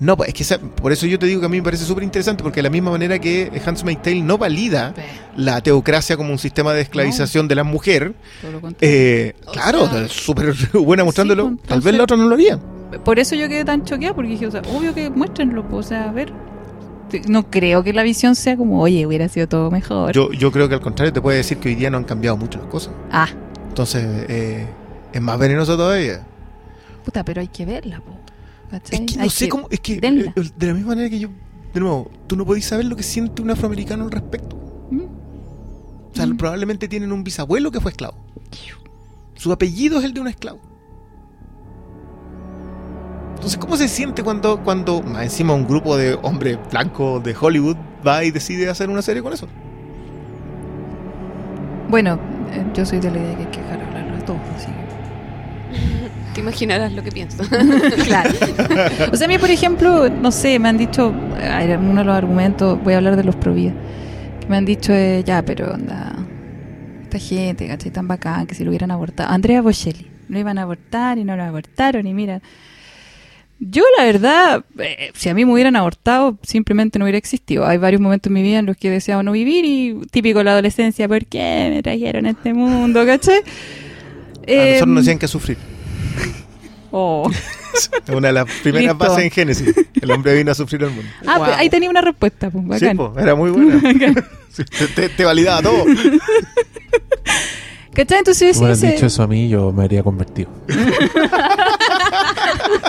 No, pues es que esa- por eso yo te digo que a mí me parece súper interesante, porque de la misma manera que Handmaid's Tale no valida la teocracia como un sistema de esclavización de la mujer, eh, claro, súper buena mostrándolo, pues, tal vez la otra no lo haría. Por eso yo quedé tan choqueada, porque dije, o sea, obvio que muéstrenlo, pues, o sea, a ver. No creo que la visión sea como, oye, hubiera sido todo mejor. Yo, yo creo que al contrario te puede decir que hoy día no han cambiado mucho las cosas. Ah, Entonces, eh, es más venenoso todavía. puta, pero hay que verla, po. Es que Hay no sé cómo, es que denla. eh, de la misma manera que yo, de nuevo, tú no podés saber lo que siente un afroamericano al respecto. ¿Mm? O sea, Mm. probablemente tienen un bisabuelo que fue esclavo. Su apellido es el de un esclavo. Entonces, ¿cómo se siente cuando, cuando más encima un grupo de hombres blancos de Hollywood va y decide hacer una serie con eso? Bueno, eh, yo soy de la idea que hay que dejar hablar a todos, así que... te imaginarás lo que pienso. claro. O sea, a mí, por ejemplo, no sé, me han dicho, uno de los argumentos, voy a hablar de los pro vida, que me han dicho, eh, ya, pero onda, esta gente, ¿cachai? Tan bacán, que si lo hubieran abortado. Andrea Bocelli, lo iban a abortar y no lo abortaron, y mira. Yo, la verdad, eh, si a mí me hubieran abortado, simplemente no hubiera existido. Hay varios momentos en mi vida en los que he deseado no vivir y típico la adolescencia, ¿por qué me trajeron a este mundo, cachai? A Eh, nosotros nos decían que sufrir. oh. Una de las primeras Listo. bases en Génesis. El hombre vino a sufrir al mundo. Ah, Wow. pues ahí tenía una respuesta, pues, Sí, bacán. po, era muy buena. Te, te- te validaba todo. ¿Cachai? Entonces Si me hubieran ese- dicho eso a mí, yo me habría convertido.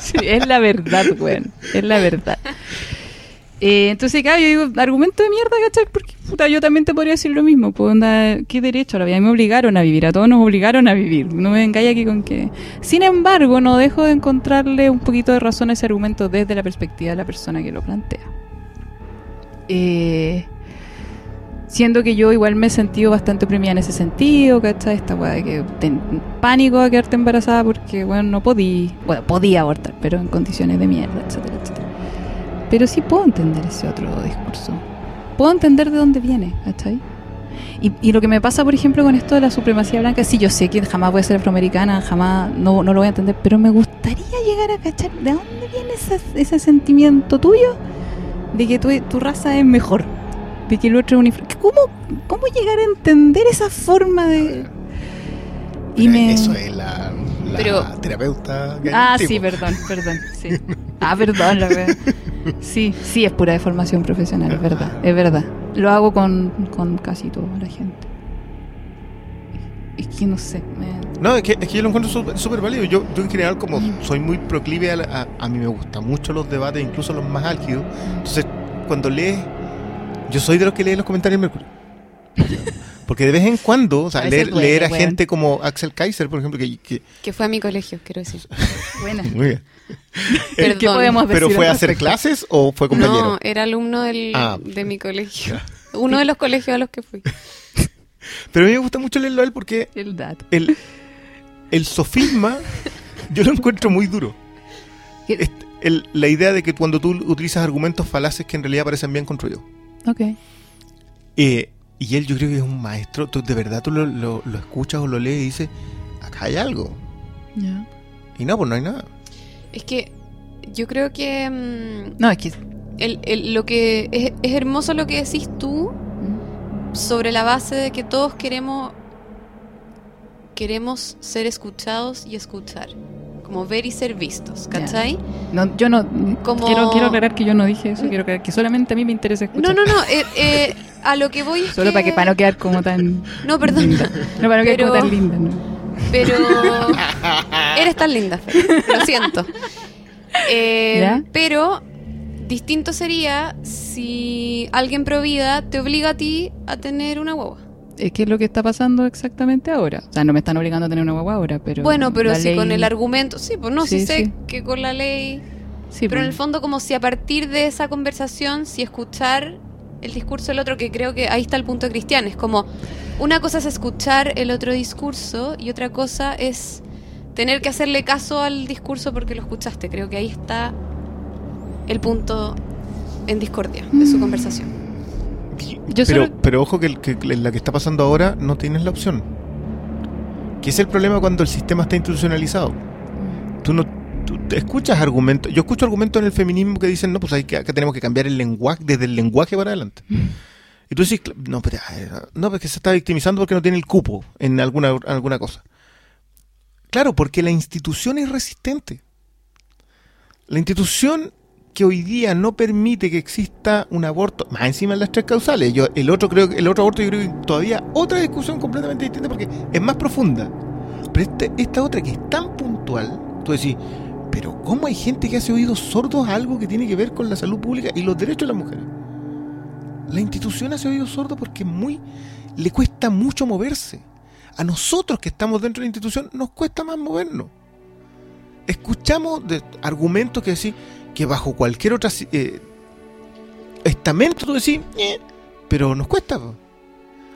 Es la verdad, weón. Es la verdad. Eh, entonces, claro, yo digo, argumento de mierda, ¿cachai? Porque, puta, yo también te podría decir lo mismo. Pues, ¿qué derecho a la vida? Me obligaron a vivir, a todos nos obligaron a vivir. No me vengáis aquí con que... Sin embargo, no dejo de encontrarle un poquito de razón a ese argumento desde la perspectiva de la persona que lo plantea. Eh, siendo que yo igual me he sentido bastante oprimida en ese sentido, ¿cachai? Esta weá de que ten pánico a quedarte embarazada porque, bueno, no podía, bueno, podía abortar, pero en condiciones de mierda, etcétera, etcétera. Pero sí puedo entender ese otro discurso. Puedo entender de dónde viene, ¿cachai? Y, y lo que me pasa, por ejemplo, con esto de la supremacía blanca, sí, yo sé que jamás voy a ser afroamericana, jamás no, no lo voy a entender, pero me gustaría llegar a cachar de dónde viene ese, ese sentimiento tuyo de que tu, tu raza es mejor, de que el otro es un... infra- ¿Cómo, ¿Cómo llegar a entender esa forma de...? Y me... Eso es la, la Pero- terapeuta. que Ah, sí, perdón, perdón, sí. Ah, perdón, la verdad. Sí, sí, es pura deformación profesional, es verdad, es verdad. Lo hago con, con casi toda la gente. Es que no sé, me... No, es que, es que yo lo encuentro súper- válido. Yo, yo en general, como soy muy proclive a, la- a, a mí me gustan mucho los debates, incluso los más álgidos. Entonces, cuando lees, yo soy de los que lee los comentarios en Mercurio. Porque de vez en cuando, o sea, A leer, duele, leer a weón. gente como Axel Kaiser, por ejemplo, que, que- que fue a mi colegio, quiero decir. Buena. muy bien. Perdón. ¿Qué podemos ¿Pero decir fue a hacer clases o fue compañero? No, era alumno del, Ah. de mi colegio. Uno de los colegios a los que fui. Pero a mí me gusta mucho leerlo a él porque El dato. el, el sofisma yo lo encuentro muy duro. La idea de que cuando tú utilizas argumentos falaces que en realidad parecen bien construidos. Ok. Eh, y él yo creo que es un maestro, tú, de verdad tú lo, lo- lo escuchas o lo lees y dices, acá hay algo. Ya. Y no, pues no hay nada. Es que yo creo que mm, No, es que... el, el- lo que es, es hermoso lo que decís tú sobre la base de que todos queremos queremos ser escuchados y escuchar. Como ver y ser vistos, ¿cachai? No, yo no... Como- Quiero, quiero aclarar que yo no dije eso, quiero aclarar que solamente a mí me interesa No, escuchar. no, no. eh, eh, a lo que voy es Solo para que para no quedar como tan... No, perdón. linda. No, para no quedar Pero- como tan linda, ¿no? Pero eres tan linda, Fer, lo siento. Eh. Pero distinto sería si alguien pro vida te obliga a ti a tener una guagua. Es que es lo que está pasando exactamente ahora. O sea, no me están obligando a tener una guagua ahora, pero... bueno, pero si ley- con el argumento, sí, pues no, sí, Sí, sé sí. que con la ley, Sí, pero en pues. el fondo como si a partir de esa conversación, si escuchar el discurso del otro, que creo que ahí está el punto cristiano, es como una cosa es escuchar el otro discurso y otra cosa es tener que hacerle caso al discurso porque lo escuchaste. Creo que ahí está el punto en discordia de su Mm. conversación. Yo pero, solo- pero ojo que, en la que está pasando ahora no tienes la opción. Que es el problema cuando el sistema está institucionalizado. Tú no tú escuchas argumentos. Yo escucho argumentos en el feminismo que dicen, no, pues hay que, tenemos que cambiar el lenguaje, desde el lenguaje para adelante. Y tú dices, no, pero, no, porque se está victimizando porque no tiene el cupo en alguna, alguna cosa. Claro, porque la institución es resistente. La institución que hoy día no permite que exista un aborto, más encima de las tres causales. Yo, el otro creo el otro aborto yo creo que todavía otra discusión completamente distinta porque es más profunda. Pero este- esta otra que es tan puntual, tú decís, pero ¿cómo hay gente que hace oídos sordos a algo que tiene que ver con la salud pública y los derechos de las mujeres? La institución hace oídos sordos porque muy le cuesta mucho moverse. A nosotros que estamos dentro de la institución nos cuesta más movernos. Escuchamos de argumentos que decís que bajo cualquier otra eh, estamento tú decís, "Eh", pero nos cuesta. po.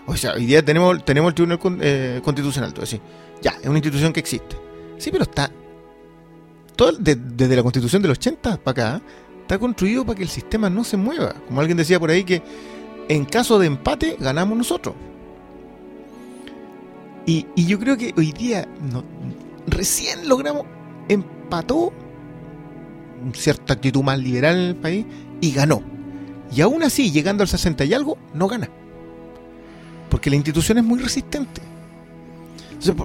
O sea, hoy día tenemos, tenemos el Tribunal Con- eh, Constitucional, tú decís, ya, es una institución que existe. Sí, pero está todo, de- desde la constitución del 80 para acá, está construido para que el sistema no se mueva. Como alguien decía por ahí que en caso de empate ganamos nosotros. Y, y yo creo que hoy día no- recién logramos, empató cierta actitud más liberal en el país y ganó. Y aún así, llegando al 60 y algo, no gana. Porque la institución es muy resistente.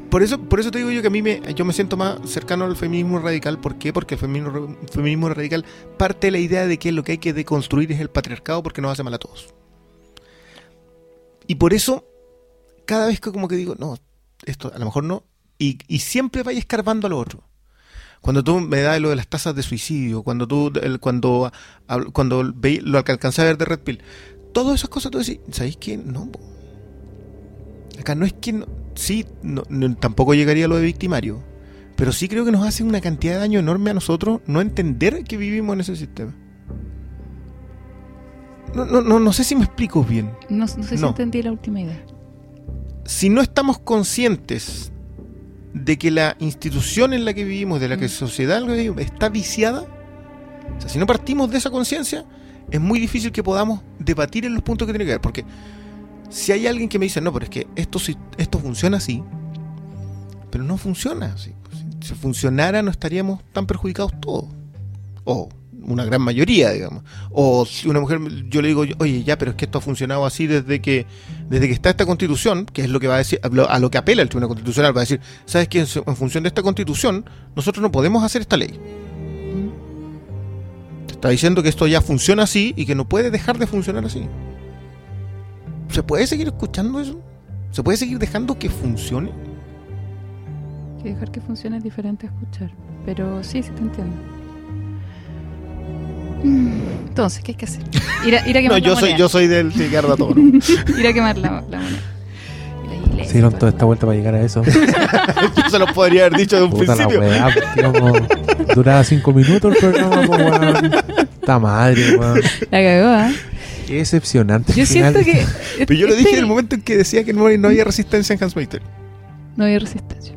Por, eso, por eso te digo yo que a mí me, yo me siento más cercano al feminismo radical. ¿Por qué? Porque el feminismo, feminismo radical parte de la idea de que lo que hay que deconstruir es el patriarcado porque nos hace mal a todos. Y por eso, cada vez que como que digo, no, esto a lo mejor no, y, y siempre vaya escarbando a lo otro. Cuando tú me das lo de las tasas de suicidio, cuando tú, el- cuando, cuando veí- lo que alcancé a ver de Red Pill, todas esas cosas tú decís, ¿sabéis qué? No. Acá no es que, no- sí, no- no- tampoco llegaría a lo de victimario, pero sí creo que nos hace una cantidad de daño enorme a nosotros no entender que vivimos en ese sistema. No, no, no, no sé si me explico bien. No, no sé si No. entendí la última idea. si no estamos conscientes de que la institución en la que vivimos, de la que Mm. sociedad en la que vivimos, está viciada, o sea, si no partimos de esa conciencia, es muy difícil que podamos debatir en los puntos que tiene que ver. Porque si hay alguien que me dice, no, pero es que esto, esto funciona así, pero no funciona así. Si funcionara, no estaríamos tan perjudicados todos. O una gran mayoría, digamos. O si una mujer, yo le digo, oye, ya, pero es que esto ha funcionado así desde que desde que está esta constitución, que es lo que va a decir, a lo, que apela el Tribunal Constitucional, va a decir, ¿sabes qué? En función de esta constitución, nosotros no podemos hacer esta ley. Te está diciendo que esto ya funciona así y que no puede dejar de funcionar así. ¿Se puede seguir escuchando eso? ¿Se puede seguir dejando que funcione? Que dejar que funcione es diferente a escuchar. Pero sí, sí te entiendo. Entonces, ¿qué hay que hacer? Ir a, ir a No, quemar la yo soy, moneda. yo soy del Ricardo Toro. Ir a quemar la, la moneda. Y la iglesia, Se dieron todo. toda esta vuelta para llegar a eso. yo se los podría haber dicho de un Puta la principio. weá, pues, digamos, duraba cinco minutos el programa, pues, weón. Esta madre, weón. La cagó, ¿ah? Qué decepcionante. Yo final. siento que. Pero yo lo dije este- en el momento en que decía que no, no había resistencia en Hans Meister. No había resistencia.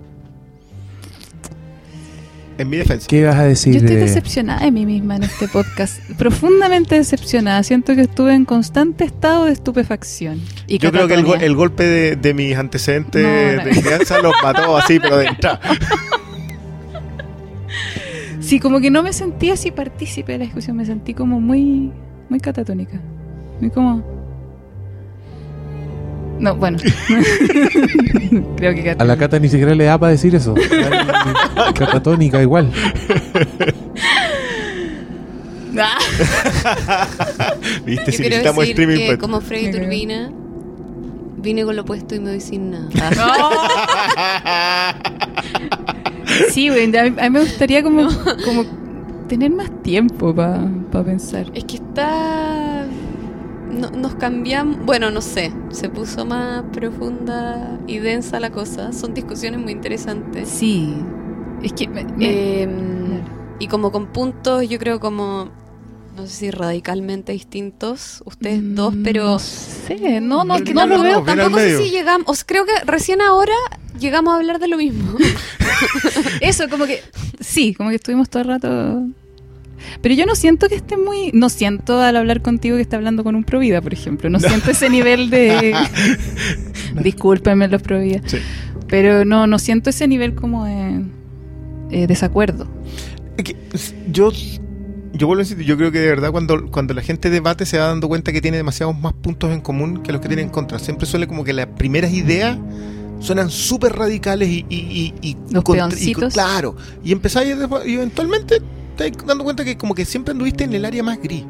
En mi defensa. ¿Qué vas a decir? Yo estoy de- decepcionada de mí misma en este podcast. Profundamente decepcionada. Siento que estuve en constante estado de estupefacción. Y Yo creo que el, go- catatonia. el golpe de, de mis antecedentes No, no. de crianza los mató así, pero de entrada. Sí, como que no me sentí así partícipe de la discusión. Me sentí como muy, muy catatónica. Muy como. No, bueno. Creo que A la Cata ni siquiera le da para decir eso. Catatónica igual. Ah. Viste, si necesitamos decir streaming. que pues. como Freddy. Turbina, vine con lo opuesto y me voy sin nada. Sí, güey. A mí, a mí me gustaría como, como tener más tiempo para pensar. Es que está... no- nos cambiamos... Bueno, no sé. Se puso más profunda y densa la cosa. Son discusiones muy interesantes. Sí. Es que. me- me- Em, y como con puntos, yo creo como... No sé si radicalmente distintos, ustedes Mm, dos, pero... No sé, no, no, Es que no lo tampoco- veo. Tampoco sé si llegamos... creo que recién ahora llegamos a hablar de lo mismo. Eso, como que. Sí, como que estuvimos todo el rato. Pero yo no siento que esté muy. No siento al hablar contigo que está hablando con un Provida, por ejemplo. No, siento ese nivel de. Discúlpenme los Provida. Sí. Pero no, no siento ese nivel como de. eh, desacuerdo. Yo, yo vuelvo a decir, yo creo que de verdad cuando, cuando la gente debate se va dando cuenta que tiene demasiados más puntos en común que los que tiene en contra. Siempre suele como que las primeras ideas suenan súper radicales y, y, y, y Los y- claro. Y empezáis y eventualmente vas dando cuenta que como que siempre anduviste en el área más gris.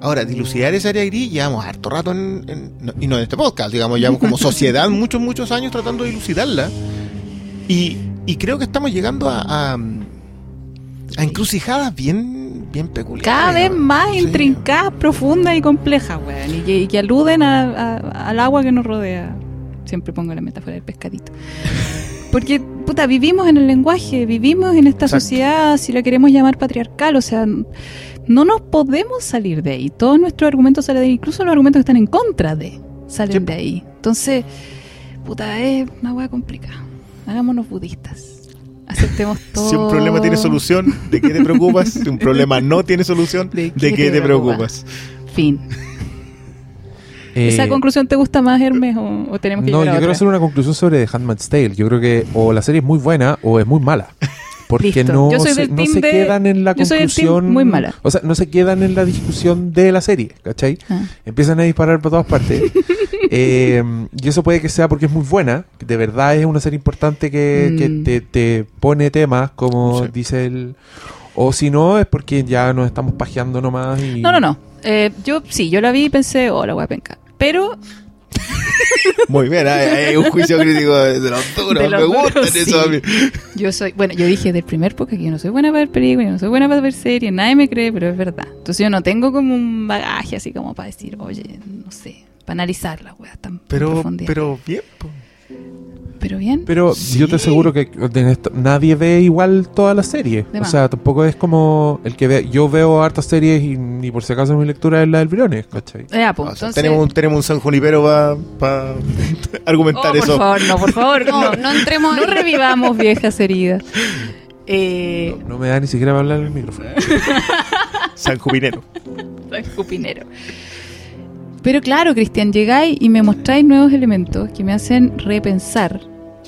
Ahora, dilucidar esa área gris, llevamos harto rato en, en- no- y no en este podcast, digamos, llevamos como sociedad muchos, muchos años tratando de dilucidarla. Y, y creo que estamos llegando a, a, a encrucijadas bien, bien peculiares. Cada vez más Sí. intrincadas, profundas y complejas, weón. Y que, y que aluden a- al agua que nos rodea. Siempre pongo la metáfora del pescadito. Porque, puta, vivimos en el lenguaje, vivimos en esta Exacto. sociedad, si la queremos llamar patriarcal, o sea, no nos podemos salir de ahí. Todos nuestros argumentos salen de ahí, incluso los argumentos que están en contra de, salen Sí. de ahí. Entonces, puta, es una hueá complicada. Hagámonos budistas. Aceptemos todo. Si un problema tiene solución, ¿de qué te preocupas? Si un problema no tiene solución, ¿de, qué, te, preocupas? Fin. Eh, ¿Esa conclusión te gusta más, Hermes, o, o tenemos que No, yo a quiero hacer una conclusión sobre The Handmaid's Tale. Yo creo que o la serie es muy buena o es muy mala. Porque Listo. no, se, no se de- quedan en la conclusión. muy mala. O sea, no se quedan en la discusión de la serie, ¿cachai? Ah. Empiezan a disparar por todas partes. Eh, y eso puede que sea porque es muy buena. De verdad es una serie importante que, que Mm. te, te pone temas, como Sí. dice el. O si no, es porque ya nos estamos pajeando nomás. Y... No, no, no. Eh, yo sí, yo la vi y pensé, oh, la voy a pencar. Pero Muy bien, hay, hay un juicio crítico de los duros. De los me gustan duros, eso a mí. yo soy, bueno, yo dije del primer podcast que yo no soy buena para ver películas, yo no soy buena para ver series, nadie me cree, pero es verdad. Entonces yo no tengo como un bagaje así como para decir, oye, no sé, para analizar las weas tan Pero, pero bien, po. Pero bien. Pero Sí. yo te aseguro que en esto- nadie ve igual toda la serie. De O más. sea, tampoco es como el que ve. Yo veo hartas series y ni por si acaso mi lectura es la del Briones, ¿cachai? Ya, pues, O sea, entonces... tenemos, un, tenemos un San Junipero para argumentar Oh, por eso. favor, no, por favor, No, no, no entremos no revivamos viejas heridas. Eh, No, no me da ni siquiera para hablar en el micrófono. San Jupinero. San Jupinero. Pero claro, Cristian, llegáis y me mostráis nuevos elementos que me hacen repensar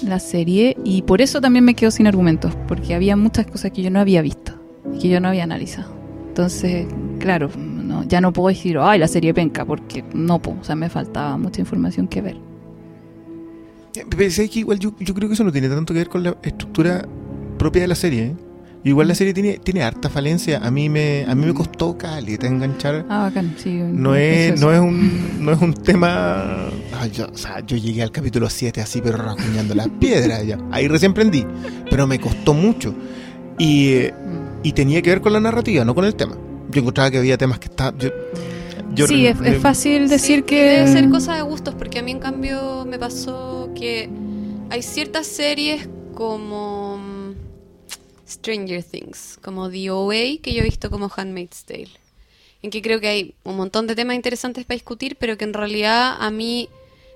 la serie y por eso también me quedo sin argumentos, porque había muchas cosas que yo no había visto y que yo no había analizado. Entonces, claro, no, ya no puedo decir, ay, la serie penca, porque no puedo, o sea, me faltaba mucha información que ver. Eh, ¿sabes que igual yo, yo creo que eso no tiene tanto que ver con la estructura propia de la serie. ¿eh? Igual la serie tiene, tiene harta falencia. A mí me, a mí me costó caleta enganchar. Ah, bacán, sí. No es, no es un, no es un tema. Ay, yo, o sea, yo llegué al capítulo 7 así, pero rasguñando las piedras ya. Ahí recién aprendí. Pero me costó mucho. Y, eh, y tenía que ver con la narrativa, no con el tema. Yo encontraba que había temas que estaban. Yo, yo sí, es, es fácil decir Sí, que... Debe ser cosa de gustos, porque a mí en cambio me pasó que hay ciertas series como mm, Stranger Things, como The OA, que yo he visto como Handmaid's Tale, en que creo que hay un montón de temas interesantes para discutir, pero que en realidad a mí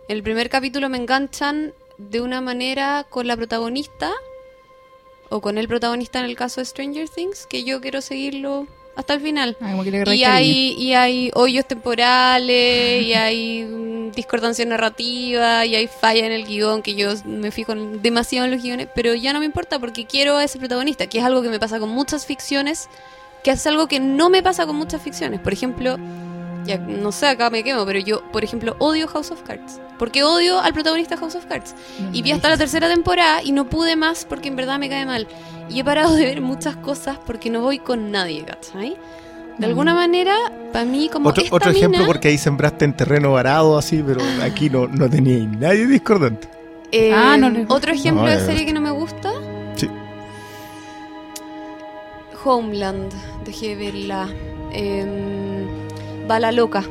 el primer capítulo me enganchan de una manera con la protagonista, o con el protagonista en el caso de Stranger Things, que yo quiero seguirlo hasta el final. Ah, como que le agarráis Y hay, y hay hoyos temporales, y hay mm, discordancia narrativa, y hay falla en el guion, que yo me fijo demasiado en los guiones, pero ya no me importa porque quiero a ese protagonista, que es algo que me pasa con muchas ficciones, que es algo que no me pasa con muchas ficciones. Por ejemplo, ya no sé, acá me quemo, pero yo, por ejemplo, odio House of Cards. Porque odio al protagonista de House of Cards. No, no Y vi hasta la tercera temporada y no pude más porque en verdad me cae mal. Y he parado de ver muchas cosas porque no voy con nadie, ¿cachai? De Mm. alguna manera, para mí, como Otro, esta otro ejemplo, mina, porque ahí sembraste en terreno varado así, pero aquí no, no tenía nadie discordante. eh, Ah, no le- Otro ejemplo No, de serie que no me gusta, Sí. Homeland. Dejé de verla. Eh, Bala Loca.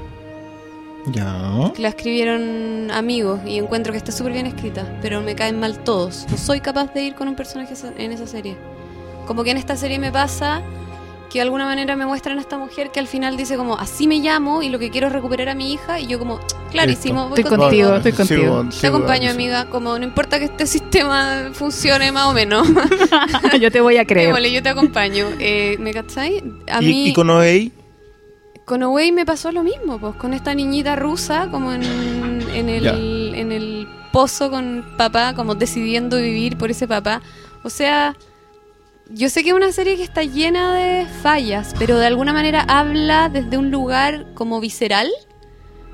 Ya. la escribieron amigos y encuentro que está súper bien escrita, pero me caen mal todos. No soy capaz de ir con un personaje en esa serie. Como que en esta serie me pasa que de alguna manera me muestran a esta mujer que al final dice como, así me llamo y lo que quiero es recuperar a mi hija y yo como, clarísimo, voy Estoy contigo. contigo, estoy contigo. Te acompaño, amiga, como no importa que este sistema funcione más o menos. yo te voy a creer. Yo te acompaño. Eh, ¿Me cacháis? A ¿Y, mí... y con OA? Con Away me pasó lo mismo, pues con esta niñita rusa, como en, en, el, en el pozo con papá, como decidiendo vivir por ese papá. O sea, yo sé que es una serie que está llena de fallas, pero de alguna manera habla desde un lugar como visceral.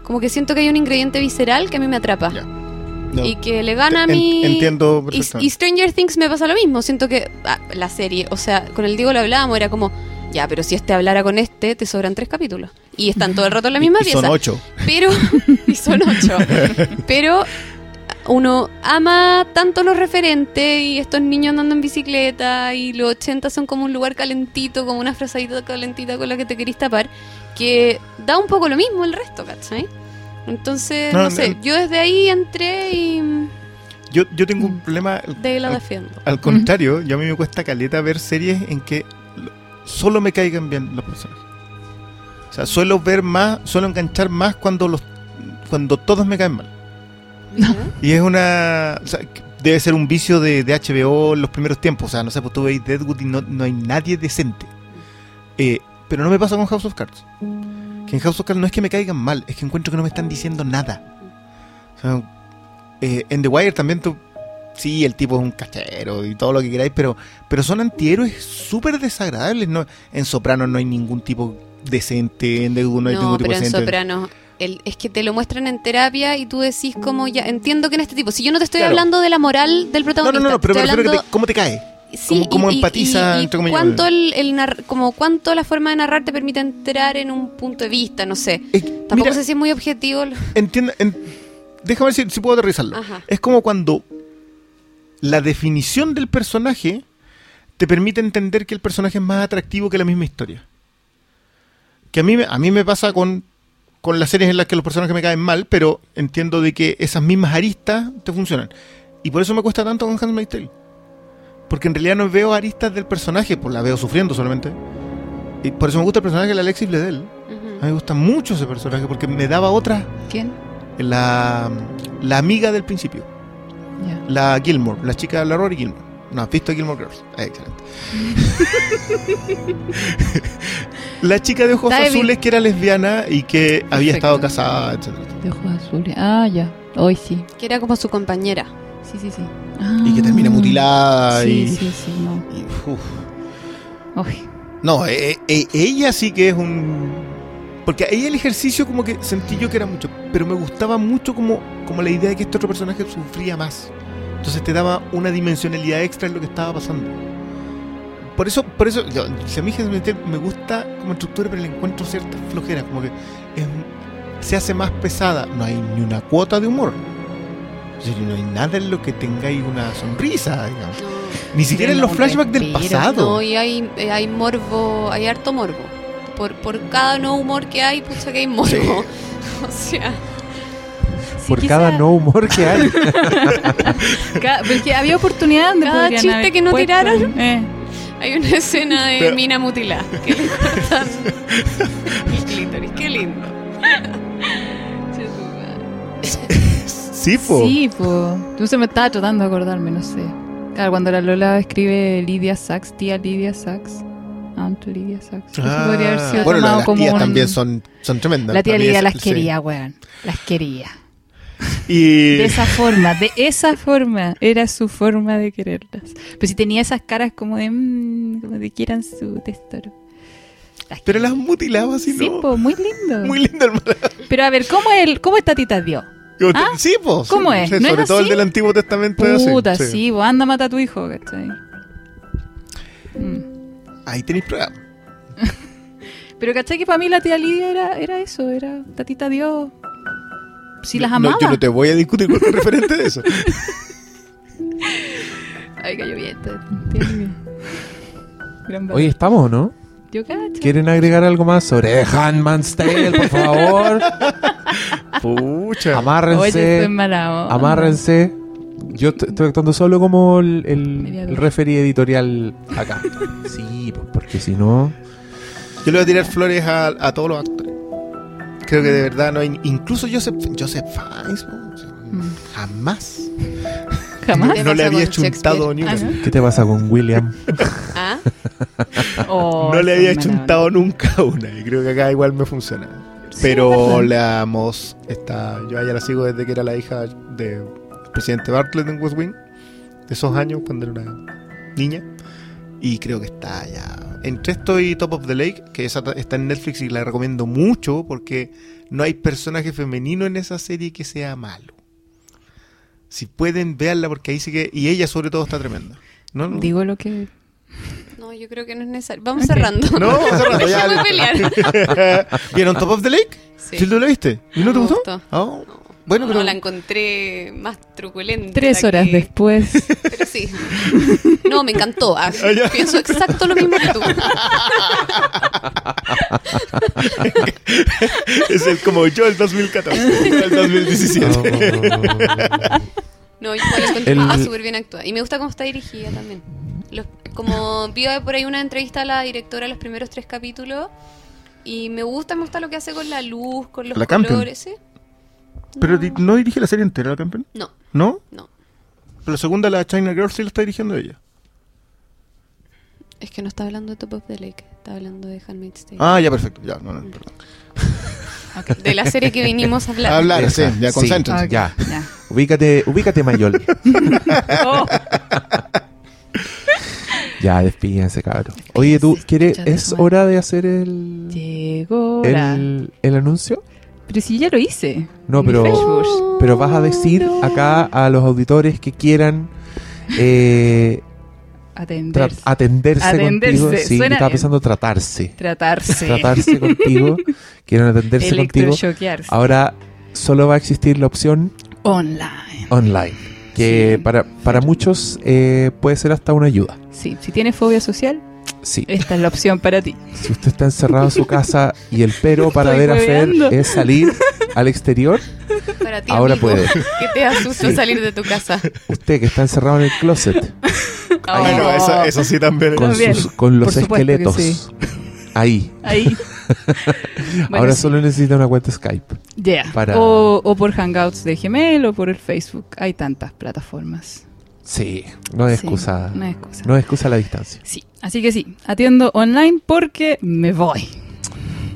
Como que siento que hay un ingrediente visceral que a mí me atrapa. No. Y que le gana a mí. entiendo Y, y Stranger Things me pasa lo mismo. Siento que ah, la serie, o sea, con el Diego lo hablábamos, era como, ya, pero si este hablara con este, te sobran tres capítulos. Y están todo el rato en la misma Y- y pieza. Son ocho. Pero, y son ocho. Pero uno ama tanto los referentes y estos niños andando en bicicleta y los 80 son como un lugar calentito, como una frazadita calentita con la que te querís tapar, que da un poco lo mismo el resto, ¿cachai? Entonces, No, no, sé, no. yo desde ahí entré y Yo, yo tengo un problema. de la al- defiendo. Al contrario, yo a mí me cuesta caleta ver series en que solo me caigan bien los personajes. O sea, suelo ver más, suelo enganchar más cuando los cuando todos me caen mal. Y es una... o sea, debe ser un vicio de, de HBO en los primeros tiempos. O sea, no sé, pues tú veis Deadwood y no, no hay nadie decente. Eh, pero no me pasa con House of Cards. Que en House of Cards no es que me caigan mal, es que encuentro que no me están diciendo nada. O sea, eh, en The Wire también tú. Sí, el tipo es un cachero y todo lo que queráis, pero, pero son antihéroes súper desagradables. No, en Soprano no hay ningún tipo decente, en Deadwood no hay No, ningún tipo pero en decente. Soprano el- es que te lo muestran en terapia y tú decís como ya entiendo que en este tipo, si yo no te estoy Claro. hablando de la moral del protagonista, no, no, no, pero que hablando te- cómo te cae. Sí, Cómo- cómo y- empatiza, y- y entre comillas, cuánto el, el como cuánto la forma de narrar te permite entrar en un punto de vista, no sé. Tampoco mira, sé si es muy objetivo. lo- entienda- en- déjame ver si, si puedo aterrizarlo. Ajá. Es como cuando la definición del personaje te permite entender que el personaje es más atractivo que la misma historia. Que a mí, me- a mí me pasa con, con las series en las que los personajes me caen mal, pero entiendo de que esas mismas aristas te funcionan. Y por eso me cuesta tanto con Handmaid's Tale. Porque en realidad no veo aristas del personaje, pues la veo sufriendo solamente. Y por eso me gusta el personaje de Alexis Bledel. A mí me gusta mucho ese personaje porque me daba otra, ¿Quién? la, la amiga del principio. La Gilmore, la chica de la Rory Gilmore. No, has visto Gilmore Girls. Eh, excelente. la chica de ojos David. azules que era lesbiana y que había estado casada, etcétera. De ojos azules. Ah, ya. Hoy sí. Que era como su compañera. Sí, sí, sí. Y que termina Ah. mutilada Sí, y, sí, sí, no. y, uf. No, eh, eh, ella sí que es un... Porque ahí el ejercicio como que sentí yo que era mucho, pero me gustaba mucho como, como la idea de que este otro personaje sufría más. Entonces te daba una dimensionalidad extra en lo que estaba pasando. Por eso, por eso, yo, si a mí me gusta como estructura, pero le encuentro cierta flojera, como que es- se hace más pesada. No hay ni una cuota de humor. No hay nada en lo que tengáis una sonrisa, digamos. Ni siquiera en los flashbacks del pasado. No, y hay, eh, hay morbo, hay harto morbo. Por, por cada no humor que hay, pucha que hay morbo. Sí. o sea, Por quizá- cada no humor que hay. ca- porque había oportunidad donde Cada chiste haber que no puesto- tiraron. Eh. hay una escena de Pero- mina mutilada que le cortan el clítoris. Qué lindo. Sí, po. Sí, pues. Tú se me estaba tratando de acordarme, no sé. Claro, cuando la Lola escribe Lidia Sachs, tía Lidia Sachs. Aunt Lidia Sachs. Eso Ah, podría haber sido bueno, tomado las como tías un- también son, son tremendas. La tía Lidia es- las sí. quería, weón. Las quería. Y De esa forma, de esa forma. Era su forma de quererlas. Pero si tenía esas caras como de. mmm, como de quieran su tesoro. Las pero las mutilaba así, Sí, ¿no? po, muy lindo. Muy lindo, hermano. Pero a ver, ¿cómo, el, cómo esta tita dio? Ah, sí, po. sí, ¿cómo es? sí, ¿No sobre es todo el del Antiguo Testamento es así, Puta, sí. sí, vos anda mata a tu hijo, ¿cachai? Mm. Ahí tenéis prueba. Pero ¿cachai que para mí la tía Lidia era, era eso? Era tatita Dios. Si las No, amaba. yo no te voy a discutir con el referente de eso. Ay, cayó bien, Oye, valor. ¿estamos o no? yo cacho. ¿Quieren agregar algo más sobre Handman's Tale, por favor? Pucha. Oye, Amárrense. estoy mala onda. Amárrense. Yo estoy actuando solo como el, el, referee editorial acá. Sí, pues porque si no. Yo le voy a tirar flores a, a todos los actores. Creo que de verdad no hay. Incluso Joseph, Joseph Fiennes, Mm. jamás. Jamás. ¿Qué No le había chuntado una. Ah, ¿no? ¿Qué te pasa con William? ¿Ah? Oh, no le había chuntado nunca una. Y creo que acá igual me funciona. Sí, Pero ¿verdad? la Moss está. Yo a ella la sigo desde que era la hija del presidente Bartlett en West Wing. De esos años, cuando era una niña. Y creo que está ya. Entre esto y Top of the Lake, que esa está en Netflix y la recomiendo mucho porque no hay personaje femenino en esa serie que sea malo. Si pueden, véanla porque ahí sí que. Y ella, sobre todo, está tremenda. ¿No? Digo lo que. No, yo creo que no es necesario. Vamos cerrando. No, cerrando, ya. Déjame pelear. ¿Vieron Top of the Lake? Sí. ¿Sí lo viste? ¿Y no te gustó? gustó. Oh. No. Bueno, No, pero. la encontré más truculenta. Tres horas que- después. Pero sí. No, me encantó. Ah, Ah, pienso exacto lo mismo que tú. es el como yo el 2014, el 2017. No, yo la encontré El- ah, súper bien actuada. Y me gusta cómo está dirigida también. Los- como vi por ahí una entrevista a la directora de los primeros tres capítulos. Y me gusta, me gusta lo que hace con la luz, con los La Campion. colores. ¿sí? Pero di- no dirige la serie entera, la campeón. No, ¿No? no. Pero la segunda, la China Girl, sí la está dirigiendo ella. Es que no está hablando de Top of the Lake, está hablando de Handmaid's Tale. Ah, ya, perfecto. Ya, no, no, perdón. De la serie que vinimos a hablar. Hablar, sí, ya, sí. concéntrense. Ya. ya. Ubícate, ubícate, Mayol. Oh, ya, despídense, cabrón. Oye, ¿tú quieres? ¿Es hora de hacer el, llegó el anuncio? Pero si ya lo hice. No, pero-. Pero vas a decir acá a los auditores que quieran eh, atenderse, Atenderse, contigo. Sí, suena estaba pensando tratarse. Tratarse. Tratarse contigo. Quieren atenderse contigo. Ahora solo va a existir la opción Online. online. Que Sí. para, para muchos eh, puede ser hasta una ayuda. Sí, si tienes fobia social, Sí. esta es la opción para ti. Si usted está encerrado en su casa y el pero para Estoy ver a Fer es salir al exterior, Para ti, ahora amigo, puede. Que te asusta Sí. salir de tu casa. Usted que está encerrado en el closet Oh. Bueno, eso, eso sí también. con, También. sus- con los esqueletos sí. ahí. Ahí. Bueno, ahora sí. solo necesita una cuenta Skype. Ya. para- O, o por Hangouts de Gmail o por el Facebook. Hay tantas plataformas. Sí, no es Sí, excusa. No es excusa. No es excusa la distancia. Sí, así que sí, atiendo online porque me voy.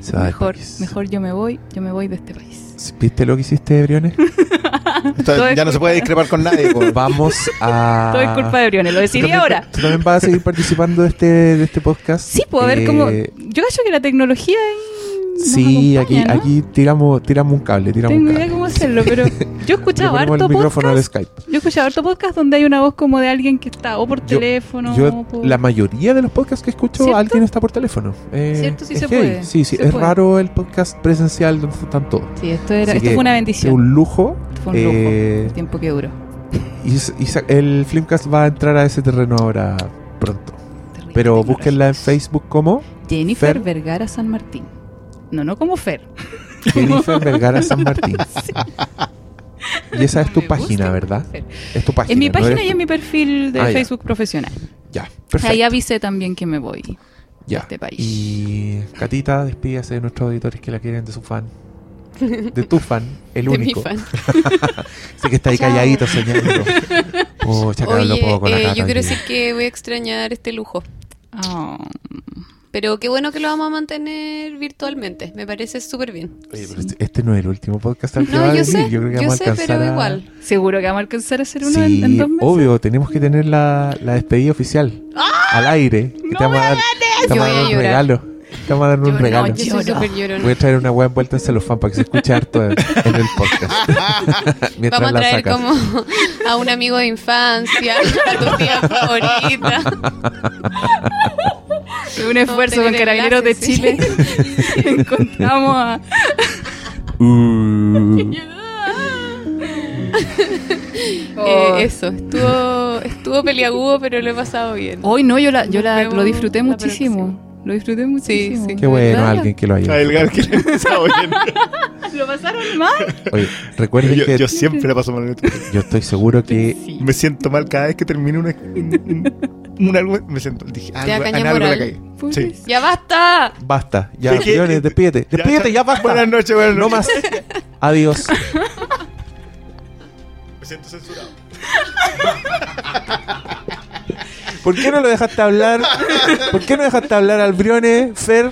Se va de Mejor, yo me voy, yo me voy de este país. ¿Viste lo que hiciste, Briones? Esto ya no se puede discrepar con nadie. Vamos a. Todo es culpa de Briones, lo ¿Tú decidí ahora. ¿Tú también vas a seguir participando de este, de este podcast? Sí, puedo ver Eh, cómo. Yo cacho que la tecnología. Sí, aquí, aquí tiramos, tiramos un cable, tiramos Tengo un idea cable. cómo hacerlo, pero yo he escuchado harto el micrófono al podcast. Skype. Yo he escuchado harto podcast donde hay una voz como de alguien que está o por Yo- teléfono. Yo, o por- la mayoría de los podcasts que escucho, ¿Cierto? alguien está por teléfono. Eh, ¿Cierto? Sí se puede. Sí, sí, Se es puede. raro el podcast presencial donde están todos. Sí, esto, era, fue una bendición. un lujo. Fue un lujo. eh, El tiempo que duró. y, y el Filmcast va a entrar a ese terreno ahora pronto. Terrible Pero búsquenla en Facebook como Jennifer Fer. Vergara San Martín. No, no como Fer. Jennifer Vergara San Martín. Y esa es tu Me página, ¿verdad? Fer. Es tu página. En mi ¿no página y en mi perfil de Ah, ya. Facebook profesional. Ya, perfecto. Ahí avisé también que me voy. Ya. este país. Y Catita, despídase de nuestros auditores que la quieren de su fan. De tu fan, el De mi único. fan. Sé que está ahí calladito soñando. Hablo Oye, eh, yo quiero decir que voy a extrañar este lujo. Oh. Pero qué bueno que lo vamos a mantener virtualmente. Me parece súper bien. Oye, pero este, este no es el último podcast al que No, va a yo sé, Yo creo que yo vamos sé, a alcanzar pero a- igual. Seguro que vamos a alcanzar a hacer uno Sí, en, en dos meses. obvio, tenemos que tener la, la despedida oficial al aire. Que ¡No te vamos a dar, te Yo vamos a voy a dar un llorar. regalo. Te vamos a dar un Yo no, regalo. Yo llorona. Voy a traer una hueá envuelta en celofán para que se escuche harto en, en el podcast. Mientras Vamos a la traer sacas. como a un amigo de infancia, a tu tía favorita. un esfuerzo con Carabineros de. Chile. Encontramos a. Uh, Oh. Eh, eso, estuvo, estuvo peliagudo, pero lo he pasado bien. Hoy no, yo, la, yo la, lo disfruté la muchísimo. Lo disfruté muchísimo. sí. qué bueno, ¿Verdad? alguien que lo haya A. Elgar que le empezaba bien. ¿Lo pasaron mal? Oye, recuerden Yo, que yo siempre la paso mal en esto. yo estoy seguro que Sí. Me siento mal cada vez que termino una, un, algo. Me siento. Dije, algo, en algo la Sí. ¡Ya basta! basta. Ya, Sí, que- Leones, despídete. Despídete, ya, basta. Buenas noches, buenas No más. Adiós. Me siento censurado. ¿Por qué no lo dejaste hablar? ¿Por qué no dejaste hablar al Brione, Fer?